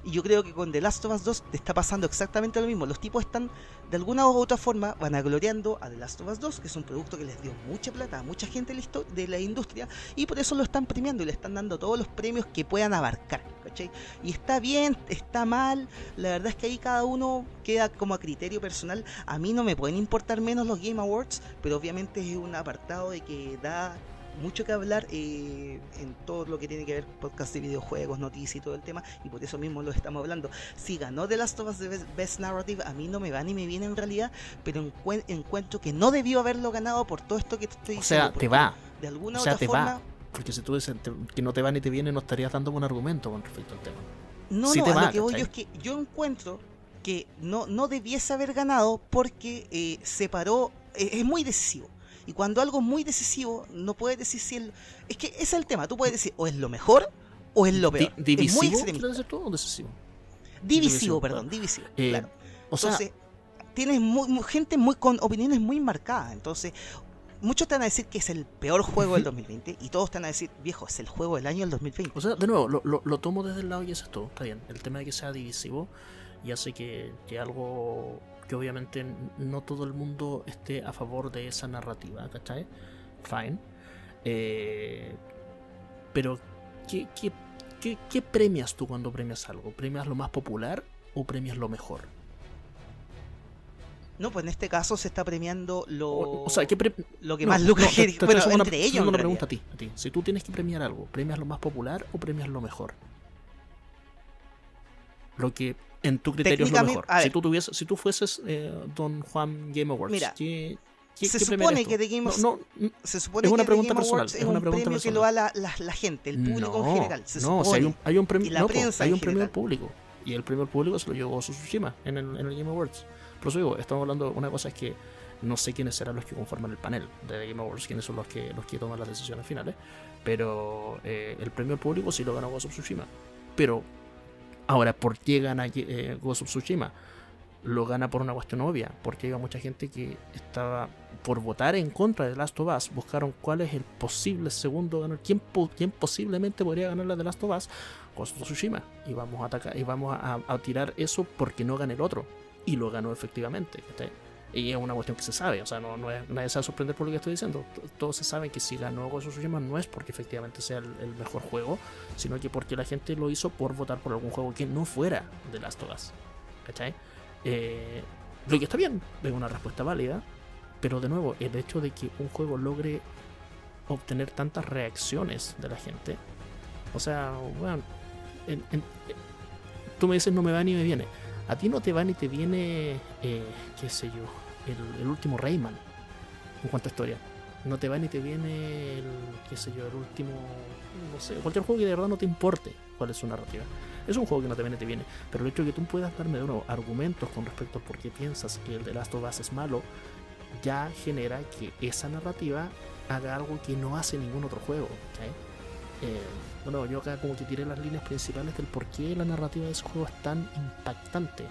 Y yo creo que con The Last of Us 2 te está pasando exactamente lo mismo. Los tipos están, de alguna u otra forma, vanagloriando a The Last of Us 2, que es un producto que les dio mucha plata a mucha gente de la industria, y por eso lo están premiando y le están dando todos los premios que puedan abarcar. ¿cachai? Y está bien, está mal, la verdad es que ahí cada uno queda como a criterio personal. A mí no me pueden importar menos los Game Awards, pero obviamente es un apartado de que da mucho que hablar eh, en todo lo que tiene que ver podcast de videojuegos, noticias y todo el tema, y por eso mismo lo estamos hablando. Si ganó The Last of Us de Best, Narrative, a mí no me va ni me viene en realidad, pero encuen- encuentro que no debió haberlo ganado por todo esto que te estoy O diciendo. sea, te va. De alguna O sea, otra te forma, va. Porque si tú dices que no te va ni te viene, no estarías dando un argumento con respecto al tema. No, Sí no, te a lo que voy yo es que yo encuentro que no, no debiese haber ganado porque eh, separó, eh, es muy decisivo. Y cuando algo es muy decisivo, no puedes decir si el... Es que ese es el tema, tú puedes decir o es lo mejor o es lo Di- peor. es muy ¿Divisivo? extremista. ¿Quieres decir tú o decisivo? Divisivo, divisivo, perdón, divisivo. Eh, claro. O sea, Entonces, tienes muy- muy- gente muy con opiniones muy marcadas. Entonces, muchos te van a decir que es el peor juego del 2020 y todos te van a decir, viejo, es el juego del año del 2020. O sea, de nuevo, lo, lo- lo tomo desde el lado y eso es todo, está bien. El tema de que sea divisivo y hace que, que algo que obviamente no todo el mundo esté a favor de esa narrativa, ¿cachai? Fine. Eh, pero, ¿qué, qué, qué, qué premias tú cuando premias algo? ¿Premias lo más popular o premias lo mejor? No, pues en este caso se está premiando lo, O, sea, ¿qué pre- lo que no, más no, lucra te estoy Bueno, una- entre ellos. haciendo en una pregunta realidad. a ti, a ti. Si tú tienes que premiar algo, ¿premias lo más popular o premias lo mejor? Lo que en tu criterio es lo mejor. Si tú tuvieses, si tú fueses eh, Don Juan Game Awards, Mira. ¿qué, ¿Qué- Se qué supone que The Game No, no, Se supone Es una que pregunta The Game personal, Awards es es una un pregunta premio que personal. lo da la, la- la gente, el público no, en general. Se no, supone. hay un, hay un premio, no, prensa hay un premio al público. Y el premio al público se lo llevó Tsushima en el, en el Game Awards. Por eso digo, estamos hablando, una cosa es que no sé quiénes serán los que conforman el panel de The Game Awards, quiénes son los que, los que toman las decisiones finales, pero eh, el premio al público sí lo ganó Ghost of Tsushima. Pero, ahora, ¿por qué gana eh, Ghost of Tsushima? Lo gana por una cuestión obvia, porque había mucha gente que estaba por votar en contra de Last of Us, buscaron cuál es el posible segundo ganador, quién, po- quién posiblemente podría ganar la de Last of Us, Ghost of Tsushima, y vamos a atacar, y vamos a, tirar eso porque no gane el otro, y lo ganó efectivamente. Y es una cuestión que se sabe, o sea, no, no nadie se va a sorprender por lo que estoy diciendo. Todos se saben que si ganó Ghost of Tsushima no es porque efectivamente sea el, mejor juego, sino que porque la gente lo hizo por votar por algún juego que no fuera de Last of. ¿Cachai? Eh, lo que está bien, es una respuesta válida, pero de nuevo, el hecho de que un juego logre obtener tantas reacciones de la gente, o sea, bueno, en- en- tú me dices no me va ni me viene. A ti no te va ni te viene, eh, qué sé yo, el, último Rayman, en cuanto a historia. No te va ni te viene el, qué sé yo, el último, no sé, cualquier juego que de verdad no te importe cuál es su narrativa. Es un juego que no te viene, te viene. Pero el hecho de que tú puedas darme de nuevo argumentos con respecto a por qué piensas que el de Last of Us es malo, ya genera que esa narrativa haga algo que no hace ningún otro juego. ¿cachai? Eh, bueno, yo acá como que tiré las líneas principales del por qué la narrativa de ese juego es tan impactante.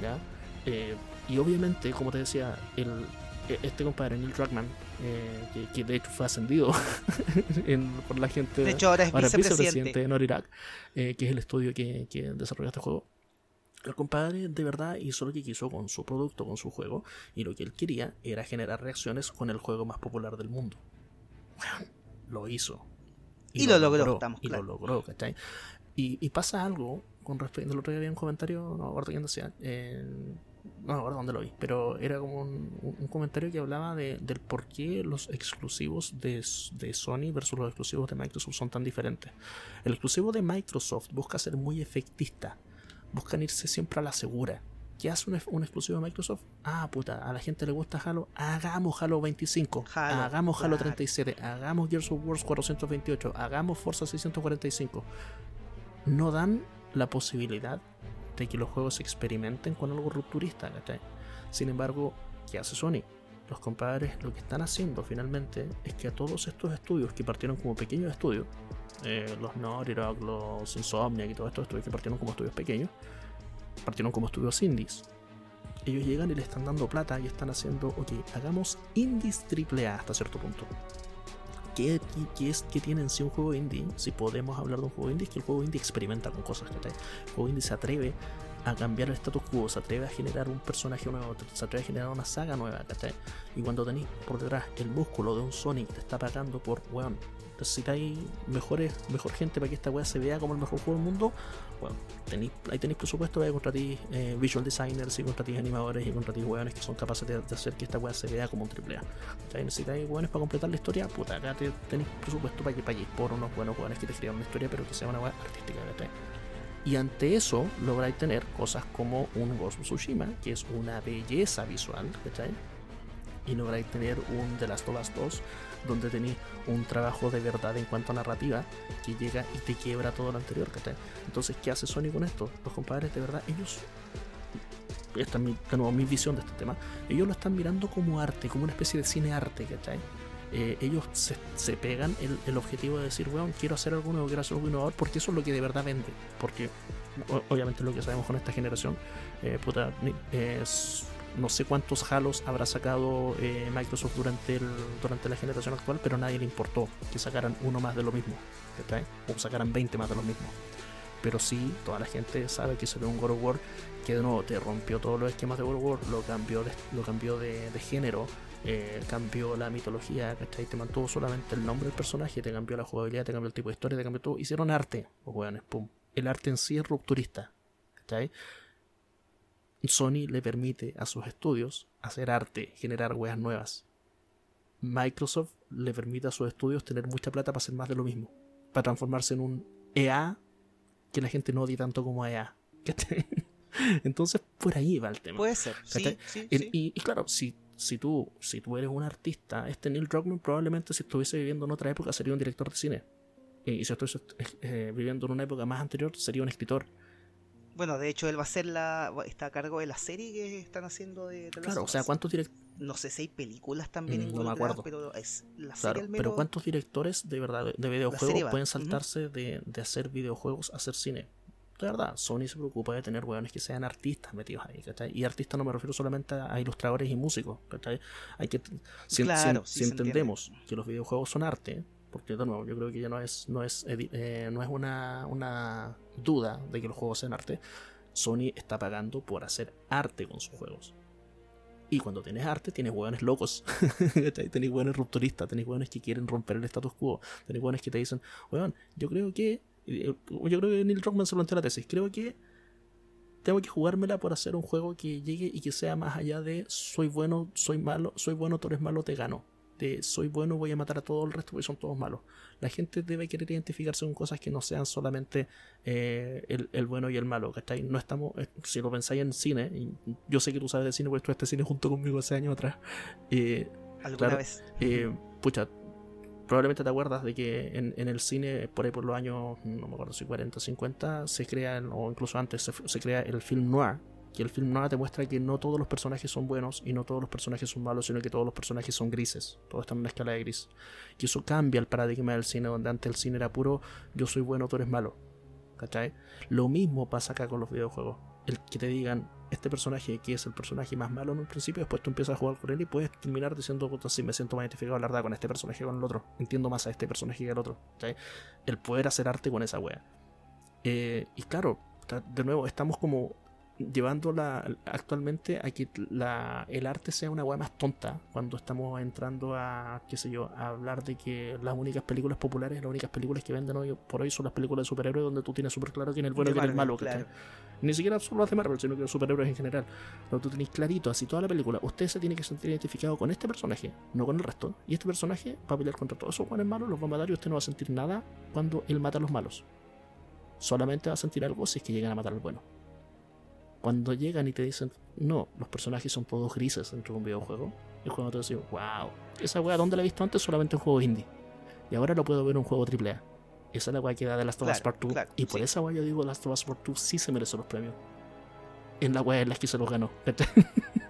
¿ya? Eh, y obviamente, como te decía, el, e- este compadre, Neil Druckmann, eh, que, que de hecho fue ascendido en- por la gente De hecho, ahora es ahora es vicepresidente. de Dog, eh, que es el estudio que, que desarrolla este juego. El compadre de verdad hizo lo que quiso con su producto, con su juego, y lo que él quería era generar reacciones con el juego más popular del mundo. Bueno, lo hizo. Y lo logró, estamos Y claros. lo logró, ¿cachai? Y, y pasa algo con respecto. El otro día había un comentario, no me acuerdo quién decía, en- no me acuerdo dónde lo vi, pero era como un, comentario que hablaba de, del por qué los exclusivos de, de Sony versus los exclusivos de Microsoft son tan diferentes. El exclusivo de Microsoft busca ser muy efectista, buscan irse siempre a la segura. ¿Qué hace un, un exclusivo de Microsoft? Ah, puta, a la gente le gusta Halo, hagamos Halo 25, Halo, hagamos Halo claro. 37, hagamos Gears of War 428, hagamos Forza 645. No dan la posibilidad de que los juegos experimenten con algo rupturista, ¿cachai? Sin embargo, ¿qué hace Sony? Los compadres lo que están haciendo finalmente es que a todos estos estudios que partieron como pequeños estudios, eh, los Naughty Dog, los Insomniac y todos estos estudios que partieron como estudios pequeños, partieron como estudios indies. Ellos llegan y le están dando plata y están haciendo, ok, hagamos indies triple A hasta cierto punto. ¿Qué, qué, qué es que tiene en sí un juego indie? Si podemos hablar de un juego indie, es que el juego indie experimenta con cosas, ¿cachai? El juego indie se atreve a cambiar el status quo, se atreve a generar un personaje nuevo, se atreve a generar una saga nueva, ¿cachai? Y cuando tenéis por detrás el músculo de un Sonic te está pagando por, weón, necesitáis mejores, mejor gente para que esta weá se vea como el mejor juego del mundo, bueno, tenéis, ahí tenéis presupuesto, vais a contratar eh, visual designers y contratar animadores y contratar weones que son capaces de, de hacer que esta weá se vea como un triple A. Necesitáis weones para completar la historia, puta, acá te, tenéis presupuesto para que paguéis por unos buenos weones que te escriban una historia, pero que sea una weá artística, ¿cachai? Y ante eso lográis tener cosas como un Ghost of Tsushima, que es una belleza visual, ¿cachai? Y lográis tener un The Last of Us 2, donde tenéis un trabajo de verdad en cuanto a narrativa que llega y te quiebra todo lo anterior, ¿cachai? Entonces, ¿qué hace Sony con esto? Los compadres, de verdad, ellos. Esta es mi, nuevo, mi visión de este tema. Ellos lo están mirando como arte, como una especie de cine arte, ¿cachai? Eh, ellos se, se pegan el, el objetivo de decir, weón, quiero hacer algo nuevo, quiero hacer algo innovador, porque eso es lo que de verdad vende. Porque, obviamente, lo que sabemos con esta generación, eh, puta, es- no sé cuántos halos habrá sacado eh, Microsoft durante, el, durante la generación actual, pero a nadie le importó que sacaran uno más de lo mismo, ¿cachai? O sacaran 20 más de lo mismo. Pero sí, toda la gente sabe que salió un God of War que de nuevo te rompió todos los esquemas de God of War, lo cambió de, lo cambió de, de género, eh, cambió la mitología, ¿cachai? Te mantuvo solamente el nombre del personaje, te cambió la jugabilidad, te cambió el tipo de historia, te cambió todo. Hicieron arte, los weones, pum. El arte en sí es rupturista, ¿cachai? Sony le permite a sus estudios hacer arte, generar weas nuevas. Microsoft le permite a sus estudios tener mucha plata para hacer más de lo mismo. Para transformarse en un EA que la gente no odie tanto como EA. Entonces, por ahí va el tema. Puede ser. Sí, ¿Cachai? sí, El- sí. y, y claro, si, si tú, si tú eres un artista, este Neil Druckmann probablemente si estuviese viviendo en otra época sería un director de cine. Y si estuviese eh, viviendo en una época más anterior sería un escritor. Bueno, de hecho él va a ser la está a cargo de la serie que están haciendo de, de Claro, o sea, ¿cuántos directores no sé si hay películas también Mm, no me acuerdo. pero es la serie Claro, al pero ¿cuántos directores de verdad de serie videojuegos pueden saltarse de, de hacer videojuegos a hacer cine? De verdad, Sony se preocupa de tener weones que sean artistas metidos ahí, ¿cachai? Y artistas no me refiero solamente a, ilustradores y músicos, ¿cachai? Hay que, si, Claro, si- sí si se entiende. entendemos que los videojuegos son arte, porque de nuevo, yo creo que ya no es, no es, eh, no es una, una duda de que los juegos sean arte, Sony está pagando por hacer arte con sus juegos. Y cuando tienes arte, tienes hueones locos. Tenés hueones rupturistas, tenés hueones que quieren romper el status quo. Tenés hueones que te dicen, hueón, yo creo que. eh, Yo creo que Neil Druckmann se planteó la tesis. Creo que tengo que jugármela por hacer un juego que llegue y que sea más allá de soy bueno, soy malo, soy bueno, tú eres malo, te gano. De soy bueno, voy a matar a todo el resto porque son todos malos. La gente debe querer identificarse con cosas que no sean solamente eh, el, el bueno y el malo, ¿cachai? No estamos, eh, si lo pensáis en cine, y yo sé que tú sabes de cine porque tú este cine junto conmigo hace años atrás, eh, alguna claro, vez. eh, pucha, probablemente te acuerdas de que en, en el cine, por ahí por los años, no me acuerdo si 40, 50, se crea, o incluso antes, se, se crea el film noir. Que el film noir te muestra que no todos los personajes son buenos y no todos los personajes son malos, sino que todos los personajes son grises. Todos están en una escala de gris. Y eso cambia el paradigma del cine, donde antes el cine era puro yo soy bueno, tú eres malo. ¿Cachai? Lo mismo pasa acá con los videojuegos. El que te digan, este personaje que es el personaje más malo en un principio, después tú empiezas a jugar con él y puedes terminar diciendo, sí, me siento más identificado, la verdad, con este personaje con el otro. Entiendo más a este personaje que al otro. ¿cachai? El poder hacer arte con esa wea. Eh, y claro, de nuevo, estamos como llevándola actualmente a que la, el arte sea una wea más tonta cuando estamos entrando a, qué sé yo, a hablar de que las únicas películas populares, las únicas películas que venden hoy por hoy son las películas de superhéroes donde tú tienes súper claro quién es el bueno y quién es el malo. Ni siquiera solo las de Marvel, sino que los superhéroes en general. Donde tú tenéis clarito, así toda la película, usted se tiene que sentir identificado con este personaje, no con el resto. Y este personaje va a pelear contra todos esos buenos malos, los va a matar y usted no va a sentir nada cuando él mata a los malos. Solamente va a sentir algo si es que llegan a matar al bueno. Cuando llegan y te dicen, no, los personajes son todos grises dentro de un videojuego, es cuando te dices, wow, esa wea, ¿dónde la he visto antes? Solamente en juegos indie. Y ahora lo puedo ver en un juego AAA. Esa es la wea que da de Last of Us Part 2. claro, y por sí. esa wea yo digo, Last of Us Part 2 sí se merece los premios. En la wea en las que se los ganó.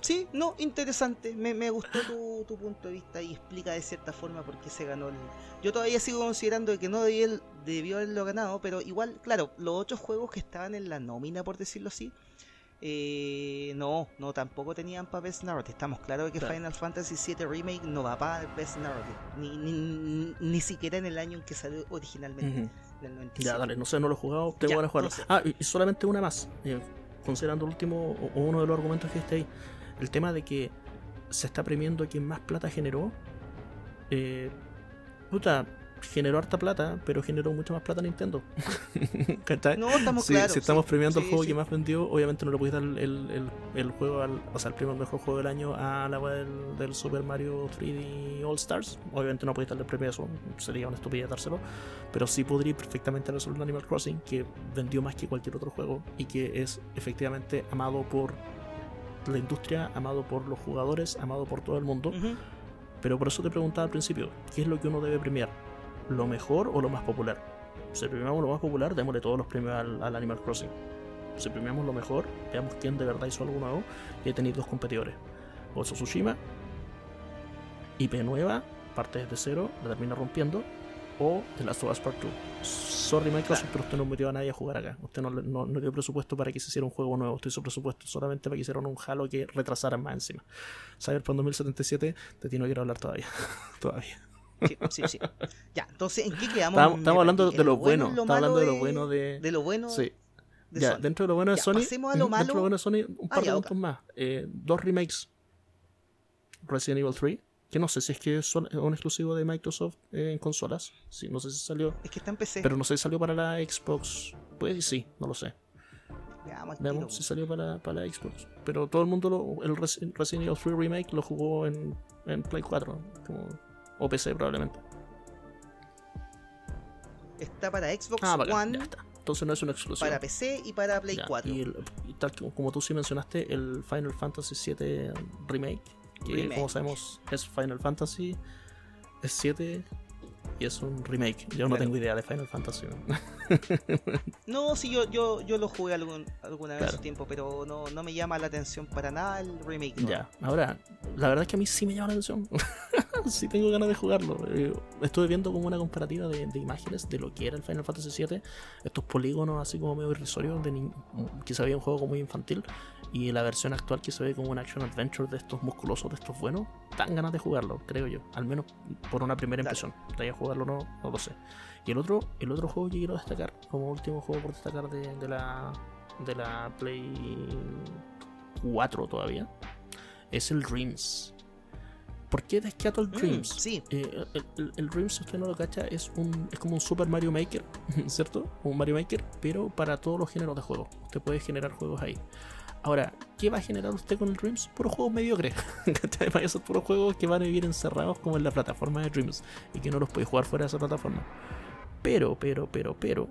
Sí, no, interesante. Me, me gustó tu, tu punto de vista y explica de cierta forma por qué se ganó el. Yo todavía sigo considerando que no debió, debió haberlo ganado, pero igual, claro, los otros juegos que estaban en la nómina, por decirlo así, eh, no, no, tampoco tenían para Best Narrative. Estamos claros de que Claro. Final Fantasy VII Remake no va para Best Narrative, ni, ni, ni, ni siquiera en el año en que salió originalmente, Ujú. en el 97. Ya, dale, no sé, no lo he jugado, tengo ganas de jugarlo. entonces. Ah, y, solamente una más. eh, considerando el último, o, o uno de los argumentos que está ahí, el tema de que se está premiando a quien más plata generó. Eh, puta, generó harta plata, pero generó mucha más plata Nintendo. ¿Cachai? No, estamos Si, claros. si estamos sí, premiando el sí, juego sí. que más vendió, obviamente no le puedes dar el, el, el- el juego al, o sea, el al mejor juego del año a la del, del Super Mario 3D All Stars. Obviamente no podéis darle el premio a eso, sería una estupidez dárselo. Pero sí podría perfectamente al Animal Crossing, que vendió más que cualquier otro juego y que es efectivamente amado por la industria, amado por los jugadores, amado por todo el mundo. Ujú. Pero por eso te preguntaba al principio, ¿qué es lo que uno debe premiar? ¿Lo mejor o lo más popular? Si premiamos lo más popular, démosle todos los premios al, al Animal Crossing. Si premiamos lo mejor, veamos quién de verdad hizo algo nuevo. Y ahí tenéis dos competidores. Of Tsushima, IP nueva, parte desde cero, la termina rompiendo. O The Last of Us Part 2. Sorry Microsoft, pero usted no metió a nadie a jugar acá. Usted no, le- no, no dio presupuesto para que se hiciera un juego nuevo. Usted hizo presupuesto solamente para que hicieran un Halo que retrasaran más encima. Cyberpunk 2077, de ti no quiero hablar todavía. todavía. Sí, sí, sí. Ya, entonces, ¿en qué quedamos? Estamos, hablando de ¿En lo bueno. Estamos hablando de malo lo bueno de. de lo bueno Sí. de Ya, Sony? dentro de lo bueno de Ya, Sony. a lo ujú, Dentro de malo. lo bueno de Sony, un par Ah, de ya, puntos más. Eh, dos remakes. Resident Evil 3. Que no sé si es que es un exclusivo de Microsoft eh, en consolas. Sí, no sé si salió. Es que está en PC. Pero no sé si salió para la Xbox. Pues sí, no lo sé. Veamos tiro, si salió para, para la Xbox. Pero todo el mundo, lo, el Res- Resident Evil 3 Remake lo jugó en, en Play 4. como- o PC probablemente. Está para Xbox Ah, bacán, One ya está. Entonces no es una exclusión. Para PC y para Play Ya, 4. Y, el- y tal como tú sí mencionaste, el Final Fantasy VII Remake, que Remake. como sabemos es Final Fantasy, es 7 y es un remake. Yo no tengo idea de Final Fantasy. ¿no? Sí, yo, yo, yo lo jugué algún, alguna vez Claro. en su tiempo, pero no, no me llama la atención para nada el remake. ¿no? Ya, ahora, la verdad es que a mí sí me llama la atención. sí tengo ganas de jugarlo. Eh, estuve viendo como una comparativa de, de imágenes de lo que era el Final Fantasy VII. Estos polígonos así como medio irrisorios, de que se veía un juego como muy infantil. Y la versión actual que se ve como un action adventure de estos musculosos, de estos buenos. Dan ganas de jugarlo, creo yo. Al menos por una primera impresión. De a jugarlo no, no lo sé. Y el otro, el otro juego que quiero destacar, como último juego por destacar de, de la de la Play 4 todavía, es el Dreams. ¿Por qué descato el Mm, Dreams? sí, Eh, el, el- el Dreams, si usted no lo cacha, es, un, es como un Super Mario Maker, ¿cierto? Un Mario Maker, pero para todos los géneros de juego. Usted puede generar juegos ahí. Ahora, ¿qué va a generar usted con el Dreams? Puros juegos mediocres. ¿cachai? Van a ser puros juegos que van a vivir encerrados como en la plataforma de Dreams y que no los puede jugar fuera de esa plataforma. Pero, pero, pero, pero,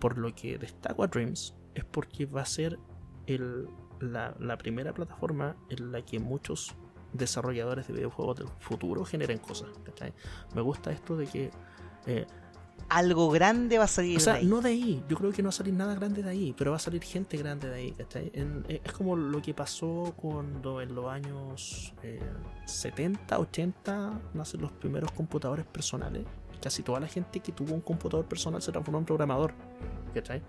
por lo que destaco a Dreams es porque va a ser el, la, la primera plataforma en la que muchos desarrolladores de videojuegos del futuro generen cosas. ¿cachai? Me gusta esto de que. eh, algo grande va a salir o sea, de ahí. no de ahí, yo creo que no va a salir nada grande de ahí, pero va a salir gente grande de ahí, ¿cachai? En- eh, es como lo que pasó cuando en los años eh, 70, 80 nacen los primeros computadores personales. Casi toda la gente que tuvo un computador personal se transformó en programador, ¿cachai?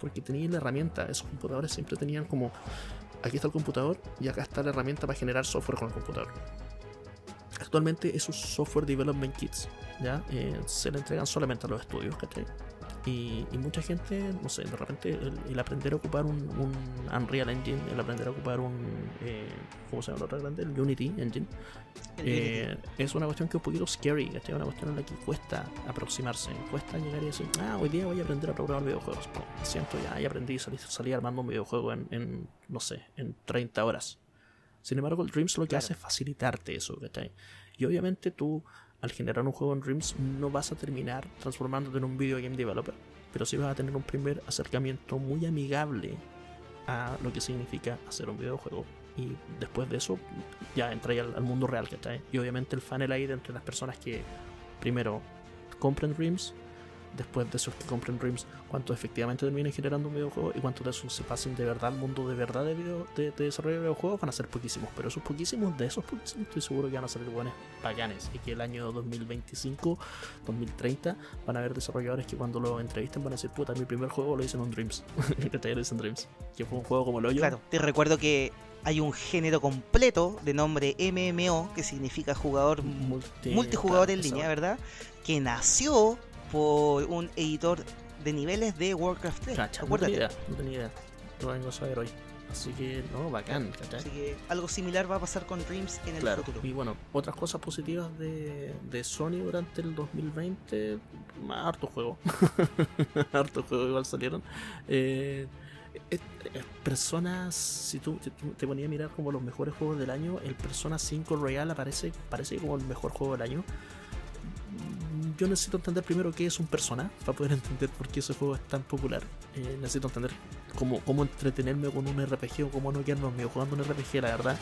Porque tenía la herramienta, esos computadores siempre tenían como, aquí está el computador y acá está la herramienta para generar software con el computador. Actualmente esos software development kits ¿ya? Eh, se le entregan solamente a los estudios, ¿cachai? Y, y mucha gente, no sé, de repente el, el aprender a ocupar un, un Unreal Engine, el aprender a ocupar un, eh, ¿cómo se llama la otra grande? El Unity Engine, El eh, Unity. es una cuestión que es un poquito scary, ¿cachai? Una cuestión en la que cuesta aproximarse, cuesta llegar y decir, ah, hoy día voy a aprender a programar videojuegos. No, siento ya, ya aprendí, salí, salí armando un videojuego en, en, no sé, en 30 horas. Sin embargo, el Dreams lo que Claro. hace es facilitarte eso, ¿cachai? Y obviamente tú, al generar un juego en Dreams, no vas a terminar transformándote en un video game developer, pero sí vas a tener un primer acercamiento muy amigable a lo que significa hacer un videojuego. Y después de eso, ya entra al, al mundo real, ¿cachai? Y obviamente el funnel ahí de entre las personas que primero compren Dreams, después de esos que compren Dreams, cuántos efectivamente terminen generando un videojuego y cuántos de esos se pasen de verdad al mundo de verdad de, video, de, de desarrollo de videojuegos van a ser poquísimos. Pero esos poquísimos, de esos poquísimos, estoy seguro que van a salir buenos bacanes. Y que el año 2025, 2030, van a haber desarrolladores que cuando lo entrevisten van a decir, puta, mi primer juego lo hice en un Dreams. lo hice en Dreams. Que fue un juego como el hoyo. Claro, te recuerdo que hay un género completo de nombre MMO, que significa jugador Multi- multijugador en línea. ¿verdad? Que nació por un editor de niveles de Warcraft 3. Cacha, no tenía idea, no tenía idea. Lo vengo a saber hoy. Así que, no, bacán, ¿cachai? Así que algo similar va a pasar con Dreams en el Claro, futuro. y bueno, otras cosas positivas de, de Sony durante el 2020, más harto juego. harto juego igual salieron. Eh, eh, eh, personas, si tú te, te ponías a mirar como los mejores juegos del año, el Persona 5 Royal aparece, parece como el mejor juego del año. Yo necesito entender primero qué es un Persona para poder entender por qué ese juego es tan popular. Eh, necesito entender cómo, cómo entretenerme con un RPG o cómo no quedarme dormido jugando un RPG, la verdad.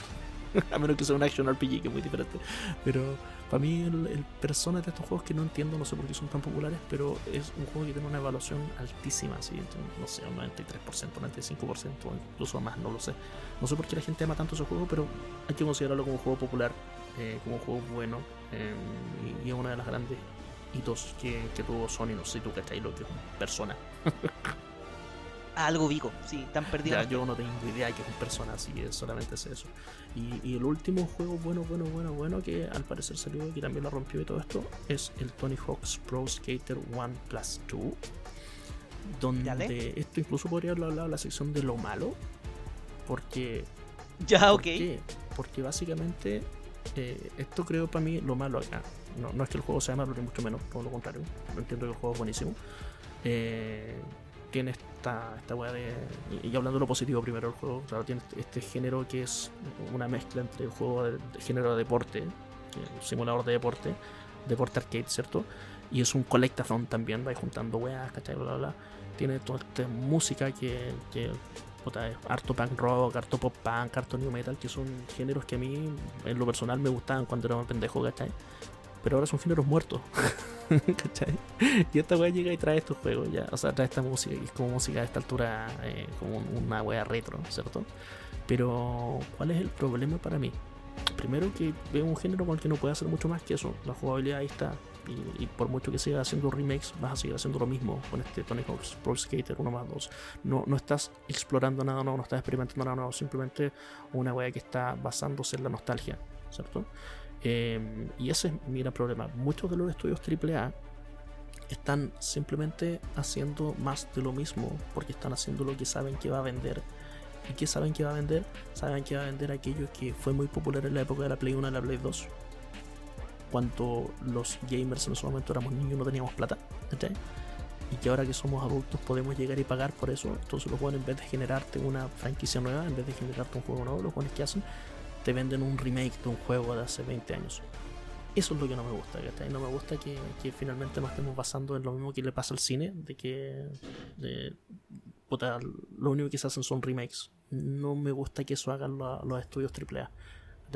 a menos que sea un action RPG, que es muy diferente. Pero para mí el, el Persona de estos juegos que no entiendo, no sé por qué son tan populares, pero es un juego que tiene una evaluación altísima, así, no sé, un 93%, un 95%, incluso más, no lo sé. No sé por qué la gente ama tanto ese juego, pero hay que considerarlo como un juego popular, eh, como un juego bueno, eh, y, y es una de las grandes hitos que, que tuvo Sony, no sé tú cachai lo que es un Persona. Algo vico, sí, tan perdido. Ya, yo no tengo idea que es un persona, así que solamente es eso. Y, y el último juego bueno, bueno, bueno, bueno, que al parecer salió y que también lo rompió y todo esto, es el Tony Hawk's Pro Skater 1 Plus 2. Donde Dale. esto incluso podría hablado en la sección de lo malo. Porque. Ya, ¿por ok. qué? Porque básicamente. Eh, esto creo para mí lo malo acá. No, no es que el juego sea malo, ni mucho menos, todo lo contrario. Entiendo que el juego es buenísimo. Eh, tiene esta, esta weá de. Y, hablando de lo positivo primero, el juego, claro, tiene este, este género que es una mezcla entre el juego de, género de deporte, simulador de deporte, deporte arcade, ¿cierto? Y es un collectathon también, vais juntando weas, ¿cachai? Bla, bla, bla. tiene toda esta música que, que puta, harto punk rock, harto pop punk, harto new metal, que son géneros que a mí en lo personal me gustaban cuando era un pendejo, ¿cachai? Pero ahora son géneros muertos, ¿cachai? Y esta weá llega y trae estos juegos, ya, o sea, trae esta música, y es como música a esta altura, eh, como una weá retro, ¿cierto? Pero, ¿cuál es el problema para mí? Primero que veo un género con el que no puede hacer mucho más que eso. La jugabilidad ahí está. Y, por mucho que siga haciendo remakes, vas a seguir haciendo lo mismo con este Tony Hawk's Pro Skater 1 más 2. No, no estás explorando nada nuevo, no estás experimentando nada nuevo, simplemente una wea que está basándose en la nostalgia, ¿cierto? Em, y ese es mi gran problema. Muchos de los estudios AAA están simplemente haciendo más de lo mismo porque están haciendo lo que saben que va a vender ¿Y qué saben que va a vender? Saben que va a vender aquello que fue muy popular en la época de la Play 1 y la Play 2. Cuando los gamers en ese momento éramos niños no teníamos plata. Y que ahora que somos adultos podemos llegar y pagar por eso. Entonces los juegos en vez de generarte una franquicia nueva, en vez de generarte un juego nuevo, los juegos que hacen te venden un remake de un juego de hace 20 años. Eso es lo que no me gusta, No me gusta que, finalmente nos estemos basando en lo mismo que le pasa al cine, de que lo único que se hacen son remakes. No me gusta que eso hagan los estudios AAA.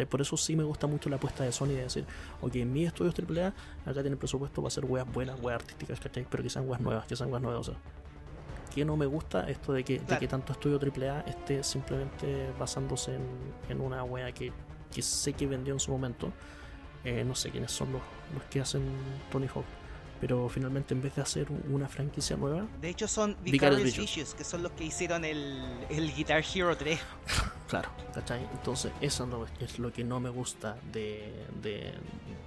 Por eso sí me gusta mucho la apuesta de Sony de decir, ok, en mis estudios AAA, acá tienen presupuesto para hacer weas buenas, weas artísticas, Pero que sean weas nuevas, que sean weas nuevas. que no me gusta esto de que, que tanto estudio AAA esté simplemente basándose en, una wea que, sé que vendió en su momento. Eh, no sé quiénes son los, los que hacen Tony Hawk pero finalmente en vez de hacer una franquicia nueva. De hecho, son Vicarious Visions, que son los que hicieron el, el Guitar Hero 3. claro, ¿cachai? Entonces, eso no, es lo que no me gusta de, de,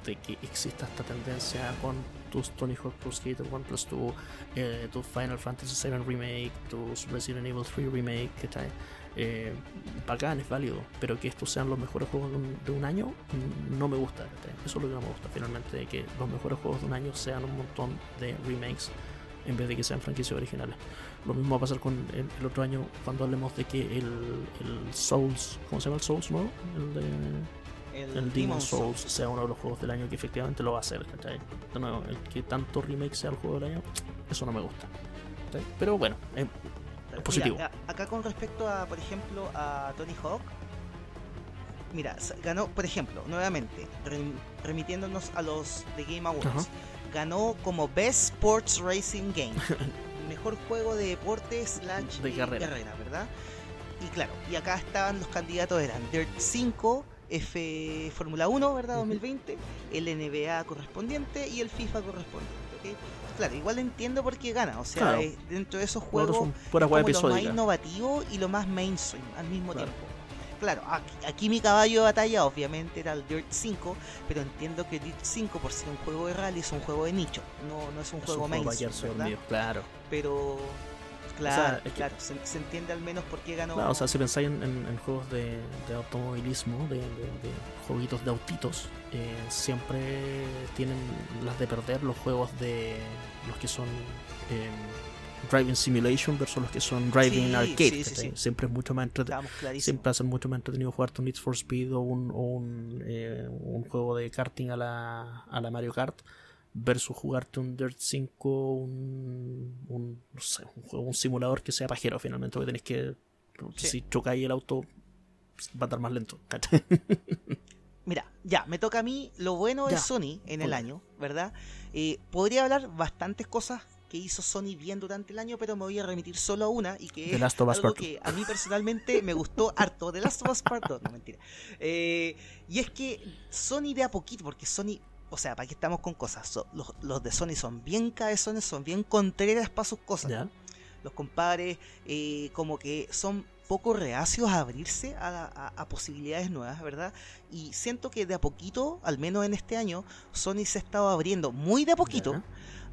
de que exista esta tendencia con tus Tony Hawk Pro Skater 1 Plus 2, eh, tu Final Fantasy VII Remake, tus Resident Evil 3 Remake, ¿cachai? Eh, bacán, es válido, pero que estos sean los mejores juegos de un, año, no me gusta. Eso es lo que no me gusta, finalmente, que los mejores juegos de un año sean un montón de remakes en vez de que sean franquicias originales. Lo mismo va a pasar con el, otro año cuando hablemos de que el, el, Souls, ¿cómo se llama el Souls nuevo? El de el, Demon Souls, sea uno de los juegos del año que efectivamente lo va a hacer. De nuevo, el que tanto remake sea el juego del año, eso no me gusta. Pero bueno, eh, positivo. acá con respecto a, por ejemplo, a Tony Hawk, mira, ganó, por ejemplo, nuevamente, remitiéndonos a los de Game Awards, ganó como Best Sports Racing Game. mejor juego de deportes slash de carrera. ¿verdad? Y claro, y acá estaban los candidatos, eran Dirt 5, F Fórmula 1, ¿verdad? 2020, el NBA correspondiente y el FIFA correspondiente. Claro, igual entiendo por qué gana. O sea, dentro de esos juegos es como lo más innovativo y lo más mainstream al mismo tiempo. Claro, aquí, mi caballo de batalla obviamente era el Dirt 5, pero entiendo que Dirt 5 por ser un juego de rally es un juego de nicho, no, no es un juego mainstream. claro. Pero Claro, claro, se, entiende al menos por qué ganó. o sea, si pensáis en, juegos de, automovilismo, de, de, jueguitos de autitos, eh, siempre tienen las de perder los juegos de los que son eh, Driving Simulation versus los que son Driving Arcade. siempre es mucho más entretenido. Siempre hacen mucho más entretenido jugar un Need for Speed o un, un, eh, un juego de karting a la, a la Mario Kart versus jugarte un Dirt 5, un, un, no sé, un, juego, un simulador que sea pajero finalmente, porque tenéis que, si chocáis el auto, va a estar más lento. Mira, ya, me toca a mí lo bueno de Sony en el año, ¿verdad? Eh, podría hablar bastantes cosas que hizo Sony bien durante el año, pero me voy a remitir solo a una y que es algo que a mí personalmente me gustó harto. The Last of Us Part 2, no mentira. Eh, y es que Sony de a poquito, porque Sony o sea, para qué estamos con cosas. los, de Sony son bien cabezones, son bien contreras para sus cosas. Los compadres, eh, como que son poco reacios a abrirse a, posibilidades nuevas, ¿verdad? Y siento que de a poquito, al menos en este año, Sony se ha estado abriendo muy de a poquito.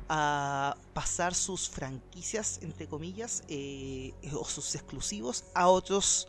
a pasar sus franquicias, entre comillas, eh, o sus exclusivos a otras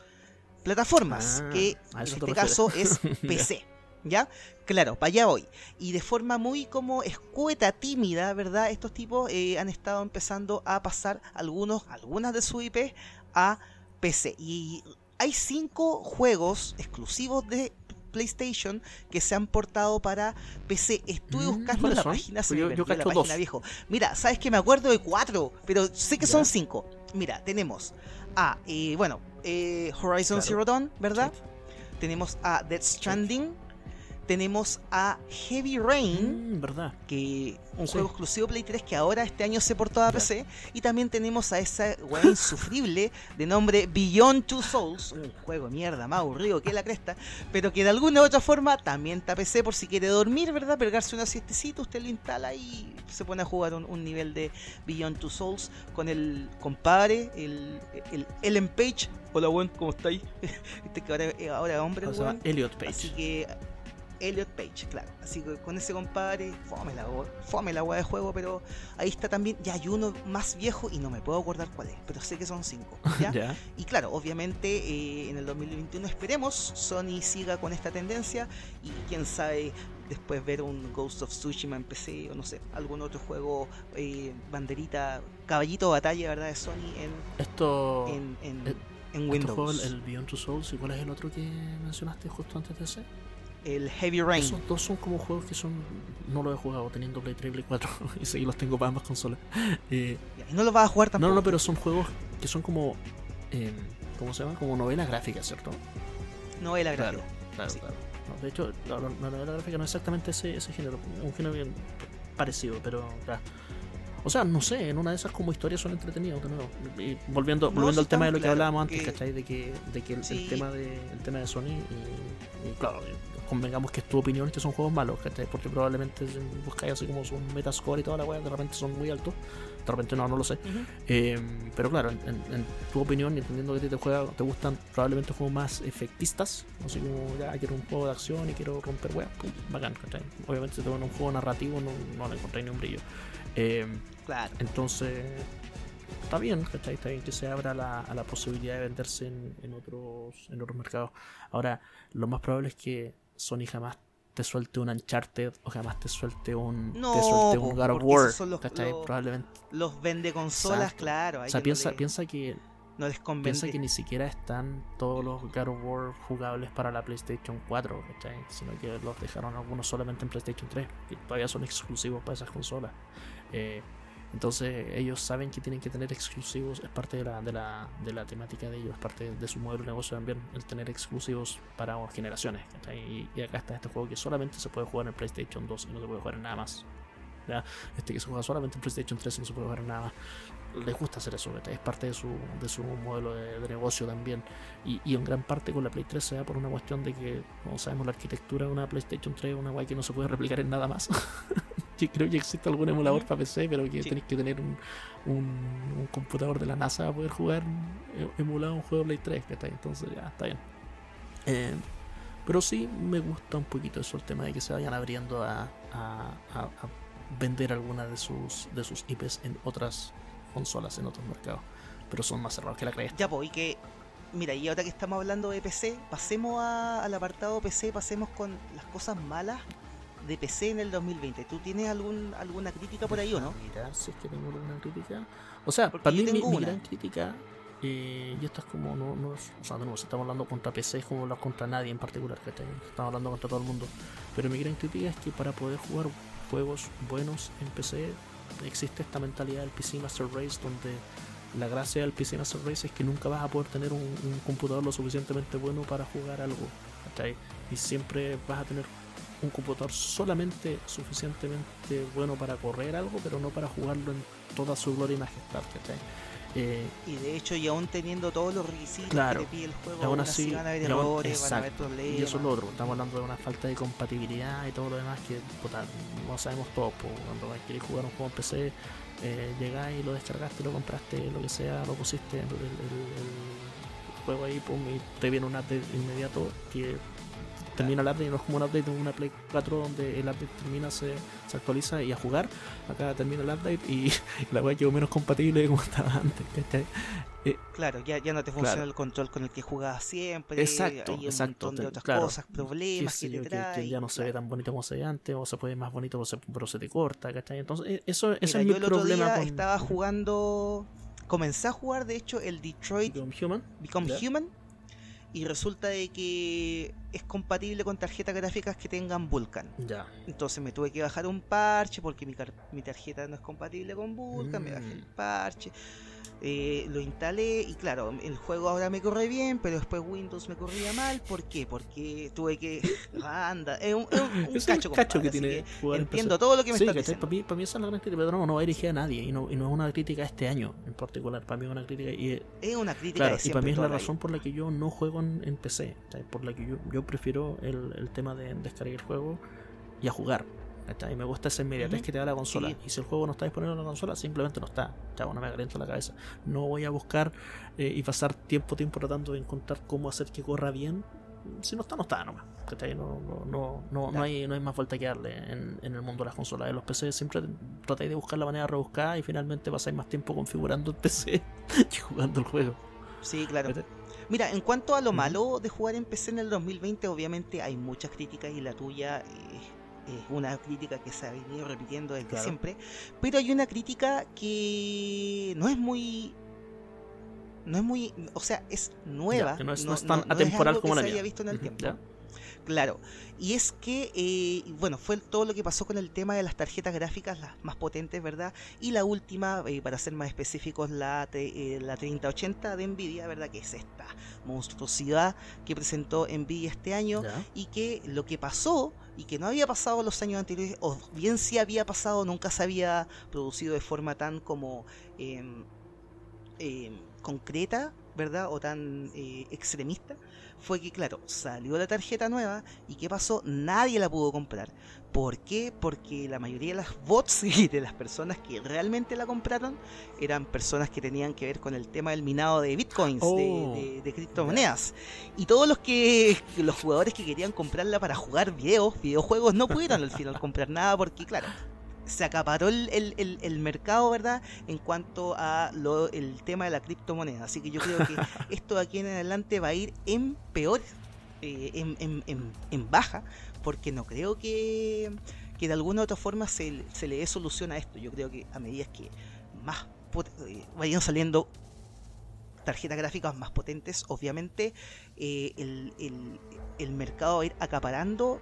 plataformas, ah, que en este caso es PC. ¿Ya? Claro, para allá voy. Y de forma muy como escueta, tímida, ¿verdad? Estos tipos eh, han estado empezando a pasar algunos, algunas de su IP a PC. Y hay cinco juegos exclusivos de PlayStation que se han portado para PC. Estuve Mm, buscando en ¿cuáles la son? página, se Pues yo- la página, dos. viejo. Mira, sabes que me acuerdo de cuatro, pero sé que Ya. son cinco. Mira, tenemos a, eh, bueno, eh, Horizon Claro. Zero Dawn, ¿verdad? Sí. Tenemos a Death Stranding. Tenemos a Heavy Rain Mm, verdad. que un Sí. juego exclusivo Play 3 que ahora este año se portó a. PC y también tenemos a esa weá insufrible de nombre Beyond Two Souls, un juego mierda más aburrido que la cresta, pero que de alguna u otra forma también está PC por si quiere dormir, ¿verdad? Pegarse una siestecita, usted lo instala y se pone a jugar un, un nivel de Beyond Two Souls con el compadre, el, el Ellen Page. Hola, weón, ¿cómo estáis? Este que ahora, ahora hombre, O sea. Elliot Page. Así que Elliot Page, claro. Así que con ese compadre, fome la, fome la de juego, pero ahí está también. Ya hay uno más viejo y no me puedo acordar cuál es, pero sé que son cinco. ¿ya? Y claro, obviamente eh, en el 2021 esperemos Sony siga con esta tendencia y quién sabe después ver un Ghost of Tsushima en PC o no sé, algún otro juego, eh, banderita, caballito de batalla, ¿verdad? De Sony en, Esto. en, en, eh, en este Windows. juego, el, el Beyond Two Souls, ¿y cuál es el otro que mencionaste justo antes de ese? El Heavy Rain. Esos dos son como juegos que son. No los he jugado teniendo Play 3 y Play 4. y los tengo para ambas consolas. Eh, Y no lo vas a jugar tampoco. no, no, pero son juegos que son como. eh, ¿Cómo se llama? Como novela gráfica, ¿cierto? Novela Claro, gráfica. claro, Sí. claro. No, de hecho, la, la- la novela gráfica no es exactamente ese, ese género, un género bien parecido, pero claro. O sea, no sé, en una de esas como historias son entretenidos de nuevo. Y volviendo, No, volviendo al tema de lo que claro hablábamos antes, que- ¿cachai? De que, de que el, el Sí. tema de, el tema de Sony, y, y claro, convengamos que es tu opinión que son juegos malos, ¿cachai? Porque probablemente buscáis así como su metascore y toda la weá, de repente son muy altos, de repente no, no lo sé. Eh, pero claro, en, en- en tu opinión y entendiendo que ti te, juega, te gustan probablemente juegos más efectistas, así como ya quiero un juego de acción y quiero romper pum, bacán, ¿cachai? Obviamente si te un juego narrativo no, no le encontré ni un brillo. Eh, Claro. entonces, está bien, ¿cachai? Está bien que se abra la, a la posibilidad de venderse en, en otros, en otros mercados. Ahora, lo más probable es que Sony jamás te suelte un Uncharted o jamás te suelte un, No, te suelte un God of War, esos son los- ¿cachai? los- Probablemente. Los vende consolas, Exacto. claro. O sea, piensa, no, piensa que no les convence. Piensa que ni siquiera están todos los God of War jugables para la PlayStation 4, ¿cachai? Sino que los dejaron algunos solamente en PlayStation 3, que todavía son exclusivos para esas consolas. Eh, entonces ellos saben que tienen que tener exclusivos, es parte de la, de la, de la temática de ellos, es parte de su modelo de negocio también, el tener exclusivos para generaciones. Y, y acá está este juego que solamente se puede jugar en PlayStation 2 y no se puede jugar en nada más. ¿ya? Este que se juega solamente en PlayStation 3 y no se puede jugar en nada más les gusta hacer eso, es parte de su, de su modelo de, de negocio también. Y, y en gran parte con la Play 3 se da por una cuestión de que, como sabemos, la arquitectura de una PlayStation 3 es una guay que no se puede replicar en nada más. Creo que existe algún emulador para PC, pero que Sí. tenéis que tener un, un, un computador de la NASA para poder jugar eh, emulado un juego de Play 3, ¿cachai? Entonces ya, está bien. Eh, pero sí me gusta un poquito eso, el tema de que se vayan abriendo a, a- a- a vender algunas de sus, de sus IPs en otras consolas, en otros mercados. Pero son más cerrados que la cresta. Ya, pues, y que. Mira, y ahora que estamos hablando de PC, pasemos al apartado PC, pasemos con las cosas malas de PC en el 2020. ¿Tú tienes algún, alguna crítica por ahí o no? Mirar si es que tengo alguna crítica. O sea, Porque para mí mi, tengo mi una. gran crítica, eh, y esto es como, no, no o sea, si estamos hablando contra PC, es como hablar contra nadie en particular, que estamos hablando contra todo el mundo. Pero mi gran crítica es que para poder jugar juegos buenos en PC, existe esta mentalidad del PC Master Race, donde la gracia del PC Master Race es que nunca vas a poder tener un, un computador lo suficientemente bueno para jugar algo. ¿cachai? Y siempre vas a tener un computador solamente suficientemente bueno para correr algo, pero no para jugarlo en toda su gloria y majestad. ¿cachai? Eh, Y de hecho, y aún teniendo todos los requisitos Claro. que te pide el juego, aún así, van a haber y errores, van a haber problemas. y eso es lo otro, estamos hablando de una falta de compatibilidad y todo lo demás que puta, no sabemos todos. po. Cuando queréis jugar un juego en PC, eh, llegáis, lo descargaste, lo compraste, lo que sea, lo pusiste en el, el- el juego ahí, pum, y te viene un update inmediato que termina el update y no es como un update de una Play 4 donde el update termina, se, se actualiza y a jugar. Acá termina el update y la weá quedó menos compatible de como estaba antes. ¿cachai? Claro, ya, ya no te funciona Claro. el control con el que jugabas siempre. Exacto, hay un exacto, montón de otras claro, cosas, problemas que te que, trae. que ya no se ve claro. tan bonito como se ve antes, o se puede más bonito, pero se, pero se te corta, ¿cachai? Entonces, e- eso, ese Mira, es yo mi el otro problema día con estaba jugando. Comencé a jugar, de hecho, el Detroit Become Human. Become Ya. Human. Y resulta de que es compatible con tarjetas gráficas que tengan Vulkan. Ya. Entonces me tuve que bajar un parche porque mi, mi tarjeta no es compatible con Vulkan, me bajé el Mm. parche. Eh, lo instalé y claro, el juego ahora me corre bien, pero después Windows me corría mal. ¿Por qué? Porque tuve que... Anda, es un, es un- un Es cacho, un cacho que tiene que Entiendo todo lo que me Sí, diciendo. Para mí, para mí esa es la gran crítica, pero no, no va dirigida a nadie y no, y no es una crítica este año en particular. Para mí es una crítica y, Es una crítica Claro, de y para mí es la razón por la que yo no juego en, en PC, ¿cachai? por la que yo, yo prefiero el, el tema de descargar el juego y a jugar. Y me gusta esa inmediatez Ujú. que te da la consola. Sí. Y si el juego no está disponible en la consola, simplemente no está. Chavo, no me caliento la cabeza. No voy a buscar eh, y pasar tiempo, tiempo tratando de encontrar cómo hacer que corra bien. Si no está, no está nomás. No, no, no, no, no hay, no hay más vuelta que darle en, en el mundo de las consolas. En los PC siempre tratáis de buscar la manera rebuscada y finalmente pasáis más tiempo configurando el PC que jugando el juego. Sí, claro. Mira, en cuanto a lo malo de jugar en PC en el 2020, obviamente hay muchas críticas y la tuya eh, es una crítica que se ha venido repitiendo desde Claro. siempre. Pero hay una crítica que no es muy. No es muy. O sea, es nueva. Ya, que no es- no es tan atemporal algo como que la se mía. haya visto en el tiempo. ya. Claro, y es que, eh, bueno, fue todo lo que pasó con el tema de las tarjetas gráficas, las más potentes, ¿verdad? Y la última, eh, para ser más específicos, la, eh, la 3080 de Nvidia, ¿verdad? Que es esta monstruosidad que presentó Nvidia este año Ya. y que lo que pasó y que no había pasado los años anteriores, o bien si había pasado, nunca se había producido de forma tan como em, em, concreta, ¿verdad? O tan eh, extremista, fue que, claro, salió la tarjeta nueva y ¿qué pasó? Nadie la pudo comprar. ¿Por qué? Porque la mayoría de las bots y de las personas que realmente la compraron eran personas que tenían que ver con el tema del minado de bitcoins, de- Oh, de, de criptomonedas. Y todos los que los jugadores que querían comprarla para jugar videos, videojuegos, no pudieron al final comprar nada porque, claro, se acaparó el, el- el- mercado, ¿verdad? En cuanto a lo, el tema de la criptomoneda. Así que yo creo que esto de aquí en adelante va a ir en peor, eh, en, en- en- en baja, porque no creo que, que de alguna u otra forma se, se le dé solución a esto. Yo creo que a medida que más eh, vayan saliendo tarjetas gráficas más potentes, obviamente eh, el, el- el mercado va a ir acaparando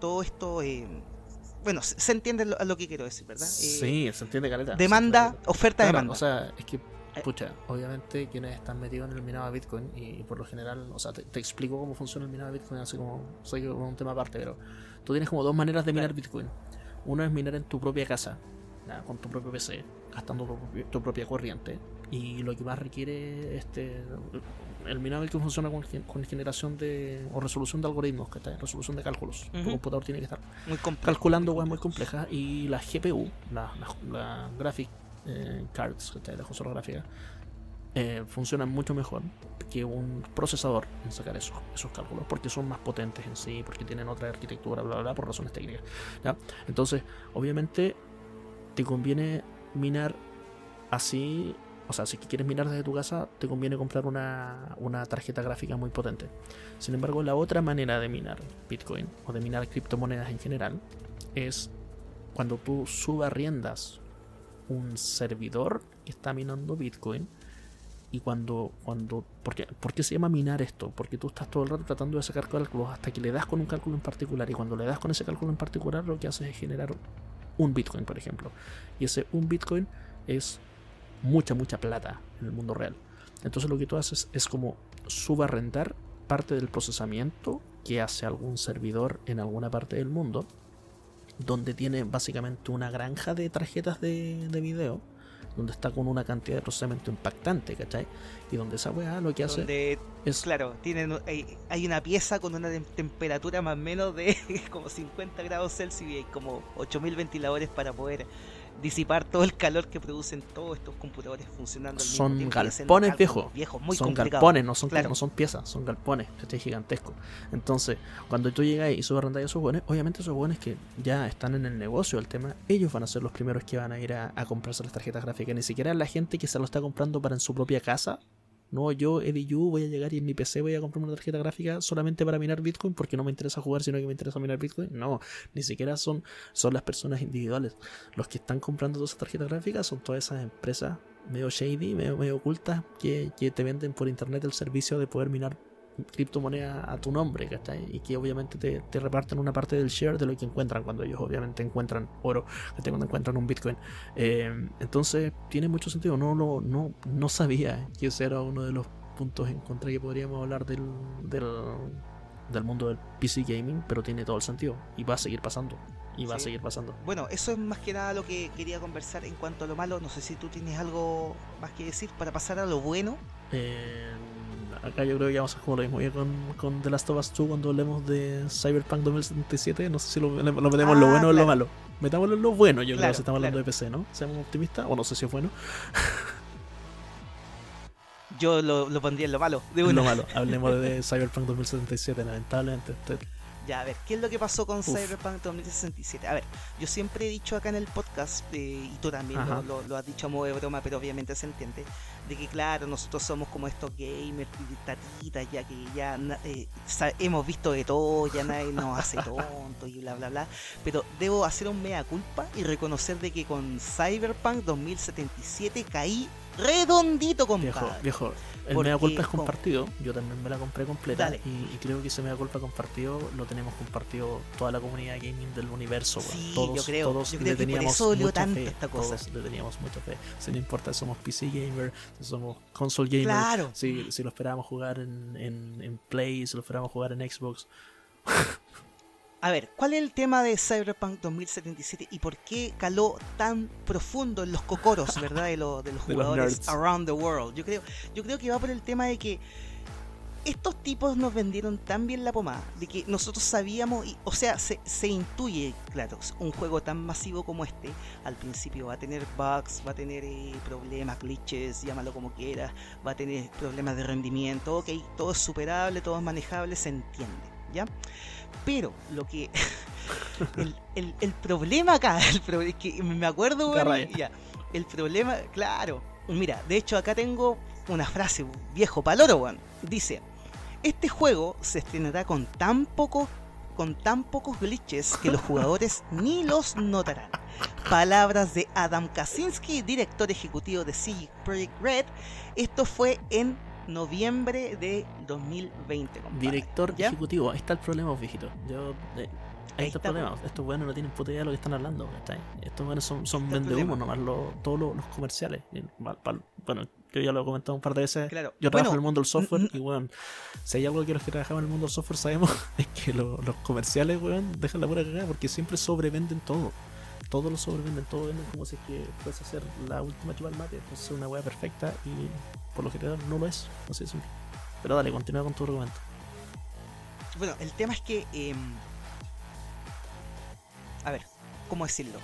todo esto. Bueno, se, entiende lo- que quiero decir, ¿verdad? Eh, Sí, se entiende caleta. demanda, entiende oferta, demanda. O sea, es que, Eh. pucha, obviamente quienes están metidos en el minado de Bitcoin, y, por lo general, o sea, te, te explico cómo funciona el minado de Bitcoin, así como, soy como un tema aparte, pero tú tienes como dos maneras de minar Claro. Bitcoin. Uno es minar en tu propia casa, con tu propio PC, gastando tu propia corriente, y lo que más requiere este el Bitcoin funciona con, gen- con generación de o resolución de algoritmos, que está resolución de cálculos. Tu Ujú. computador tiene que estar muy calculando weas muy complejas y la GPU, la, la, la Graphic eh, Cards, que está la consola gráfica, eh, funcionan mucho mejor que un procesador en sacar esos, esos cálculos, porque son más potentes en sí, porque tienen otra arquitectura, bla, bla, bla, por razones técnicas. ¿ya? Entonces, obviamente, te conviene minar así. O sea, si quieres minar desde tu casa, te conviene comprar una, una tarjeta gráfica muy potente. Sin embargo, la otra manera de minar Bitcoin o de minar criptomonedas en general es cuando tú subarriendas un servidor que está minando Bitcoin y cuando, cuando ¿por qué, por qué se llama minar esto? Porque tú estás todo el rato tratando de sacar cálculos hasta que le das con un cálculo en particular y cuando le das con ese cálculo en particular lo que haces es generar un Bitcoin, por ejemplo. Y ese un Bitcoin es mucha, mucha plata en el mundo real. Entonces lo que tú haces es como subarrendar parte del procesamiento que hace algún servidor en alguna parte del mundo, donde tiene básicamente una granja de tarjetas de, de video, donde está con una cantidad de procesamiento impactante, ¿cachai? Y donde esa weá lo que hace donde, es... claro, tienen, hay, hay una pieza con una tem- temperatura más o menos de como 50 grados Celsius y hay como 8000 ventiladores para poder disipar todo el calor que producen todos estos computadores funcionando al Son galpones viejos. muy son galpones, no son, Claro. no son piezas, son galpones, ¿cachai? gigantescos. Entonces, cuando tú llegas y subarrendas a esos buenos, obviamente esos buenos que ya están en el negocio del tema, ellos van a ser los primeros que van a ir a, a comprarse las tarjetas gráficas. Ni siquiera la gente que se lo está comprando para en su propia casa No, yo, Yu, voy a llegar y en mi PC voy a comprar una tarjeta gráfica solamente para minar Bitcoin porque no me interesa jugar, sino que me interesa minar Bitcoin. No, ni siquiera son, son las personas individuales. Los que están comprando todas esas tarjetas gráficas son todas esas empresas medio shady, medio, medio ocultas, que, que te venden por internet el servicio de poder minar criptomoneda a tu nombre, ¿cachai? Y que obviamente te, te, reparten una parte del share de lo que encuentran cuando ellos obviamente encuentran oro, cuando encuentran un Bitcoin. Eh, entonces tiene mucho sentido. No, no, no, no sabía que ese era uno de los puntos en contra que podríamos hablar del, del, del mundo del PC gaming, pero tiene todo el sentido y va a seguir pasando. Y va a seguir pasando. Bueno, eso es más que nada lo que quería conversar en cuanto a lo malo. No sé si tú tienes algo más que decir para pasar a lo bueno. Eh, acá yo creo que vamos a jugar lo mismo con, con The Last of Us 2 cuando hablemos de Cyberpunk 2077. No sé si lo, lo metemos lo bueno o lo malo. Metámoslo en lo bueno, yo creo, si estamos hablando de PC, ¿no? Seamos optimistas, o no sé si es bueno. yo lo, lo, pondría en lo malo. De lo malo. Hablemos de Cyberpunk 2077, lamentablemente. Ya, a ver, ¿qué es lo que pasó con Cyberpunk 2067? A ver, yo siempre he dicho acá en el podcast, eh, y tú también lo, lo, has dicho a modo de broma, pero obviamente se entiende, de que claro, nosotros somos como estos gamers tatitas, ya que ya eh, hemos visto de todo, ya nadie nos hace tonto y bla bla bla, pero debo hacer un mea culpa y reconocer de que con Cyberpunk 2077 caí redondito, compadre. Viejo, viejo, el mea culpa es compartido. Yo también me la compré completa. Y, creo que ese mea culpa compartido lo tenemos compartido toda la comunidad gaming del universo. Sí, todos, yo creo, todos yo le teníamos por eso mucha fe. Esta cosa. Todos le teníamos mucha fe. Si no importa si somos PC gamer, si somos console gamer, claro. si, si lo esperábamos jugar en, en, en Play, si lo esperábamos jugar en Xbox. A ver, ¿cuál es el tema de Cyberpunk 2077 y por qué caló tan profundo en los cocoros, verdad, de, lo, de los jugadores around the world? Yo creo, yo creo que va por el tema de que estos tipos nos vendieron tan bien la pomada, de que nosotros sabíamos, y, o sea, se, se, intuye, claro, un juego tan masivo como este, al principio va a tener bugs, va a tener eh, problemas, glitches, llámalo como quieras, va a tener problemas de rendimiento, ok, todo es superable, todo es manejable, se entiende, ¿ya? Pero lo que. el, el, problema acá, el es que me acuerdo, ya, el problema, claro. Mira, de hecho acá tengo una frase, viejo paloro, Dice: Este juego se estrenará con tan poco con tan pocos glitches que los jugadores ni los notarán. Palabras de Adam Kaczynski, director ejecutivo de CD Projekt Red. Esto fue en noviembre de 2020. Director ejecutivo, ahí está el problema, viejito. Yo, eh, ahí, está, el problema. Estos buenos no tienen puta idea de lo que están hablando. Estos buenos son, son vende humo nomás, todos los, comerciales. Bueno, yo ya lo he comentado un par de veces. Yo trabajo en el mundo del software y, bueno, si hay algo que los que trabajamos en el mundo del software sabemos es que los comerciales, weón, dejan la pura cagada porque siempre sobrevenden todo todos lo sobrevenden, todo venden como si es que fuese a ser la última chupa al mate, fuese una weá perfecta y por lo general no lo es. Así es. Pero dale, continúa con tu argumento. Bueno, el tema es que. Eh... A ver, ¿cómo decirlo?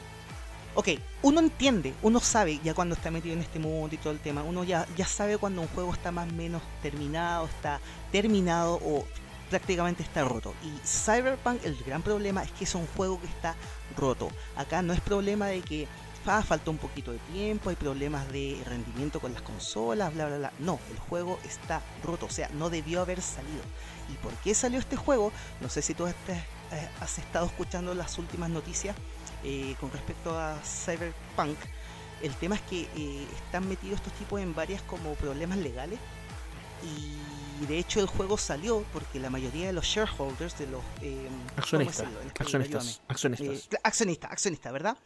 Ok, uno entiende, uno sabe ya cuando está metido en este mundo y todo el tema, uno ya, ya sabe cuando un juego está más o menos terminado, está terminado o prácticamente está roto. Y Cyberpunk, el gran problema es que es un juego que está roto. Acá no es problema de que ah, falta un poquito de tiempo, hay problemas de rendimiento con las consolas, bla, bla, bla. No, el juego está roto, o sea, no debió haber salido. ¿Y por qué salió este juego? No sé si tú has eh, estado escuchando las últimas noticias eh, con respecto a Cyberpunk. El tema es que eh, están metidos estos tipos en varias como problemas legales y de hecho el juego salió porque la mayoría de los shareholders, de los accionistas, accionistas, accionistas, accionistas, accionistas, ¿verdad?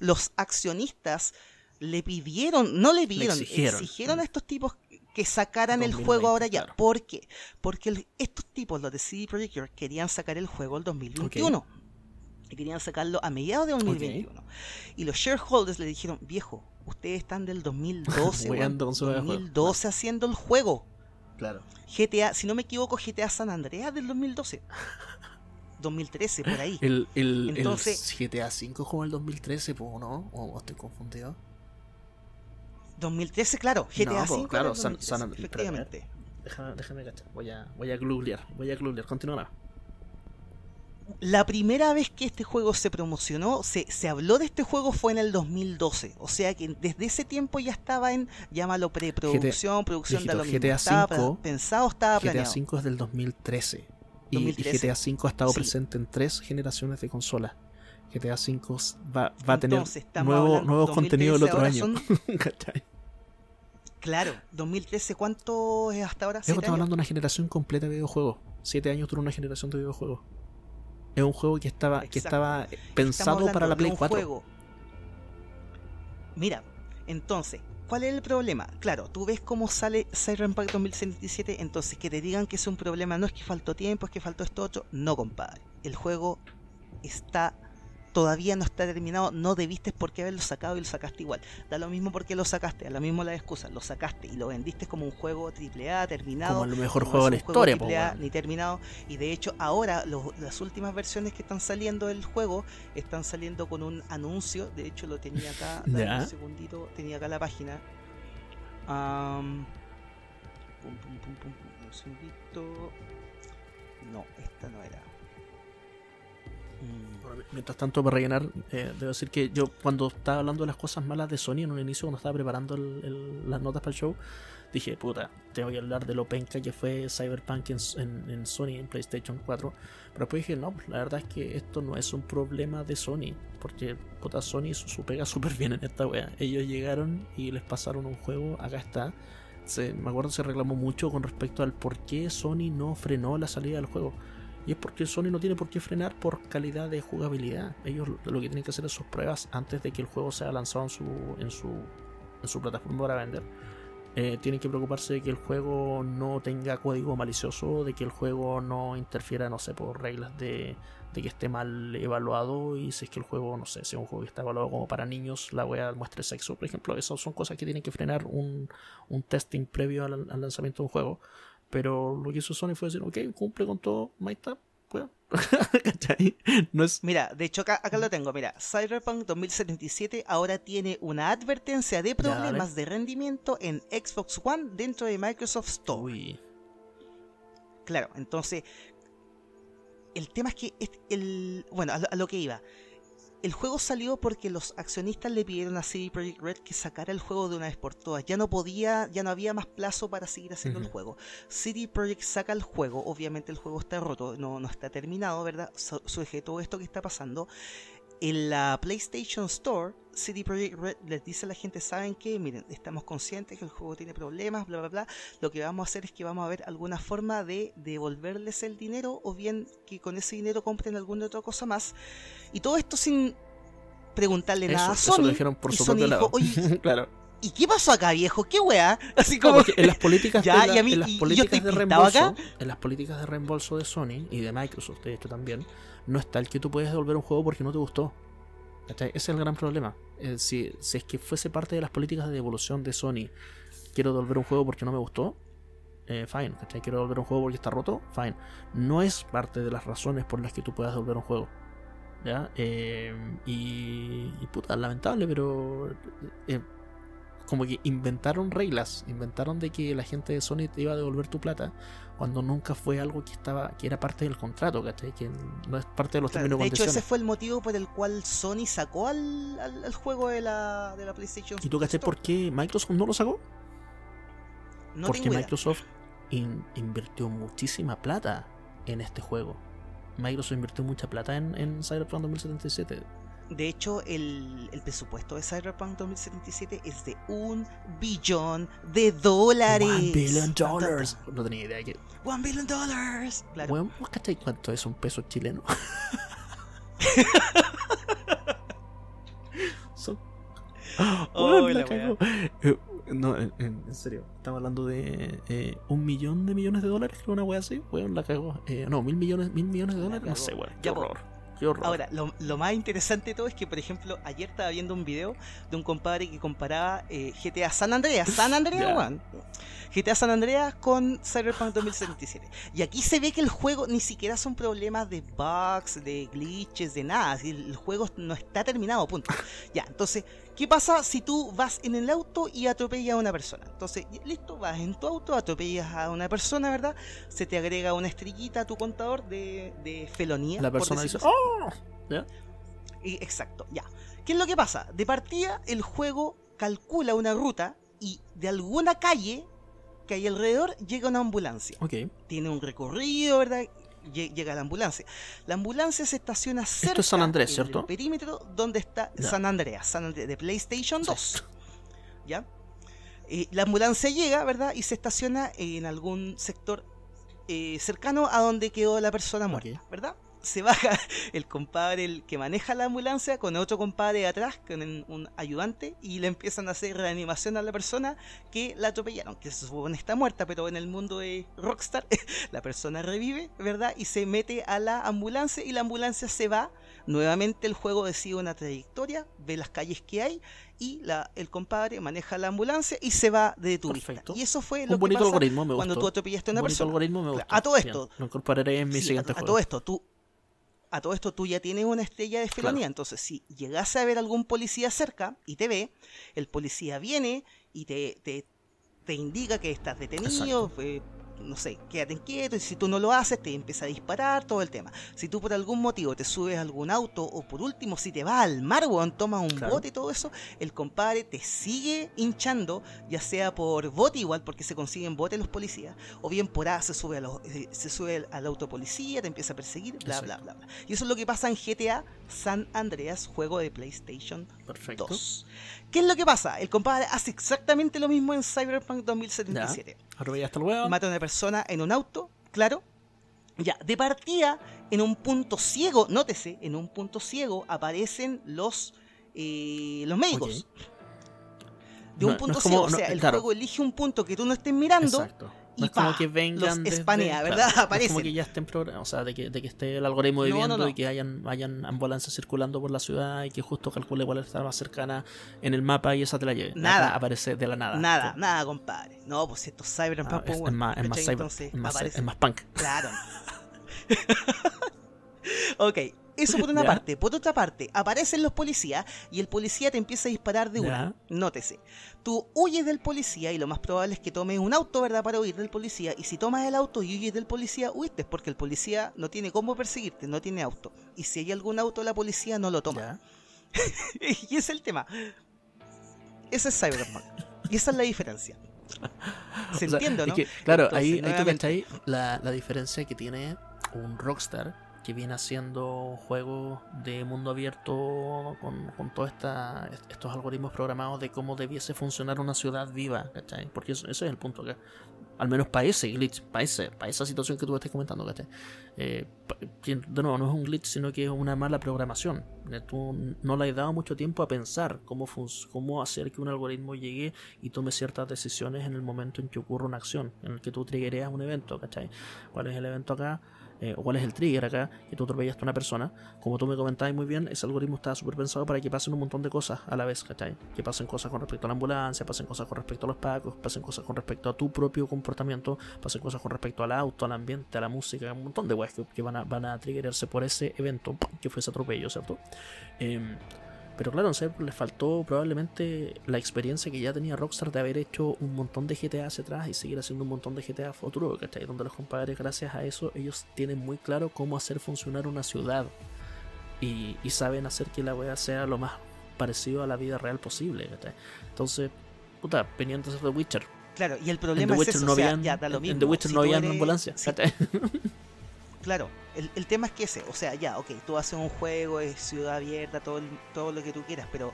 los accionistas le pidieron, no le pidieron, exigieron, a estos tipos que sacaran el juego ahora ya. ¿Por qué? Porque estos tipos, los de CD Projekt querían sacar el juego el 2021. Y querían sacarlo a mediados de 2021. Y los shareholders le dijeron, viejo, ustedes están del 2012, 2012 haciendo el juego. Claro. GTA, si no me equivoco, GTA San Andreas del 2012. 2013, por ahí. El, el, Entonces, el GTA V como el 2013, ¿no? ¿O, estoy confundido? 2013, claro. GTA V. Claro, San, San, efectivamente. déjame, déjame cachar. Voy a, voy a googlear. Voy a googlear. Continúa. La primera vez que este juego se promocionó, se, se habló de este juego fue en el 2012. O sea que desde ese tiempo ya estaba en, llámalo preproducción, producción de lo mismo. GTA Estaba pensado, estaba GTA planeado. V es del 2013. Y, y 2013. GTA V ha estado Sí. presente en tres generaciones de consolas. GTA V va, va a tener Entonces, nuevo- nuevos 2013 contenidos el otro año. son- claro, 2013, ¿cuánto es hasta ahora? Luego ¿Siete estamos hablando de una generación completa de videojuegos. Siete años duró una generación de videojuegos. Es un juego que estaba, que estaba pensado para la Play un 4. juego. Mira, entonces, ¿cuál es el problema? Claro, tú ves cómo sale Cyberpunk 2077, entonces que te digan que es un problema, no es que faltó tiempo, es que faltó esto otro. No, compadre. El juego está todavía no está terminado, no debiste por qué haberlo sacado y lo sacaste igual. Da lo mismo porque lo sacaste, da lo mismo la excusa, lo sacaste y lo vendiste como un juego AAA terminado. Como el mejor juego de la juego historia, po, AAA, ni terminado. Y de hecho, ahora los- las últimas versiones que están saliendo del juego están saliendo con un anuncio. De hecho, lo tenía acá. dame. Un segundito, tenía acá la página. Pum, pum, pum, pum, un segundito. No, esta no era. Mm, Mientras tanto, para rellenar, eh, debo decir que yo cuando estaba hablando de las cosas malas de Sony en un inicio, cuando estaba preparando las notas para el show, dije, puta, tengo que hablar de lo penca que fue Cyberpunk en, Sony, en PlayStation 4. Pero después dije, no, pues, la verdad es que esto no es un problema de Sony, porque puta, Sony su pega súper bien en esta wea. Ellos llegaron y les pasaron un juego, acá está. Se, me acuerdo se reclamó mucho con respecto al por qué Sony no frenó la salida del juego. Y es porque Sony no tiene por qué frenar por calidad de jugabilidad. Ellos lo que tienen que hacer es sus pruebas antes de que el juego sea lanzado en su, en su, en su plataforma para vender. Eh, tienen que preocuparse de que el juego no tenga código malicioso, de que el juego no interfiera, no sé, por reglas de, de que esté mal evaluado y si es que el juego, no sé, si es un juego que está evaluado como para niños, la wea muestre sexo, por ejemplo. Esas son cosas que tienen que frenar un, un testing previo al, al lanzamiento de un juego. Pero lo que hizo Sony fue decir, ok, cumple con todo, ahí está. ¿Cachai? No es. Mira, de hecho acá, acá lo tengo, mira, Cyberpunk 2077 ahora tiene una advertencia de problemas de rendimiento en Xbox One dentro de Microsoft Store. Uy, Claro, entonces, el tema es que, el, bueno, a lo, a lo que iba, el juego salió porque los accionistas le pidieron a CD Projekt Red que sacara el juego de una vez por todas. Ya no podía, ya no había más plazo para seguir haciendo el juego. CD Projekt saca el juego, obviamente el juego está roto, no, no está terminado, ¿verdad? Su- Sujeto a esto que está pasando. En la PlayStation Store, CD Projekt Red les dice a la gente, ¿saben qué? Miren, estamos conscientes que el juego tiene problemas, bla, bla, bla. Lo que vamos a hacer es que vamos a ver alguna forma de devolverles el dinero o bien que con ese dinero compren alguna otra cosa más. Y todo esto sin preguntarle nada a eso, eso Sony. lo dijeron por y su Sony dijo, oye, claro. ¿y qué pasó acá, viejo? ¿Qué weá? Así como... En las políticas Ya, de, la- mí- en las políticas de reembolso, acá. en las políticas de reembolso de Sony y de Microsoft, de hecho también, no está el que tú puedes devolver un juego porque no te gustó. Ese es el gran problema. Eh, si, si es que fuese parte de las políticas de devolución de Sony, quiero devolver un juego porque no me gustó, eh, fine. ¿cachai? Quiero devolver un juego porque está roto, fine. No es parte de las razones por las que tú puedas devolver un juego. ¿Ya? Eh, y, y puta, lamentable, pero como que inventaron reglas, inventaron de que la gente de Sony te iba a devolver tu plata cuando nunca fue algo que estaba que era parte del contrato, ¿cachai? Que no es parte de los Claro, términos de hecho, ese fue el motivo por el cual Sony sacó al, al- al juego de la, de la PlayStation ¿Y tú cachai por qué Microsoft no lo sacó? No Porque. Microsoft in- invirtió muchísima plata en este juego. Microsoft invirtió mucha plata en, en Cyberpunk 2077. De hecho, el, el presupuesto de Cyberpunk 2077 es de un billón de dólares. One billion dollars. No tenía idea que. One billion dollars. Claro. Weón, ¿vos cachai cuánto es un peso chileno? Son. Oh, la. Eh, No, en, serio. Estamos hablando de eh, un millón de millones de dólares, creo una wea así. Weón, la cagó. Eh, no, mil millones, mil millones de La dólares. No sé, weón. Qué horror. Qué horror. Ahora, lo, lo más interesante de todo es que, por ejemplo, ayer estaba viendo un video de un compadre que comparaba eh, GTA San Andreas, San Andreas. GTA San Andreas con Cyberpunk 2077. Y aquí se ve que el juego ni siquiera son problemas de bugs, de glitches, de nada. El juego no está terminado, punto. Ya, entonces, ¿Qué pasa si tú vas en el auto y atropellas a una persona? Entonces, listo, vas en tu auto, atropellas a una persona, ¿verdad? Se te agrega una estrellita a tu contador de, de felonía. La persona dice, ¡Oh! ¿Ya? Y- Exacto, ya. ¿Qué es lo que pasa? De partida, el juego calcula una ruta y de alguna calle que hay alrededor llega una ambulancia. Ok. Tiene un recorrido, ¿verdad? Lle- Llega la ambulancia. La ambulancia se estaciona cerca es San Andrés, ¿cierto? el perímetro donde está Ya. San Andreas, San Andreas de PlayStation Sí. 2. ¿Ya? Eh, la ambulancia llega, ¿verdad? Y se estaciona en algún sector eh, cercano a donde quedó la persona muerta. ¿verdad? Se baja el compadre el que maneja la ambulancia con otro compadre de atrás, con un, un ayudante, y le empiezan a hacer reanimación a la persona que la atropellaron, que se supone está muerta, pero en el mundo de Rockstar la persona revive, ¿verdad? Y se mete a la ambulancia y la ambulancia se va. Nuevamente el juego decide una trayectoria, ve las calles que hay y la, el compadre maneja la ambulancia y se va de tu vista. Perfecto. Y eso fue Un lo que bonito pasa algoritmo, me cuando gustó. tú atropellaste a Un una persona. algoritmo me Claro, gustó. a todo Bien, esto, Lo incorporaré en mi Sí, a, siguiente a juego. todo esto, tú. A todo esto tú ya tienes una estrella de felonía, Claro. entonces si llegase a ver algún policía cerca y te ve, el policía viene y te, te, te indica que estás detenido, eh, no sé, quédate quieto y si tú no lo haces te empieza a disparar, todo el tema. Si tú por algún motivo te subes a algún auto o por último si te vas al mar, weón, tomas un Claro. bote y todo eso, el compadre te sigue hinchando, ya sea por bote igual, porque se consiguen botes los policías, o bien por A se sube, a los, eh, se sube al, auto policía, te empieza a perseguir, bla, bla, bla, bla. Y eso es lo que pasa en GTA San Andreas, juego de PlayStation Perfecto. 2. ¿Qué es lo que pasa? El compadre hace exactamente lo mismo en Cyberpunk 2077. Ahora ya el weón. Mata a una persona en un auto, claro. Ya, de partida, en un punto ciego, nótese, en un punto ciego aparecen los, eh, los médicos. De un No- punto como- ciego, o no, sea, el claro. juego elige un punto que tú no estés mirando. Exacto. Y No es como que vengan los desde- espanea, claro, ¿verdad? no es como que ya estén programados, o sea, de que, de que esté el algoritmo viviendo no. y que hayan, hayan ambulancias circulando por la ciudad y que justo calcule cuál está más cercana en el mapa y esa te la lleve. Nada. Acá aparece de la nada. Nada, nada, compadre. No, pues esto es Cyberpunk, Ah, es, es más, es más ¿cachai? cyber, Entonces, es más, aparece. es más punk. Claro. ok, eso por una Ya. parte. Por otra parte, aparecen los policías y el policía te empieza a disparar de una. Nótese. Tú huyes del policía y lo más probable es que tomes un auto, ¿verdad? Para huir del policía. Y si tomas el auto y huyes del policía, huiste porque el policía no tiene cómo perseguirte, no tiene auto. Y si hay algún auto, la policía no lo toma. Y ese es el tema. Ese es Cyberpunk. Y esa es la diferencia. ¿Se O sea, entiende, es no? que, claro, Entonces, ahí, ahí tú la, la diferencia que tiene un Rockstar que viene haciendo juegos de mundo abierto con, con todos estos algoritmos programados de cómo debiese funcionar una ciudad viva, ¿cachai? Porque eso- ese es el punto acá. Al menos para ese glitch, para, ese, para esa situación que tú estás comentando, ¿cachai? Eh, de nuevo, no es un glitch, sino que es una mala programación. Eh, Tú no le has dado mucho tiempo a pensar cómo, cómo hacer que un algoritmo llegue y tome ciertas decisiones en el momento en que ocurre una acción, en el que tú triggereas un evento, ¿cachai? ¿Cuál es el evento acá? Eh, o cuál es el trigger acá, que tú atropellaste a una persona. Como tú me comentabas muy bien, ese algoritmo está súper pensado para que pasen un montón de cosas a la vez, ¿cachai? Que pasen cosas con respecto a la ambulancia, pasen cosas con respecto a los pacos, pasen cosas con respecto a tu propio comportamiento, pasen cosas con respecto al auto, al ambiente, a la música, un montón de weas que, van, a, van a triggerarse por ese evento, que fue ese atropello, ¿cierto? Em, pero claro, no sé, le faltó probablemente la experiencia que ya tenía Rockstar de haber hecho un montón de GTA hacia atrás y seguir haciendo un montón de GTA futuro, ¿cachai? Donde los compadres, gracias a eso, ellos tienen muy claro cómo hacer funcionar una ciudad y, y saben hacer que la wea sea lo más parecido a la vida real posible, ¿cachai? Entonces, puta, venían de hacer The Witcher. Claro, y el En problema The es Witcher eso, no o sea, habían, ya da lo en- mismo. en The Witcher Si no habían eres- ambulancias, si- ¿cachai? Claro, el, el tema es que ese, o sea, ya, ok, tú haces un juego, es ciudad abierta, todo, el- todo lo que tú quieras, pero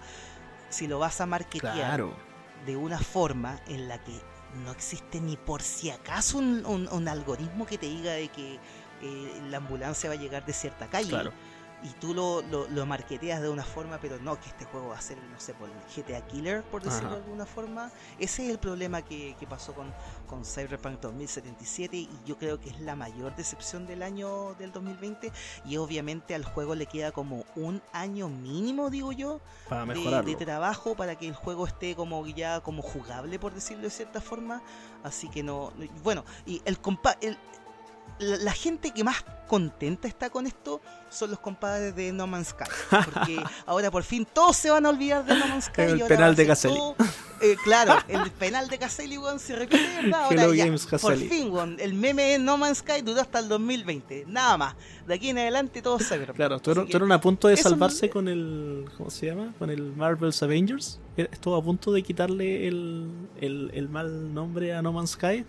si lo vas a marketear Claro. de una forma en la que no existe ni por si acaso un, un- un algoritmo que te diga de que eh, la ambulancia va a llegar de cierta calle Claro. Y tú lo, lo, lo marketeas de una forma, pero no, que este juego va a ser, no sé, por el GTA Killer, por decirlo Ajá. de alguna forma. Ese es el problema que, que pasó con, con Cyberpunk 2077 y yo creo que es la mayor decepción del año del 2020 y obviamente al juego le queda como un año mínimo, digo yo, Para de, de trabajo para que el juego esté como ya como jugable por decirlo de cierta forma así que no no- bueno y el compa el- la, la gente que más contenta está con esto son los compadres de No Man's Sky. Porque ahora por fin todos se van a olvidar de No Man's Sky. El y ahora penal de Caselli. todo- eh, claro, el penal de Caselli, weón, se repite, ¿verdad? Ahora Hello ya, Games por fin, weón, el meme de No Man's Sky duró hasta el 2020. Nada más. De aquí en adelante todos se Claro, Así estuvieron, estuvieron a punto de salvarse no- con el. ¿Cómo se llama? Con el Marvel's Avengers. Estuvo a punto de quitarle el, el, el mal nombre a No Man's Sky.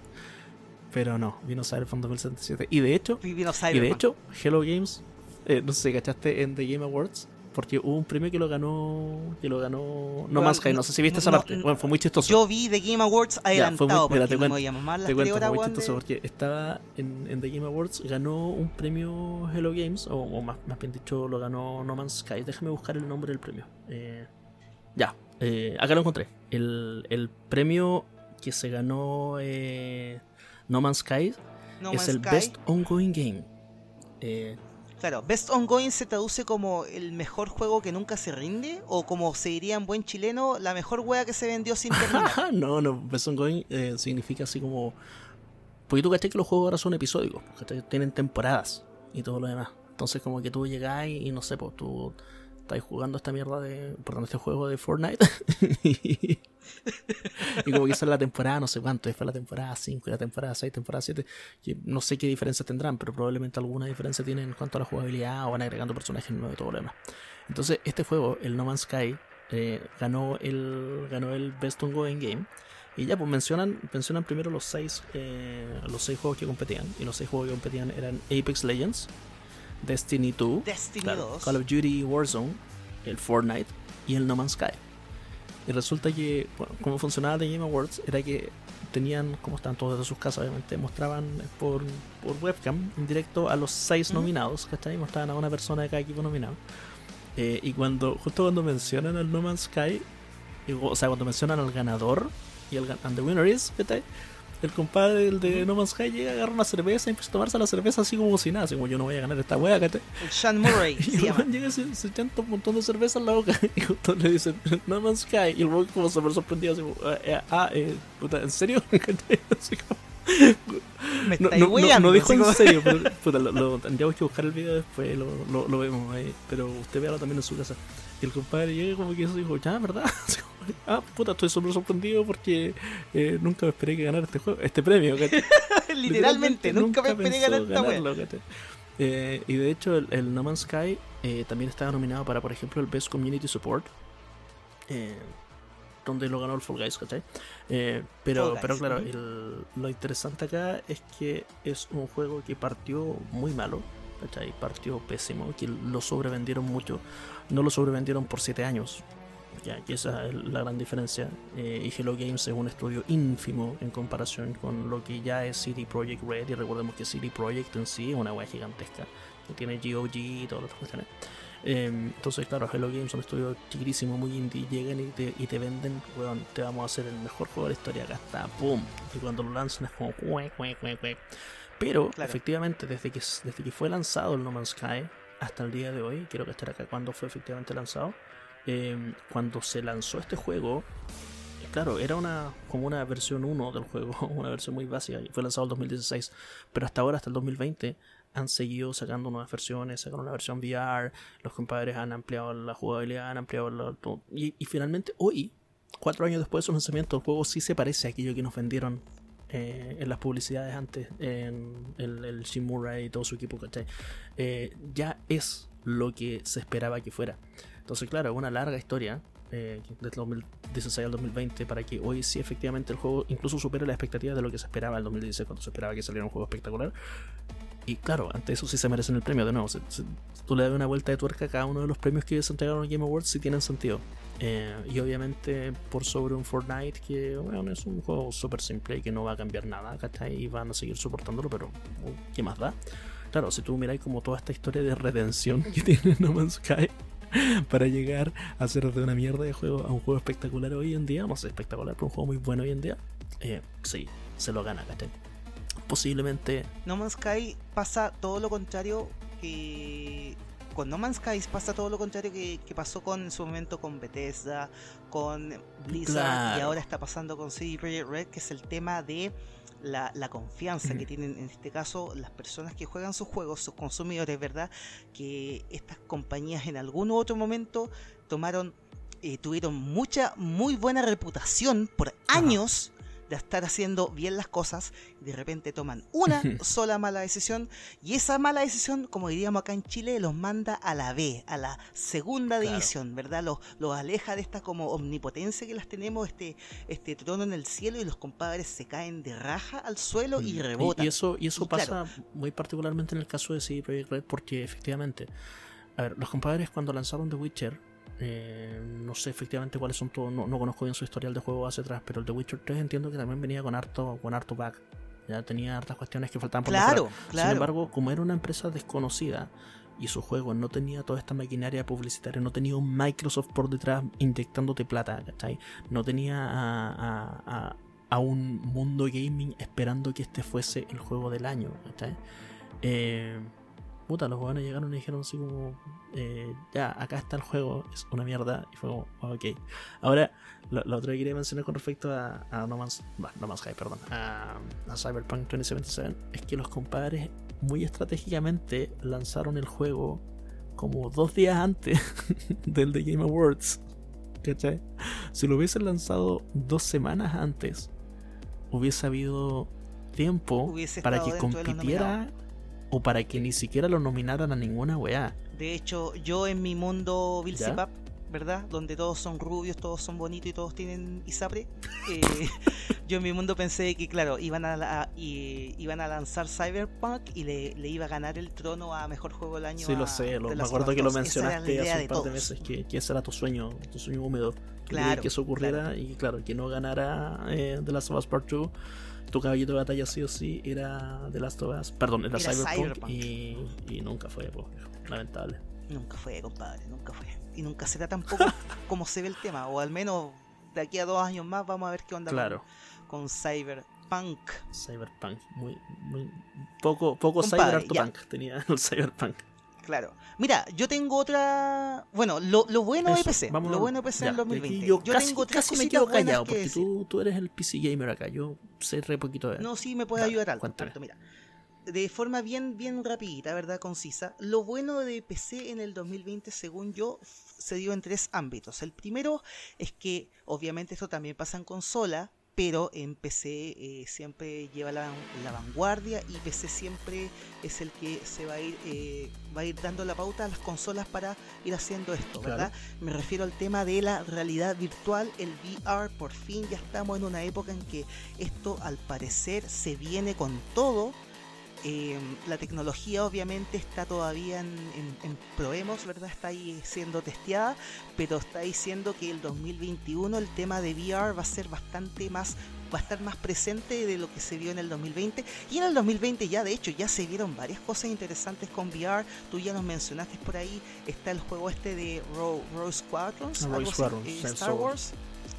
Pero no, vino Cyberpunk 2077. Y de hecho, Vino y de hecho Hello Games, eh, no sé si cachaste en The Game Awards. Porque hubo un premio que lo ganó. Que lo ganó No Bueno, Man's Sky. No no- sé si viste esa no- parte. Bueno, fue muy chistoso. Yo vi The Game Awards fue muy- adelantado mira, porque te no cuento- Te cuento, fue muy chistoso de- porque estaba en, en The Game Awards, ganó un premio Hello Games, o, o más, más bien dicho, lo ganó No Man's Sky. Déjame buscar el nombre del premio. Eh, ya, eh, acá lo encontré. El, el premio que se ganó eh, No Man's Sky No es Man's el Sky. Best Ongoing Game. Eh, Claro, Best Ongoing se traduce como el mejor juego que nunca se rinde, o como se diría en buen chileno, la mejor wea que se vendió sin terminar. no, no, Best Ongoing eh, significa así como. Porque tú caché que los juegos ahora son episódicos, tienen temporadas y todo lo demás. Entonces, como que tú llegás y, y no sé, pues tú estás jugando esta mierda de. Perdón, este juego de Fortnite. y, y como que esa es la temporada, no sé cuánto, después la temporada 5 y la temporada 6, temporada 7. que no sé qué diferencias tendrán, pero probablemente alguna diferencia tienen en cuanto a la jugabilidad o van agregando personajes nuevos y todo lo demás. Entonces, este juego, el No Man's Sky, eh, ganó, el, ganó el Best Ongoing Game. Y ya, pues mencionan, mencionan primero los seis, eh, los seis juegos que competían. Y los seis juegos que competían eran Apex Legends, Destiny 2, Destiny claro, 2. Call of Duty Warzone, el Fortnite y el No Man's Sky. Y resulta que, bueno, como funcionaba The Game Awards, era que tenían, como estaban todos desde sus casas, obviamente, mostraban por, por webcam en directo a los seis nominados, ¿cachai? Mostraban a una persona de cada equipo nominado. Eh, y cuando, justo cuando mencionan al No Man's Sky, y- o sea, cuando mencionan al ganador y el and the winner is, ¿cachai? El compadre el de No Man's Sky llega, agarra una cerveza y empieza a tomarse la cerveza así como si nada, así como yo no voy a ganar esta wea. El Sean Murray Y el llega y se, se un montón de cerveza en la boca y justo le dicen No Man's Sky y el como súper sorprendido así como "Ah, eh, ah eh, puta, ¿en serio? Así como- Me no, no, no, no dijo en serio, pero puta, lo, lo- tendríamos que buscar el video después, lo, lo, lo vemos ahí, pero usted véalo también en su casa. Y el compadre llega como que eso dijo, ya, ¿verdad? Ah, puta, estoy súper sorprendido porque eh, nunca me esperé que ganara este juego, este premio. Literalmente, nunca me esperé ganar esta ganarlo, ¿cachai? Eh, y de hecho, el, el No Man's Sky eh, también estaba nominado para, por ejemplo, el Best Community Support. eh, donde lo ganó el Fall Guys, ¿cachai? Eh, pero, Fall Guys, pero claro, el- lo interesante acá es que es un juego que partió muy malo, ¿cachai? Partió pésimo, que lo sobrevendieron mucho. No lo sobrevendieron por 7 años, ya que esa es la gran diferencia. Eh, y Hello Games es un estudio ínfimo en comparación con lo que ya es CD Projekt Red. Y recordemos que CD Projekt en sí es una wea gigantesca que tiene GOG y todas las otras cuestiones. Eh, entonces, claro, Hello Games es un estudio chiquitísimo, muy indie. Llegan y te, y te venden, weón, te vamos a hacer el mejor juego de la historia. Acá está, ¡pum! Y cuando lo lanzan es como, "Cue, cue, cue, cue". Pero, Claro. efectivamente, desde que, desde que fue lanzado el No Man's Sky hasta el día de hoy, quiero que estar acá cuando fue efectivamente lanzado. eh, cuando se lanzó este juego, claro, era una como una versión 1 del juego, una versión muy básica, y fue lanzado en 2016, pero hasta ahora, hasta el 2020, han seguido sacando nuevas versiones, sacaron una versión VR, los compadres han ampliado la jugabilidad, han ampliado la- y, y finalmente hoy, cuatro años después de su lanzamiento, el juego sí se parece a aquello que nos vendieron eh, en las publicidades antes, en el, el Shin Murray y todo su equipo, ¿cachai? Eh, ya es lo que se esperaba que fuera. Entonces, claro, una larga historia. eh, desde el 2016 al 2020 para que hoy sí efectivamente el juego incluso supere las expectativas de lo que se esperaba el 2016 cuando se esperaba que saliera un juego espectacular y claro, ante eso sí se merecen el premio de nuevo. Se- se- tú le das una vuelta de tuerca a cada uno de los premios que se entregaron en Game Awards si tienen sentido. Eh, y obviamente por sobre un Fortnite que bueno, es un juego súper simple y que no va a cambiar nada, ¿cachai? Y van a seguir soportándolo, pero uh, ¿qué más da? Claro, si tú miráis como toda esta historia de redención que tiene No Man's Sky para llegar a ser de una mierda de juego a un juego espectacular hoy en día, no sé, espectacular, pero un juego muy bueno hoy en día, eh, sí, se lo gana, ¿cachai? Posiblemente. No Man's Sky pasa todo lo contrario que con No Man's Sky pasa todo lo contrario que, pasó con en su momento con Bethesda, con Blizzard y ahora está pasando con CD Projekt Red, que es el tema de la, confianza que tienen en este caso las personas que juegan sus juegos, sus consumidores, ¿verdad? Que estas compañías en algún otro momento tomaron, eh, tuvieron mucha, muy buena reputación por años de estar haciendo bien las cosas y de repente toman una sola mala decisión y esa mala decisión, como diríamos acá en Chile, los manda a la B, a la segunda división, ¿verdad? Los, los aleja de esta como omnipotencia que las tenemos, este, este trono en el cielo y los compadres se caen de raja al suelo y mm, rebotan. Y, eso, y eso pasa muy particularmente en el caso de CD Projekt Red porque efectivamente, a ver, los compadres cuando lanzaron The Witcher eh, no sé efectivamente cuáles son todos, no, conozco bien su historial de juego hacia atrás, pero el de Witcher 3 entiendo que también venía con harto, con harto back. Ya tenía hartas cuestiones que faltaban por Claro, claro. Sin embargo, como era una empresa desconocida y su juego no tenía toda esta maquinaria publicitaria, no tenía un Microsoft por detrás inyectándote plata, ¿cachai? No tenía a, a, un mundo gaming esperando que este fuese el juego del año, ¿cachai? Eh, puta, los jóvenes llegaron y dijeron así como, eh, ya, acá está el juego, es una mierda. Y fue como, ok. Ahora, lo, otro que quería mencionar con respecto a, No Man's, no Man's Sky, perdón, a, Cyberpunk 2077 es que los compadres muy estratégicamente lanzaron el juego como dos días antes del The Game Awards. ¿Cachai? Si lo hubiesen lanzado dos semanas antes, hubiese habido tiempo para que compitiera o para que ni siquiera lo nominaran a ninguna weá. De hecho, yo en mi mundo Bill ¿verdad? Donde todos son rubios, todos son bonitos y todos tienen Isapre. Eh, yo en mi mundo pensé que, claro, iban a, iban a lanzar Cyberpunk y le, iba a ganar el trono a mejor juego del año. Sí, lo sé, lo, me acuerdo que lo mencionaste hace un par de meses, que, ese era tu sueño, tu sueño húmedo. Claro. Que eso ocurriera y, claro, que no ganara eh, The Last of Us Part 2 tu caballito de batalla sí o sí era The Last of Us, perdón, era, Cyberpunk, Y, y, nunca fue, lamentable. Nunca fue, compadre, nunca fue. Y nunca será tampoco como se ve el tema, o al menos de aquí a dos años más vamos a ver qué onda claro. con, Cyberpunk. Cyberpunk, muy, muy poco, poco Cyberpunk tenía el Cyberpunk. Claro. Mira, yo tengo otra. Bueno, lo, lo bueno de PC. Lo bueno de PC en 2020. Yo, tengo tres casi callado, porque tú, tú, eres el PC gamer acá. Yo sé re poquito de. No, sí, me puede ayudar algo. Mira, de forma bien, bien rapidita, ¿verdad? Concisa. Lo bueno de PC en el 2020, según yo, se dio en tres ámbitos. El primero es que, obviamente, esto también pasa en consola, pero en PC eh, siempre lleva la, vanguardia y PC siempre es el que se va a ir eh, va a ir dando la pauta a las consolas para ir haciendo esto, ¿verdad? Me refiero al tema de la realidad virtual, el VR, por fin ya estamos en una época en que esto al parecer se viene con todo eh, la tecnología obviamente está todavía en, en, proemos, ¿verdad? Está ahí siendo testeada, pero está diciendo que el 2021 el tema de VR va a ser bastante más va a estar más presente de lo que se vio en el 2020 y en el 2020 ya de hecho ya se vieron varias cosas interesantes con VR tú ya nos mencionaste por ahí está el juego este de Rose Squadrons, eh, Star Wars.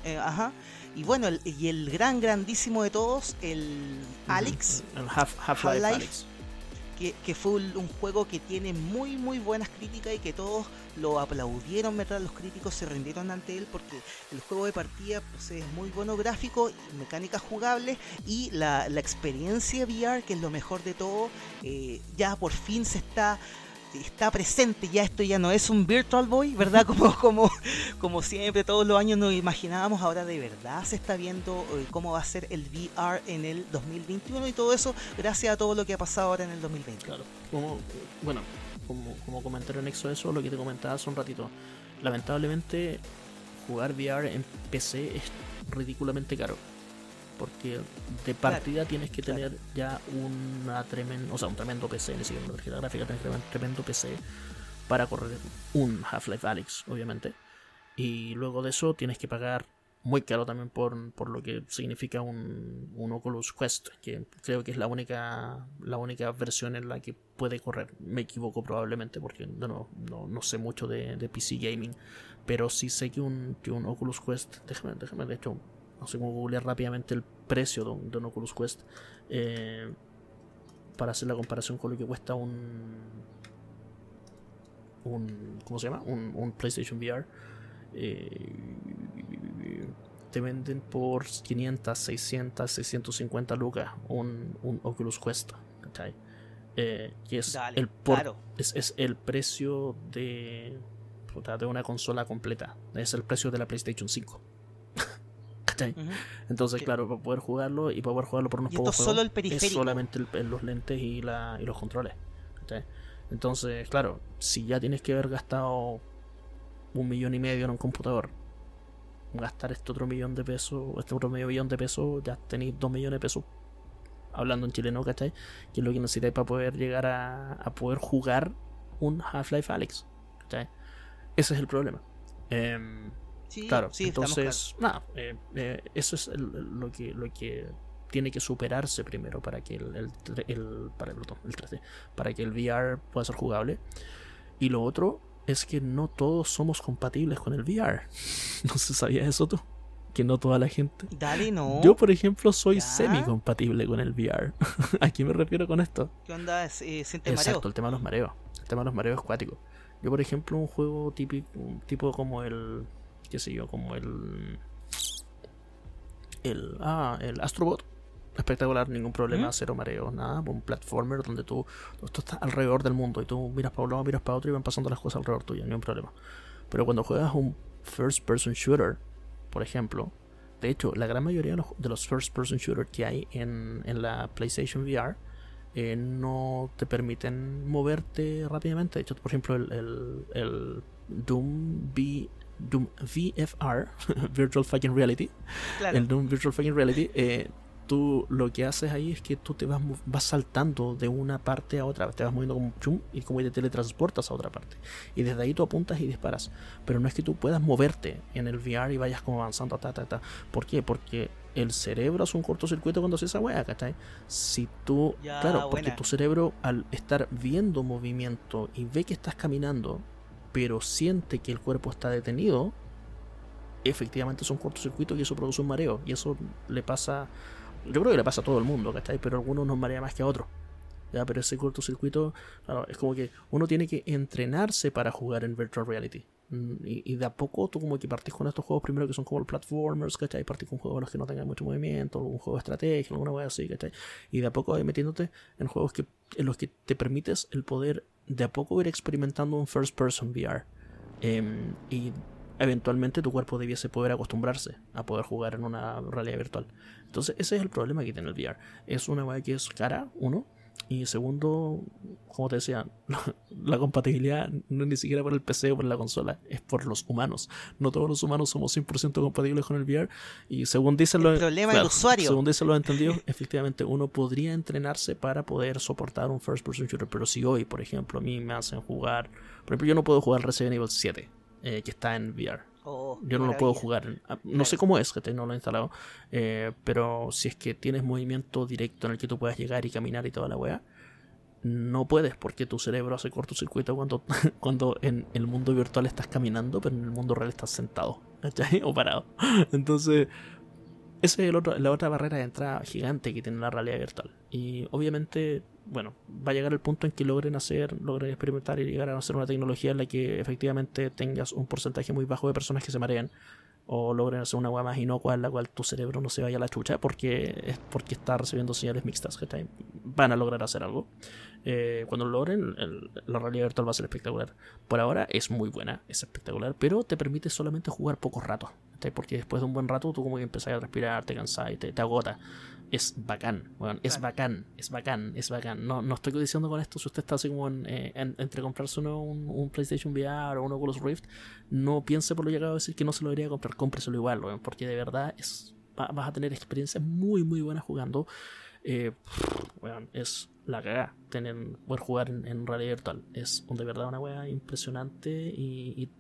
Eh, ajá y bueno, y el gran, grandísimo de todos, el Alex. El Half-Life. que, fue un, juego que tiene muy, muy buenas críticas y que todos lo aplaudieron, ¿verdad? Los críticos se rindieron ante él porque el juego de partida pues, es muy bueno gráfico, mecánicas jugables y la, la experiencia VR, que es lo mejor de todo, eh, ya por fin se está está presente, ya esto ya no es un Virtual Boy, ¿verdad? Como, como, como siempre, todos los años nos imaginábamos, ahora de verdad se está viendo eh, cómo va a ser el VR en el 2021 y todo eso gracias a todo lo que ha pasado ahora en el 2020. Claro, como, bueno, como, como comentario anexo a eso, lo que te comentaba hace un ratito, lamentablemente jugar VR en PC es ridículamente caro porque de partida tienes que tener ya una tremendo, o sea, un tremendo PC, ni siquiera una tarjeta gráfica, tienes que tener un tremendo PC para correr un Half-Life Alyx, obviamente. Y luego de eso tienes que pagar muy caro también por, por lo que significa un, un, Oculus Quest, que creo que es la única, la única versión en la que puede correr. Me equivoco probablemente porque no, no, no sé mucho de, de, PC gaming, pero sí sé que un, que un Oculus Quest, déjame, déjame de hecho no sé cómo googlear rápidamente el precio de un, Oculus Quest para hacer la comparación con lo que cuesta un un ¿cómo se llama? Un, un PlayStation VR, eh, te venden por 500, 600, 650 lucas un, un Oculus Quest, ¿cachai? Eh, que es, Dale, el por- claro. es, es el precio de, de una consola completa. Es el precio de la PlayStation 5. Entonces, claro, para poder jugarlo y para poder jugarlo por unos Y esto pocos solo juegos, el periférico. es solamente el- el- los lentes y, la, y los controles. ¿cachai? Entonces, claro, si ya tienes que haber gastado un millón y medio en un computador, gastar este otro millón de pesos, este otro medio millón de pesos, ya tenéis dos millones de pesos. Hablando en chileno, ¿cachai? Que es lo que necesitáis para poder llegar a, a poder jugar un Half-Life Alyx. ¿cachai? Ese es el problema. Em, Sí, Claro, sí, entonces, nada, eh, eh, eso es el- el- lo, que, lo que tiene que superarse primero para que el, el, el- para el, perdón, el 3D, para que el VR pueda ser jugable. Y lo otro es que no todos somos compatibles con el VR. No se sabía eso tú, que no toda la gente. Dale, no. Yo, por ejemplo, soy ¿Ya? semi compatible con el VR. ¿A qué me refiero con esto? ¿Qué onda? Eh, ¿Siente Exacto, mareo? el tema de los mareos. El tema de los mareos es cuático. Yo, por ejemplo, un juego típico, tipo como el. Qué sé yo, como el. El. Ah, el Astrobot. Espectacular, ningún problema, ¿Mm? cero mareos, nada. Un platformer donde tú. Tú estás alrededor del mundo y tú miras para un lado, miras para otro y van pasando las cosas alrededor tuyo, ningún problema. Pero cuando juegas un first person shooter, por ejemplo. De hecho, la gran mayoría de los, de los first person shooters que hay en, en la PlayStation VR eh, no te permiten moverte rápidamente. De hecho, por ejemplo, el, el, el Doom, V, Doom VFR, Virtual Fucking Reality, Claro. el Doom Virtual Fucking Reality, eh, tú lo que haces ahí es que tú te vas, vas saltando de una parte a otra, te vas moviendo como chum y como te teletransportas a otra parte. Y desde ahí tú apuntas y disparas. Pero no es que tú puedas moverte en el VR y vayas como avanzando, ta, ta, ta. ¿Por qué? Porque el cerebro hace un cortocircuito cuando hace esa wea, ¿cachai? Si tú, Ya, claro, porque buena. tu cerebro al estar viendo movimiento y ve que estás caminando, pero siente que el cuerpo está detenido, efectivamente es un cortocircuito y eso produce un mareo. Y eso le pasa, yo creo que le pasa a todo el mundo, ¿cachai? Pero algunos nos marea más que a otros. ¿ya? Pero ese cortocircuito, claro, es como que uno tiene que entrenarse para jugar en Virtual Reality. Mm, Y, y de a poco tú como que partís con estos juegos primero que son como los platformers, ¿cachai? Partís con juegos en los que no tengan mucho movimiento, un juego de estrategia, alguna cosa así, ¿cachai? Y de a poco vas metiéndote en juegos que, en los que te permites el poder de a poco ir experimentando un first person VR. Em, y eventualmente tu cuerpo debiese poder acostumbrarse a poder jugar en una realidad virtual. Entonces ese es el problema que tiene el VR. Es una weá que es cara, uno. Y segundo, como te decía, la compatibilidad no es ni siquiera por el PC o por la consola, es por los humanos. No todos los humanos somos 100% compatibles con el VR. Y según dicen El los problema del usuario. Según dicen los entendidos, efectivamente uno podría entrenarse para poder soportar un first person shooter. Pero si hoy, por ejemplo, a mí me hacen jugar. Por ejemplo, yo no puedo jugar Resident Evil 7, eh, que está en VR. Oh, Yo no lo puedo jugar. ah, No sé cómo es, que no lo he instalado. eh, pero si es que tienes movimiento directo en el que tú puedas llegar y caminar y toda la weá, no puedes porque tu cerebro hace cortocircuito cuando, cuando en el mundo virtual estás caminando, pero en el mundo real estás sentado, ¿cachai? O parado. Entonces, esa es el otro- la otra barrera de entrada gigante que tiene la realidad virtual. Y obviamente, bueno, va a llegar el punto en que logren hacer, logren experimentar y llegar a hacer una tecnología en la que efectivamente tengas un porcentaje muy bajo de personas que se marean. O logren hacer una hueá más inocua en la cual tu cerebro no se vaya a la chucha porque es porque está recibiendo señales mixtas. ¿cachai? Van a lograr hacer algo. Eh, cuando lo logren, la realidad virtual va a ser espectacular. Por ahora es muy buena, es espectacular, pero te permite solamente jugar pocos ratos. Porque después de un buen rato tú como que empezás a respirar, te cansás y te agota. Es bacán, weón, es bacán, es bacán, es bacán. No, no estoy diciendo con esto si usted está así como en, eh, en- entre comprarse uno, un, un PlayStation VR o un Oculus Rift, no piense por lo llegado a decir que no se lo debería comprar, cómpreselo igual, weón, porque de verdad es, va- vas a tener experiencias muy, muy buenas jugando. Eh, weón, es la cagada tener, poder jugar en, en realidad virtual. Es de verdad una weá impresionante y,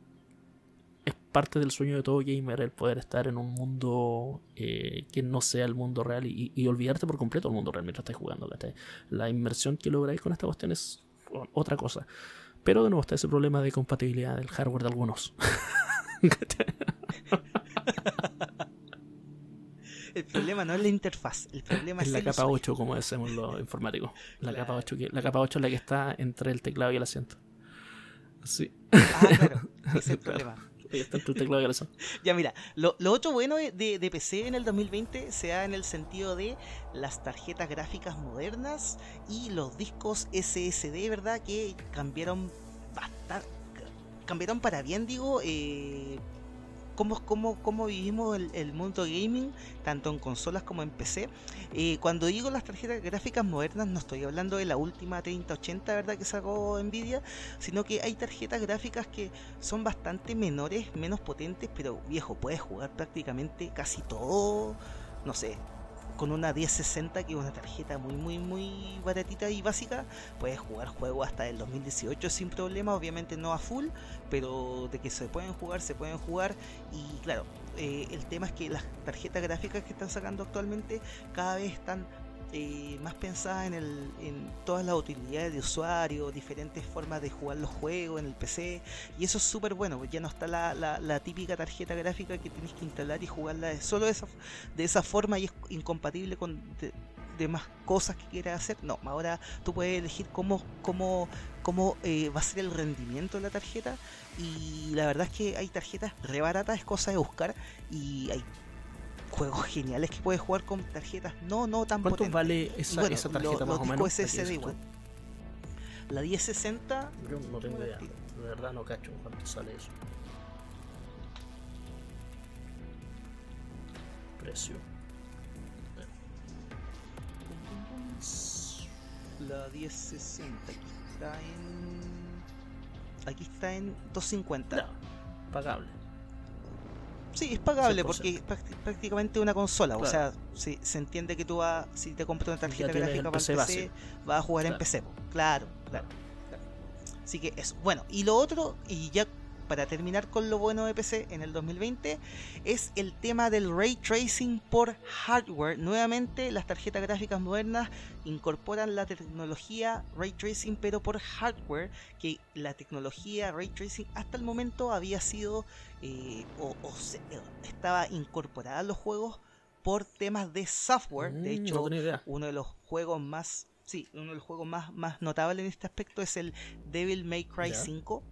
parte del sueño de todo gamer el poder estar en un mundo eh, que no sea el mundo real y, y olvidarte por completo del mundo real mientras estás jugando. ¿cachai? La inmersión que lográis con esta cuestión es otra cosa. Pero de nuevo está ese problema de compatibilidad del hardware de algunos. El problema no es la interfaz, el problema es es, la capa usuario. 8, como decimos los informáticos. La, Claro. capa 8 que, la capa 8 es la que está entre el teclado y el asiento. Sí. Ah, claro, ese es el problema. Está tu teclado de corazón. Ya mira, lo, lo otro bueno de, de- de PC en el 2020 se da en el sentido de las tarjetas gráficas modernas y los discos SSD, ¿verdad? Que cambiaron bastante, cambiaron para bien, digo, eh, cómo, cómo, cómo vivimos el, mundo gaming, tanto en consolas como en PC. Eh, cuando digo las tarjetas gráficas modernas, no estoy hablando de la última 3080, ¿verdad? Que sacó Nvidia, sino que hay tarjetas gráficas que son bastante menores, menos potentes, pero viejo, puedes jugar prácticamente casi todo, no sé, con una 1060 que es una tarjeta muy muy muy baratita y básica, puedes jugar juegos hasta el 2018 sin problema, obviamente no a full, pero de que se pueden jugar, se pueden jugar. Y claro, eh, el tema es que las tarjetas gráficas que están sacando actualmente cada vez están eh, más pensadas en, el, en todas las utilidades de usuario, diferentes formas de jugar los juegos en el PC y eso es súper bueno, porque ya no está la, la- típica tarjeta gráfica que tienes que instalar y jugarla solo de esa, de esa forma y es incompatible con de- demás cosas que quieras hacer. No, ahora tú puedes elegir cómo, cómo, cómo eh, va a ser el rendimiento de la tarjeta y la verdad es que hay tarjetas re baratas, es cosa de buscar y hay juegos geniales que puedes jugar con tarjetas no no tan ¿Cuánto potentes. vale esa, bueno, esa lo- tarjeta los más o menos? SSD igual. La 1060 Yo no tengo idea. De verdad no cacho en cuánto sale eso. Precio. La 1060 aquí está en. Aquí está en 250. Ya, pagable. Sí, es pagable 100%. porque es prácti- prácticamente una consola. O sea, se, se entiende que tú vas, si te compras una tarjeta gráfica para PC PC, vas a jugar en. PC. Claro, claro, claro. Así que eso. Bueno, y lo otro, y ya para terminar con lo bueno de PC en el 2020, es el tema del ray tracing por hardware. Nuevamente, las tarjetas gráficas modernas incorporan la tecnología ray tracing, pero por hardware, que la tecnología ray tracing hasta el momento había sido eh, o, o se- eh, estaba incorporada a los juegos por temas de software. de Mm, hecho, no uno de los juegos más sí uno de los juegos más, más notables en este aspecto es el Devil May Cry Ya. 5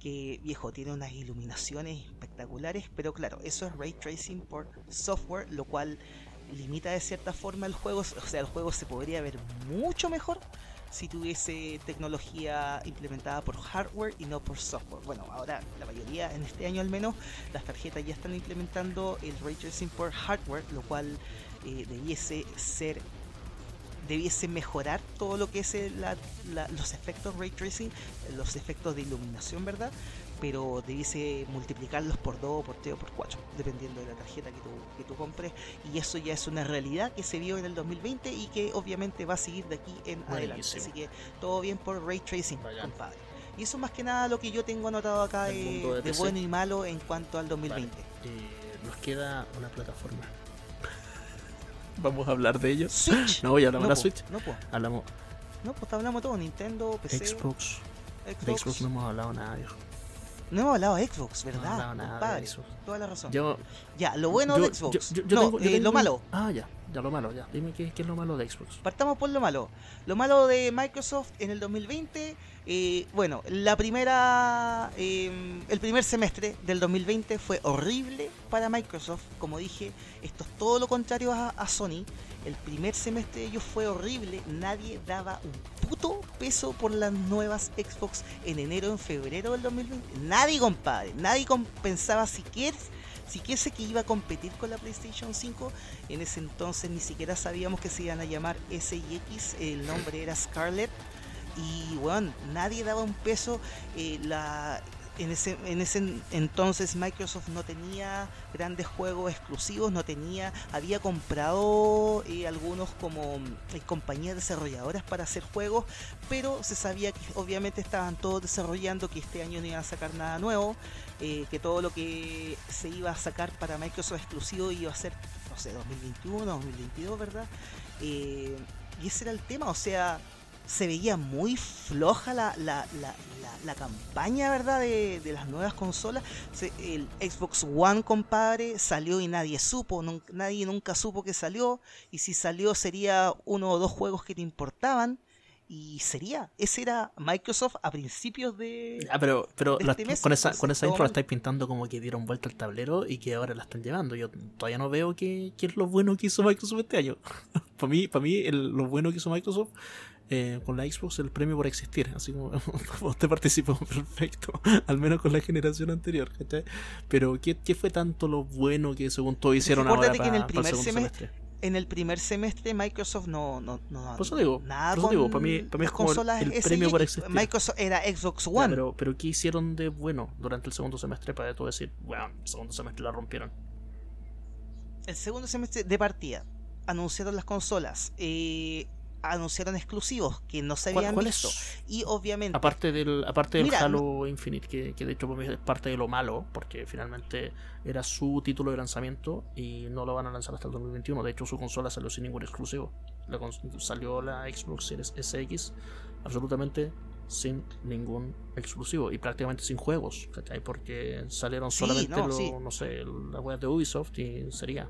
que viejo tiene unas iluminaciones espectaculares pero claro eso es ray tracing por software lo cual limita de cierta forma el juego o sea el juego se podría ver mucho mejor si tuviese tecnología implementada por hardware y no por software. Bueno, ahora la mayoría, en este año al menos, las tarjetas ya están implementando el ray tracing por hardware, lo cual eh, debiese ser debiese mejorar todo lo que es el- la- la- los efectos ray tracing, los efectos de iluminación, ¿verdad? Pero debiese multiplicarlos por 2, por 3 o por 4, dependiendo de la tarjeta que tú, que tú compres. Y eso ya es una realidad que se vio en el 2020 y que obviamente va a seguir de aquí en adelante. Buenísimo. Así que todo bien por ray tracing, Bacán. compadre. Y eso más que nada lo que yo tengo anotado acá de de, PC. bueno y malo en cuanto al 2020. Eh, nos queda una plataforma. Vamos a hablar de ellos. Switch. No, ya hablamos de la po, Switch. No, pues. Hablamos No, pues hablamos todo. Nintendo, PC, Xbox. De Xbox. Xbox no hemos hablado nada, viejo. No hemos hablado de Xbox, No ¿verdad? hemos hablado nada compadre? de Xbox. Toda la razón. Yo, ya, lo bueno yo- de Xbox. yo- no, tengo- eh, tengo lo malo. Ah, ya. Ya lo malo, ya. Dime qué, qué es lo malo de Xbox. Partamos por lo malo. Lo malo de Microsoft en el 2020, eh, bueno, la primera, eh, el primer semestre del 2020 fue horrible para Microsoft. Como dije, esto es todo lo contrario a, Sony. El primer semestre de ellos fue horrible. Nadie daba un puto peso por las nuevas Xbox en enero, en febrero del 2020. Nadie, compadre. Nadie pensaba siquiera, siquiera que iba a competir con la PlayStation 5 en ese entonces ni siquiera sabíamos que se iban a llamar S y X, el nombre era Scarlet. Y bueno, nadie daba un peso. eh, la, en, ese, en ese entonces Microsoft no tenía grandes juegos exclusivos, no tenía, había comprado eh, algunos como eh, compañías desarrolladoras para hacer juegos, pero se sabía que obviamente estaban todos desarrollando que este año no iban a sacar nada nuevo, que todo lo que se iba a sacar para Microsoft exclusivo iba a ser no sé, 2021, 2022, ¿verdad? Y ese era el tema, o sea, se veía muy floja la, la, la, la- la campaña, ¿verdad? De, de las nuevas consolas. Se- el Xbox One, compadre, salió y nadie supo, nadie nunca supo que salió, y si salió sería uno o dos juegos que te importaban. y sería. Ese era Microsoft a principios de. Ah, pero, pero de este mes, con esa, con esa intro la estáis pintando como que dieron vuelta al tablero y que ahora la están llevando. Yo todavía no veo qué qué es lo bueno que hizo Microsoft este año. para mí, para mí el- lo bueno que hizo Microsoft eh, con la Xbox el premio por existir. Así como usted participó perfecto, al menos con la generación anterior. ¿cachai? Pero ¿qué, qué fue tanto lo bueno que según todo hicieron ahora Recuérdate para, que en el para el primer segundo semestre- semestre? En el primer semestre Microsoft no. no, no Por eso digo, nada por eso digo, para mí- para mí es como el- el premio por existir. Microsoft era Xbox Ya, One. pero, pero ¿qué hicieron de bueno durante el segundo semestre para tú decir, bueno, el segundo semestre la rompieron? El segundo semestre de partida anunciaron las consolas. eh, anunciaron exclusivos que no se ¿Cuál- habían cuál visto. es? Y obviamente. Aparte del, aparte del Mira, Halo Infinite, que, que de hecho es parte de lo malo, porque finalmente era su título de lanzamiento y no lo van a lanzar hasta el 2021. De hecho, su consola salió sin ningún exclusivo. La salió la Xbox Series SX absolutamente sin ningún exclusivo y prácticamente sin juegos, ¿cachai? Porque salieron Sí, solamente no, los, sí. no sé, la web de Ubisoft y sería.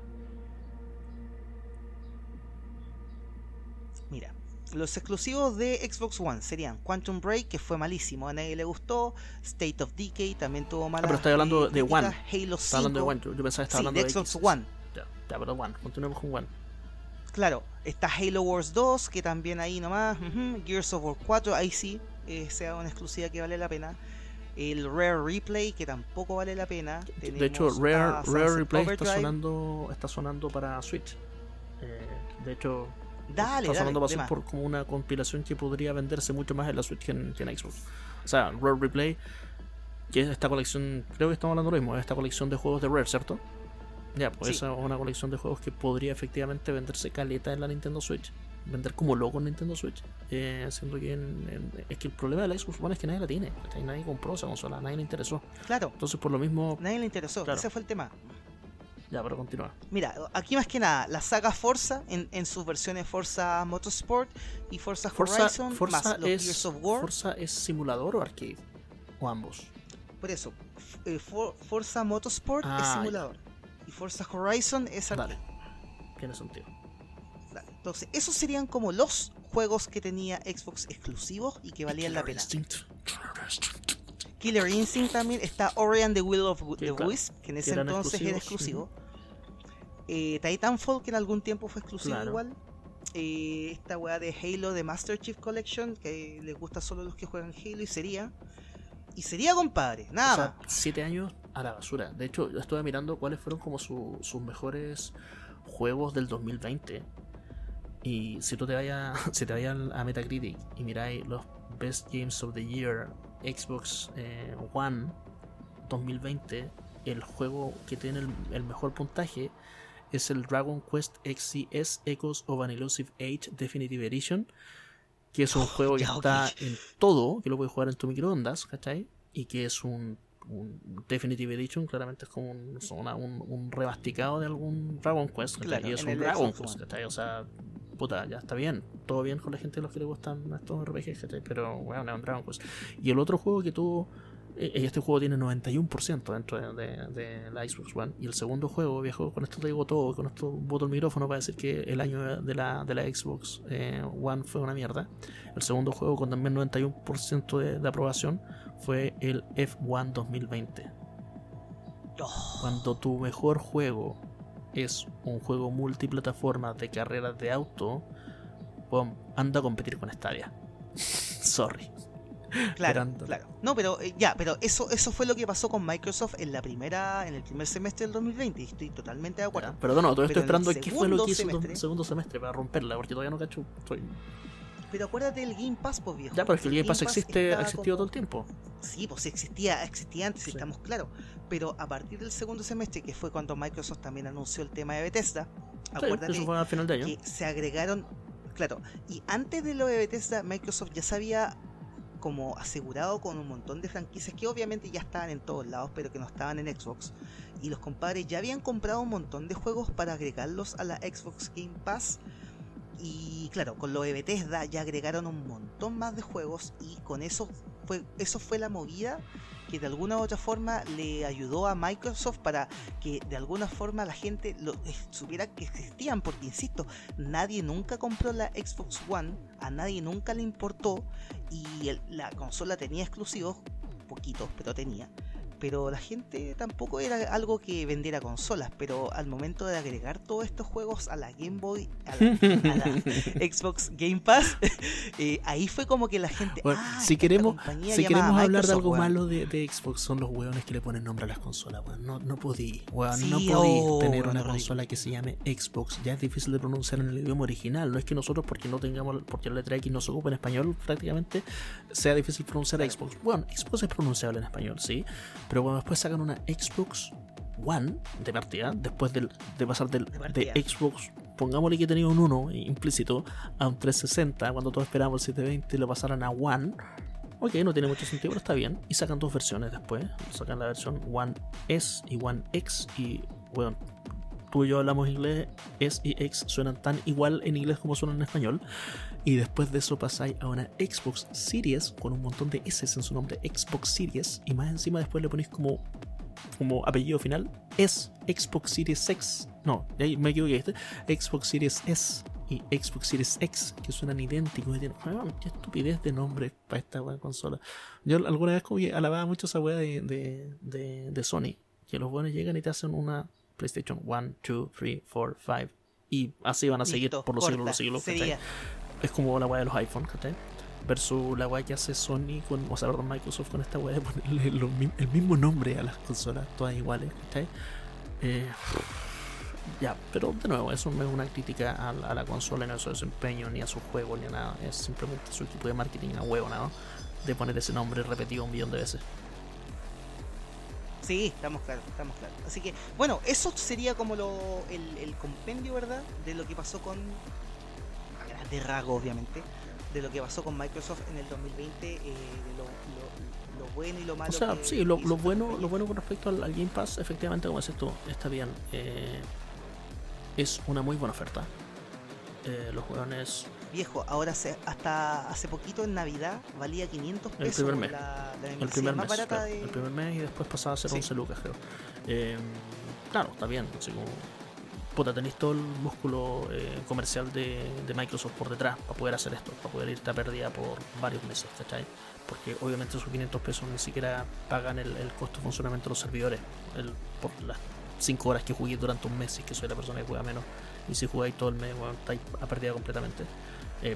Mira, los exclusivos de Xbox One serían Quantum Break, que fue malísimo, a nadie le gustó. State of Decay también tuvo malas Ah, pero estoy hablando de One. Halo 5. Está hablando de One, yo, pensaba que estaba Sí, hablando de de Xbox X. One. Ya, ya, pero One, continuemos con One. Claro, está Halo Wars 2, que también ahí nomás. Gears of War 4, ahí sí, eh, sea una exclusiva que vale la pena. El Rare Replay, que tampoco vale la pena. De hecho, Rare, Rare Replay está sonando, está sonando para Switch. Eh, de hecho, Dale, está dale, sonando para de Switch más. por como una compilación que podría venderse mucho más en la Switch que en, que en Xbox. O sea, Rare Replay, que es esta colección, creo que estamos hablando lo mismo, es esta colección de juegos de Rare, ¿cierto? Ya, pues Sí. esa es una colección de juegos que podría efectivamente venderse caleta en la Nintendo Switch. Vender como loco en Nintendo Switch. Eh, siendo que en- en- es que el problema de la Xbox One es que nadie la tiene. Nadie compró esa consola, nadie le interesó. Claro, Entonces, por lo mismo, nadie le interesó, Claro. ese fue el tema. Ya, pero continúa. Mira, aquí más que nada, la saga Forza, en, en sus versiones Forza Motorsport y Forza, Forza, Horizon, Forza más los es, Gears of War. Forza es simulador o arcade? O ambos. Por eso, eh, For- Forza Motorsport Ah, es ya. simulador. Y Forza Horizon es arcade. Dale. Tiene sentido. Dale. Entonces, esos serían como los juegos que tenía Xbox exclusivos y que valían la pena. Instinct. Killer Instinct. También está Ori and the Will of Sí, the claro. Wisp, que en ese entonces era exclusivo. Eh, Titanfall, que en algún tiempo fue exclusivo Claro. igual. Eh, esta weá de Halo de Master Chief Collection, que les gusta solo a los que juegan Halo, y sería. Y sería, compadre, nada O sea, más. siete años a la basura. De hecho, yo estuve mirando cuáles fueron como su- sus mejores juegos del 2020. Y si tú te vayas, si te vayas a Metacritic y miráis los Best Games of the Year Xbox eh, One 2020, el juego que tiene el, el mejor puntaje es el Dragon Quest XCS Echoes of an Elusive Age Definitive Edition, que es un juego que está en todo, que lo puedes jugar en tu microondas, ¿cachai? Y que es un, un Definitive Edition, claramente es como un, una- un, un remasticado de algún Dragon Quest. Claro, y es un Dragon Quest. ¿cachai? O sea, puta, ya está bien, todo bien con la gente a los que le gustan estos RPGs, ¿cachai? Pero, bueno, es un Dragon Quest. Y el otro juego que tuvo este juego tiene 91% dentro de, de- de la Xbox One. Y el segundo juego, viejo, con esto te digo todo, con esto boto el micrófono para decir que el año de la, de la Xbox eh, One fue una mierda. El segundo juego con también 91% de, de aprobación fue el F1 2020. Oh, Cuando tu mejor juego es un juego multiplataforma de carreras de auto, anda a competir con Stadia. Sorry. Claro, Esperando. claro. No, pero eh, ya, pero eso, eso fue lo que pasó con Microsoft en la primera, en el primer semestre del 2020. Y estoy totalmente de acuerdo. Pero no, todavía estoy en el esperando qué fue lo que hizo el semestre- segundo semestre para romperla, porque todavía no cacho. Estoy... Pero acuérdate del Game Pass, pues viejo. Ya, pero es que el Game Pass existe, ha existido todo el tiempo. Sí, pues existía, existía antes, Sí. estamos claros. Pero a partir del segundo semestre, que fue cuando Microsoft también anunció el tema de Bethesda, Sí, acuérdate eso fue al final de año. que se agregaron, claro, y antes de lo de Bethesda, Microsoft ya se había como asegurado con un montón de franquicias que obviamente ya estaban en todos lados, pero que no estaban en Xbox. Y los compadres ya habían comprado un montón de juegos para agregarlos a la Xbox Game Pass. Y claro, con lo de Bethesda ya agregaron un montón más de juegos y con eso fue, eso fue la movida que de alguna u otra forma le ayudó a Microsoft para que de alguna forma la gente lo, eh, supiera que existían, porque insisto, nadie nunca compró la Xbox One, a nadie nunca le importó y la consola tenía exclusivos, poquitos, pero tenía pero la gente tampoco era algo que vendiera consolas, pero al momento de agregar todos estos juegos a la Game Boy, a la, Xbox Game Pass, eh, ahí fue como que la gente... Ah, si queremos, si queremos hablar de algo malo de, Xbox, son los hueones que le ponen nombre a las consolas, No, no podí, no podí oh, tener una consola que se llame Xbox, ya es difícil de pronunciar en el idioma original, no es que nosotros porque no tengamos, porque la letra X no se ocupa en español prácticamente, sea difícil pronunciar a Xbox. Bueno, Xbox es pronunciable en español, sí, pero cuando después sacan una Xbox One de partida, después de, pasar del, de, Xbox, pongámosle que tenía un 1 implícito, a un 360, cuando todos esperábamos el 720 lo pasaran a One. Ok, no tiene mucho sentido, pero está bien. Y sacan dos versiones después. Sacan la versión One S y One X. Y, bueno, tú y yo hablamos inglés, S y X suenan tan igual en inglés como suenan en español. Y después de eso pasáis a una Xbox Series con un montón de S en su nombre, Xbox Series. Y más encima después le ponéis como, como apellido final, es Xbox Series X. No, me equivoqué. Este, Xbox Series S y Xbox Series X, que suenan idénticos. Y qué estupidez de nombre para esta consola. Yo alguna vez como que alababa mucho esa wea de, de, Sony. Que los buenos llegan y te hacen una PlayStation 1, 2, 3, 4, 5. Y así van a seguir por los siglos de los siglos es como la weá de los iPhones, ¿cachai? Versus la weá que hace Sony con, o sea, Microsoft con esta weá de ponerle el mismo nombre a las consolas, todas iguales, ¿cachai? Eh, ya, pero de nuevo, eso no es una crítica a, la consola, ni a su desempeño, ni a su juego, ni a nada. Es simplemente su equipo de marketing a huevo, nada. De poner ese nombre repetido un millón de veces. Sí, estamos claros, estamos claros. Así que, bueno, eso sería como lo, el, el compendio, ¿verdad? De lo que pasó con de rasgo obviamente, de lo que pasó con Microsoft en el 2020, eh, de lo, bueno y lo malo. O sea, sí, lo, bueno, lo bueno con respecto al, Game Pass, efectivamente, como dices tú, está bien. Eh, es una muy buena oferta. Eh, los jugadores Viejo, ahora se, hasta hace poquito en Navidad valía 500 pesos. El primer mes. el primer mes, El primer mes y después pasaba a ser 11 lucas, creo. claro, está bien. Así como puta, tenéis todo el músculo eh, comercial de, Microsoft por detrás para poder hacer esto, para poder irte a pérdida por varios meses, ¿cachai? Porque obviamente esos 500 pesos ni siquiera pagan el, costo de funcionamiento de los servidores el, por las 5 horas que jugué durante un mes, y que soy la persona que juega menos. Y si jugáis todo el mes, bueno, estáis a pérdida completamente. Eh,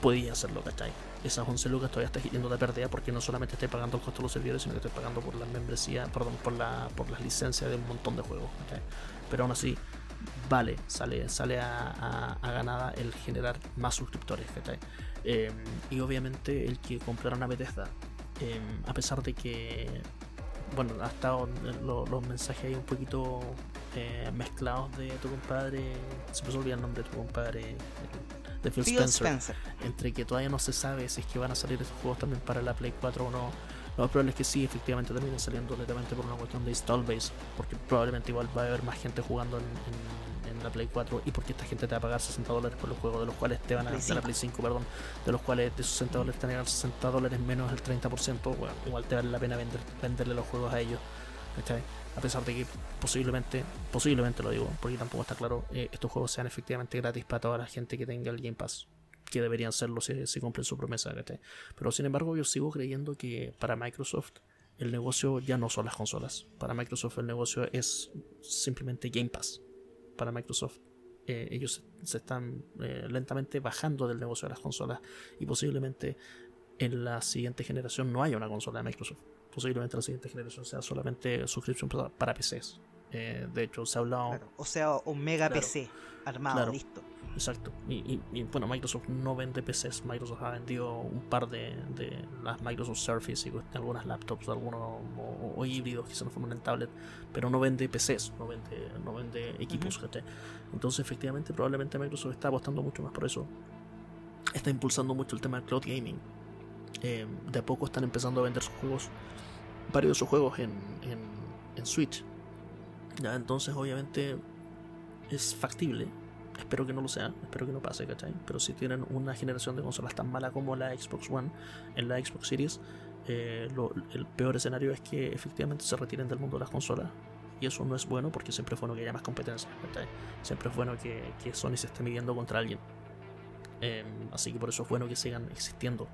podía hacerlo, ¿cachai? Esas 11 lucas todavía estás yendo de pérdida porque no solamente estoy pagando el costo de los servidores, sino que estoy pagando por la membresía, perdón, por la por las licencias de un montón de juegos, ¿cachai? Pero aún así, vale, sale, sale a, ganada el generar más suscriptores, em, y obviamente el que compraron a Bethesda, em, a pesar de que, bueno, ha estado los mensajes ahí un poquito eh, mezclados de tu compadre, se me olvidó el nombre de tu compadre, de Phil, Spencer, entre que todavía no se sabe si es que van a salir esos juegos también para la Play 4 o no. Lo más probable es que sí, efectivamente terminen saliendo netamente por una cuestión de install base, porque probablemente igual va a haber más gente jugando en la Play 4 y porque esta gente te va a pagar 60 dólares por los juegos de los cuales te van a de la Play 5, perdón, de los cuales de esos 60 dólares te van a ganar 60 dólares menos el 30%, bueno, igual te vale la pena vender, venderle los juegos a ellos. A pesar de que posiblemente, posiblemente lo digo, porque tampoco está claro, eh, estos juegos sean efectivamente gratis para toda la gente que tenga el Game Pass que deberían serlo si, cumplen su promesa. Pero sin embargo, yo sigo creyendo que para Microsoft el negocio ya no son las consolas. Para Microsoft el negocio es simplemente Game Pass para Microsoft. Eh, ellos se están eh, lentamente bajando del negocio de las consolas y posiblemente en la siguiente generación no haya una consola de Microsoft. Posiblemente en la siguiente generación sea solamente suscripción para PCs. Eh, de hecho, se ha hablado. o sea, un mega PC armado, listo. Exacto. Y, bueno, Microsoft no vende PCs. Microsoft ha vendido un par de, las Microsoft Surface y algunas laptops, algunos o, híbridos que se nos forman en tablet, pero no vende PCs, no vende, no vende equipos GT. Entonces, efectivamente, probablemente Microsoft está apostando mucho más por eso. Está impulsando mucho el tema del cloud gaming. Eh, de a poco están empezando a vender sus juegos, varios de sus juegos en, en Switch ya, entonces obviamente es factible. Espero que no lo sea, espero que no pase, ¿cachai? Pero si tienen una generación de consolas tan mala como la Xbox One en la Xbox Series, eh, el peor escenario es que efectivamente se retiren del mundo las consolas. Y eso no es bueno porque siempre es bueno que haya más competencia. Siempre es bueno que, que Sony se esté midiendo contra alguien. Em, así que por eso es bueno que sigan existiendo.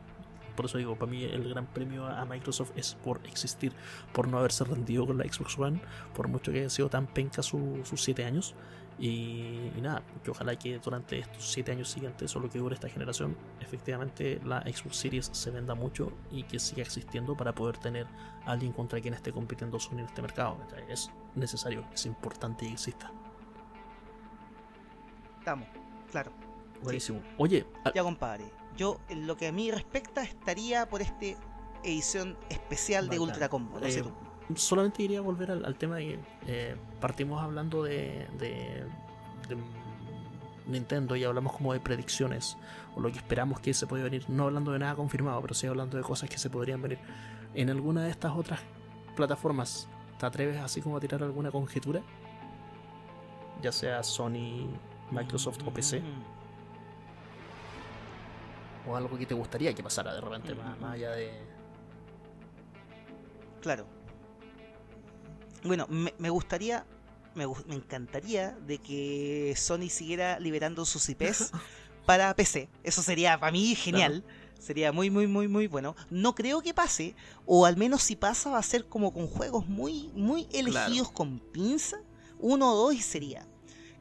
Por eso digo, para mí el gran premio a Microsoft es por existir, por no haberse rendido con la Xbox One, por mucho que haya sido tan penca su- sus 7 años. Y, y nada, que ojalá que durante estos 7 años siguientes o lo que dure esta generación, efectivamente la Xbox Series se venda mucho y que siga existiendo para poder tener a alguien contra quien esté compitiendo Sony en este mercado. Es necesario, es importante que exista. Estamos, claro. Buenísimo. Oye, a- Ya, compadre. Yo, en lo que a mí respecta, estaría por este edición especial de. Ultra Combo. No sé Eh, tú. solamente iría a volver al, al tema de que eh, partimos hablando de, de- de Nintendo y hablamos como de predicciones o lo que esperamos que se puede venir, no hablando de nada confirmado, pero sí hablando de cosas que se podrían venir. En alguna de estas otras plataformas, ¿te atreves así como a tirar alguna conjetura? Ya sea Sony, Microsoft o PC, Mm. O algo que te gustaría que pasara de repente, más, más allá de... Claro. Bueno, me, me gustaría, me, me encantaría de que Sony siguiera liberando sus IPs para PC. Eso sería para mí genial. Sería muy, muy, muy, muy bueno. No creo que pase, o al menos si pasa va a ser como con juegos muy, muy elegidos con pinza. Uno o dos y sería.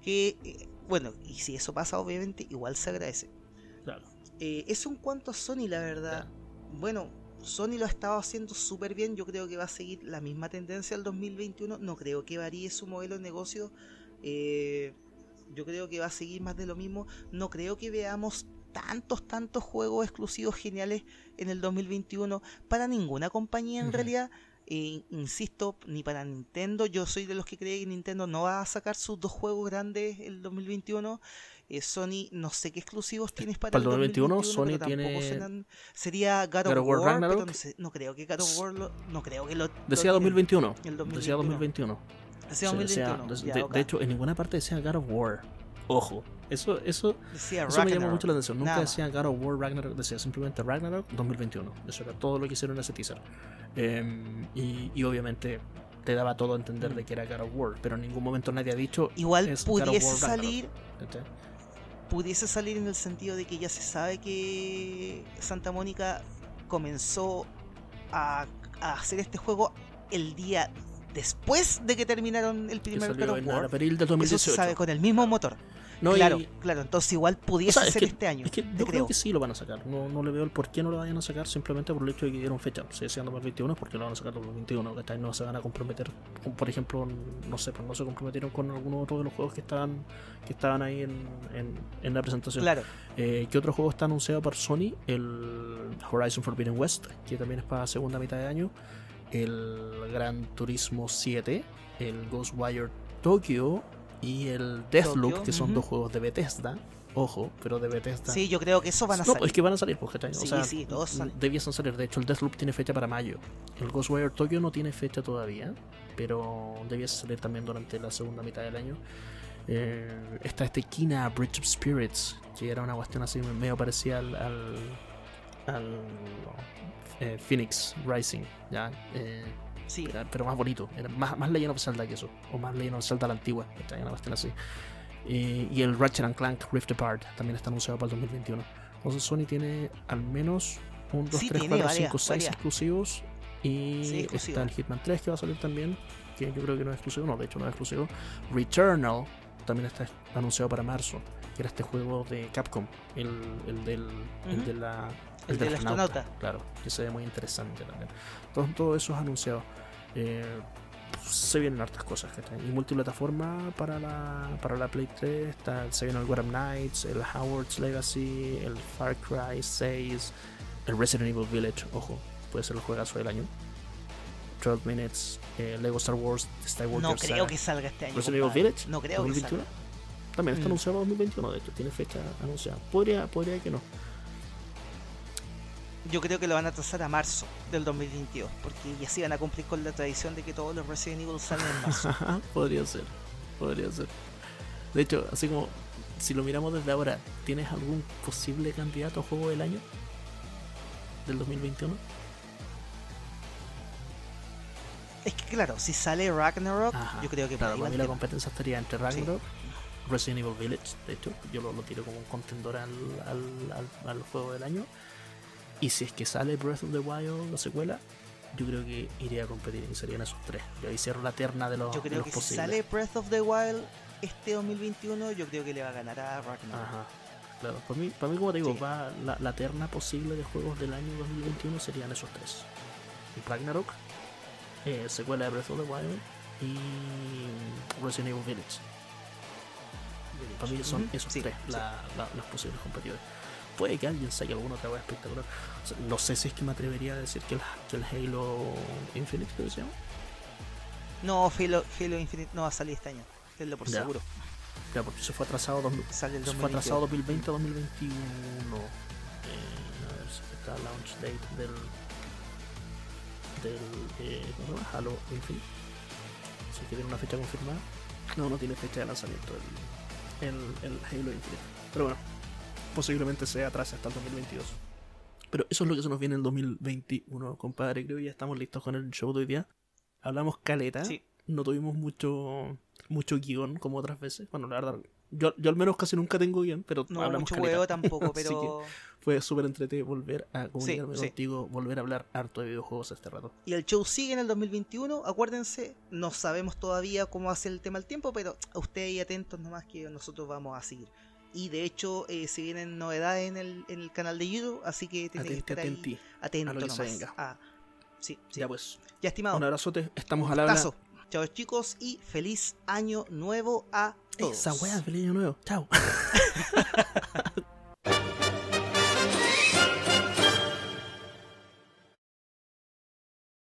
Que, eh, bueno, y si eso pasa obviamente igual se agradece. Eh, eso en cuanto a Sony, la verdad. Bueno, Sony lo ha estado haciendo súper bien. Yo creo que va a seguir la misma tendencia al 2021. No creo que varíe su modelo de negocio. Eh, yo creo que va a seguir más de lo mismo. No creo que veamos tantos, tantos juegos exclusivos geniales en el 2021 para ninguna compañía en realidad. Eh, insisto, ni para Nintendo. Yo soy de los que cree que Nintendo no va a sacar sus dos juegos grandes el 2021. Eh, Sony, no sé qué exclusivos tienes para, Para el 2021, pero Sony tampoco tiene- serán- sería God, God of War War, pero Ragnarok. no, sé, no creo que God of War lo, no creo que lo Decía lo tienen. 2021. El Decía 2021. Decía Sí, 2021. decía- ya, de, ok. de hecho, en ninguna parte decía God of War. Ojo. Eso, eso, decía eso me llamó mucho la atención. Nunca Nada decía God of War Ragnarok, decía simplemente Ragnarok 2021. Eso era todo lo que hicieron en ese teaser. Em, y, y obviamente te daba todo a entender de que era God of War, pero en ningún momento nadie ha dicho. Igual pudiese salir. Pudiese salir en el sentido de que ya se sabe que Santa Mónica comenzó a, a hacer este juego el día después de que terminaron el primer God of en War. abril del Eso 2018. se sabe con el mismo motor. No, y- claro, claro, entonces igual pudiese O sea, es ser que- este año. Es que yo creo creo. que sí lo van a sacar. No, no le veo el por qué no lo vayan a sacar simplemente por el hecho de que dieron fecha. Si decían 2021 es porque lo van a sacar 2021. ¿cachai? No se van a comprometer. Por ejemplo, no sé, pues no se comprometieron con alguno otro de los juegos que estaban que estaban ahí en, en, en la presentación. Claro, Eh, ¿Qué otro juego está anunciado por Sony? El Horizon Forbidden West, que también es para segunda mitad de año. El Gran Turismo 7. El Ghostwire Tokyo. Y el Deathloop, Tokyo, que son dos juegos de Bethesda. Ojo, pero de Bethesda. sí, yo creo que eso van a No, salir. es que van a salir, pues, ¿cachai? Sí, o sea, sí, todos salen. debiesen salir. De hecho, el Deathloop tiene fecha para mayo. El Ghostwire Tokyo no tiene fecha todavía, pero debiese salir también durante la segunda mitad del año. Eh, está este Kina Bridge of Spirits, que era una cuestión así medio parecida al, al, al, eh, Phoenix Rising, ¿ya? Eh, Sí, era- pero más bonito, era más, más Legend of Zelda que eso, o más Legend of Zelda la antigua, ¿cachai? una cuestión así. Eh, y el Ratchet and Clank Rift Apart también está anunciado para el 2021. Entonces Sony tiene al menos 1, 2, Sí, 3, tiene 4, varias, 5, 6 varias. exclusivos. Y Sí, exclusivos. está el Hitman 3 que va a salir también, que yo creo que no es exclusivo, no, de hecho no es exclusivo. Returnal también está anunciado para marzo, que era este juego de Capcom, el, el del, el Ujú. de la... El del astronauta. Claro, que se ve muy interesante también. Todo, todo eso es anunciado. Eh, se vienen hartas cosas, ¿cachai? Y multiplataforma para la, para la Play 3, está, se viene el Gotham Knights, el Howard's Legacy, el Far Cry 6, el Resident Evil Village, ojo, puede ser el juegazo del año. 12 Minutes, eh, Lego Star Wars, Skywalker no creo Saga. que salga este año. Resident Evil. Village, No creo que 2021. salga. También está Mm. anunciado 2021, de hecho, tiene fecha anunciada. Podría, podría que no. Yo creo que lo van a trazar a marzo del 2022, porque ya sí van a cumplir con la tradición de que todos los Resident Evil salen en marzo. Podría ser, podría ser. De hecho, así como si lo miramos desde ahora, ¿tienes algún posible candidato a juego del año? ¿Del 2021? Es que claro, si sale Ragnarok, Ajá, yo creo que Claro, para mí la competencia estaría entre Ragnarok, Resident Evil Village, de hecho, yo lo, lo tiro como un contendor al, al, al- al juego del año. Y si es que sale Breath of the Wild, la secuela, yo creo que iría a competir y serían esos tres. Yo ahí cierro la terna de los, Yo creo los que si posibles. sale Breath of the Wild este 2021, yo creo que le va a ganar a Ragnarok. Ajá. Claro, para mí, para mí como te digo, Sí. va la, la terna posible de juegos del año 2021 serían esos tres. Ragnarok, eh, secuela de Breath of the Wild y Resident Evil Village. Para mí son esos sí, tres sí. la- la- los posibles competidores. Puede que alguien saque alguna otra wea espectacular. O sea, no sé si es que me atrevería a decir que el, que el Halo Infinite, creo que se llama. No, Halo, Halo Infinite no va a salir este año. Tenlo por Ya. seguro. Ya, porque se fue atrasado, dos- Sale el se fue atrasado 2022. 2020 a 2021. Eh, a ver si está el launch date del. del. Eh, ¿Cómo se llama? Halo Infinite. Si tiene una fecha confirmada. No, no tiene fecha de lanzamiento el, el, el Halo Infinite. Pero bueno, posiblemente sea atrás hasta el 2022. Pero eso es lo que se nos viene en el 2021, compadre. Creo que ya estamos listos con el show de hoy día. Hablamos caleta. Sí. No tuvimos mucho mucho guion como otras veces. Bueno, la verdad, yo, yo al menos casi nunca tengo guion, pero No, hablamos mucho caleta. huevo tampoco, Así pero. Fue súper entretenido volver a comunicarme sí. contigo, volver a hablar harto de videojuegos este rato. Y el show sigue en el 2021, acuérdense, no sabemos todavía cómo ser el tema del tiempo, pero a ustedes atentos nomás que nosotros vamos a seguir. Y de hecho, eh, se vienen novedades en el, en el canal de YouTube, así que tienen que estar ahí atento a lo que nomás. venga. Ah, sí, sí. Ya pues, Ya estimado. un abrazote, estamos al habla. Chao chicos y feliz año nuevo a todos. Esa wea, feliz año nuevo. Chao.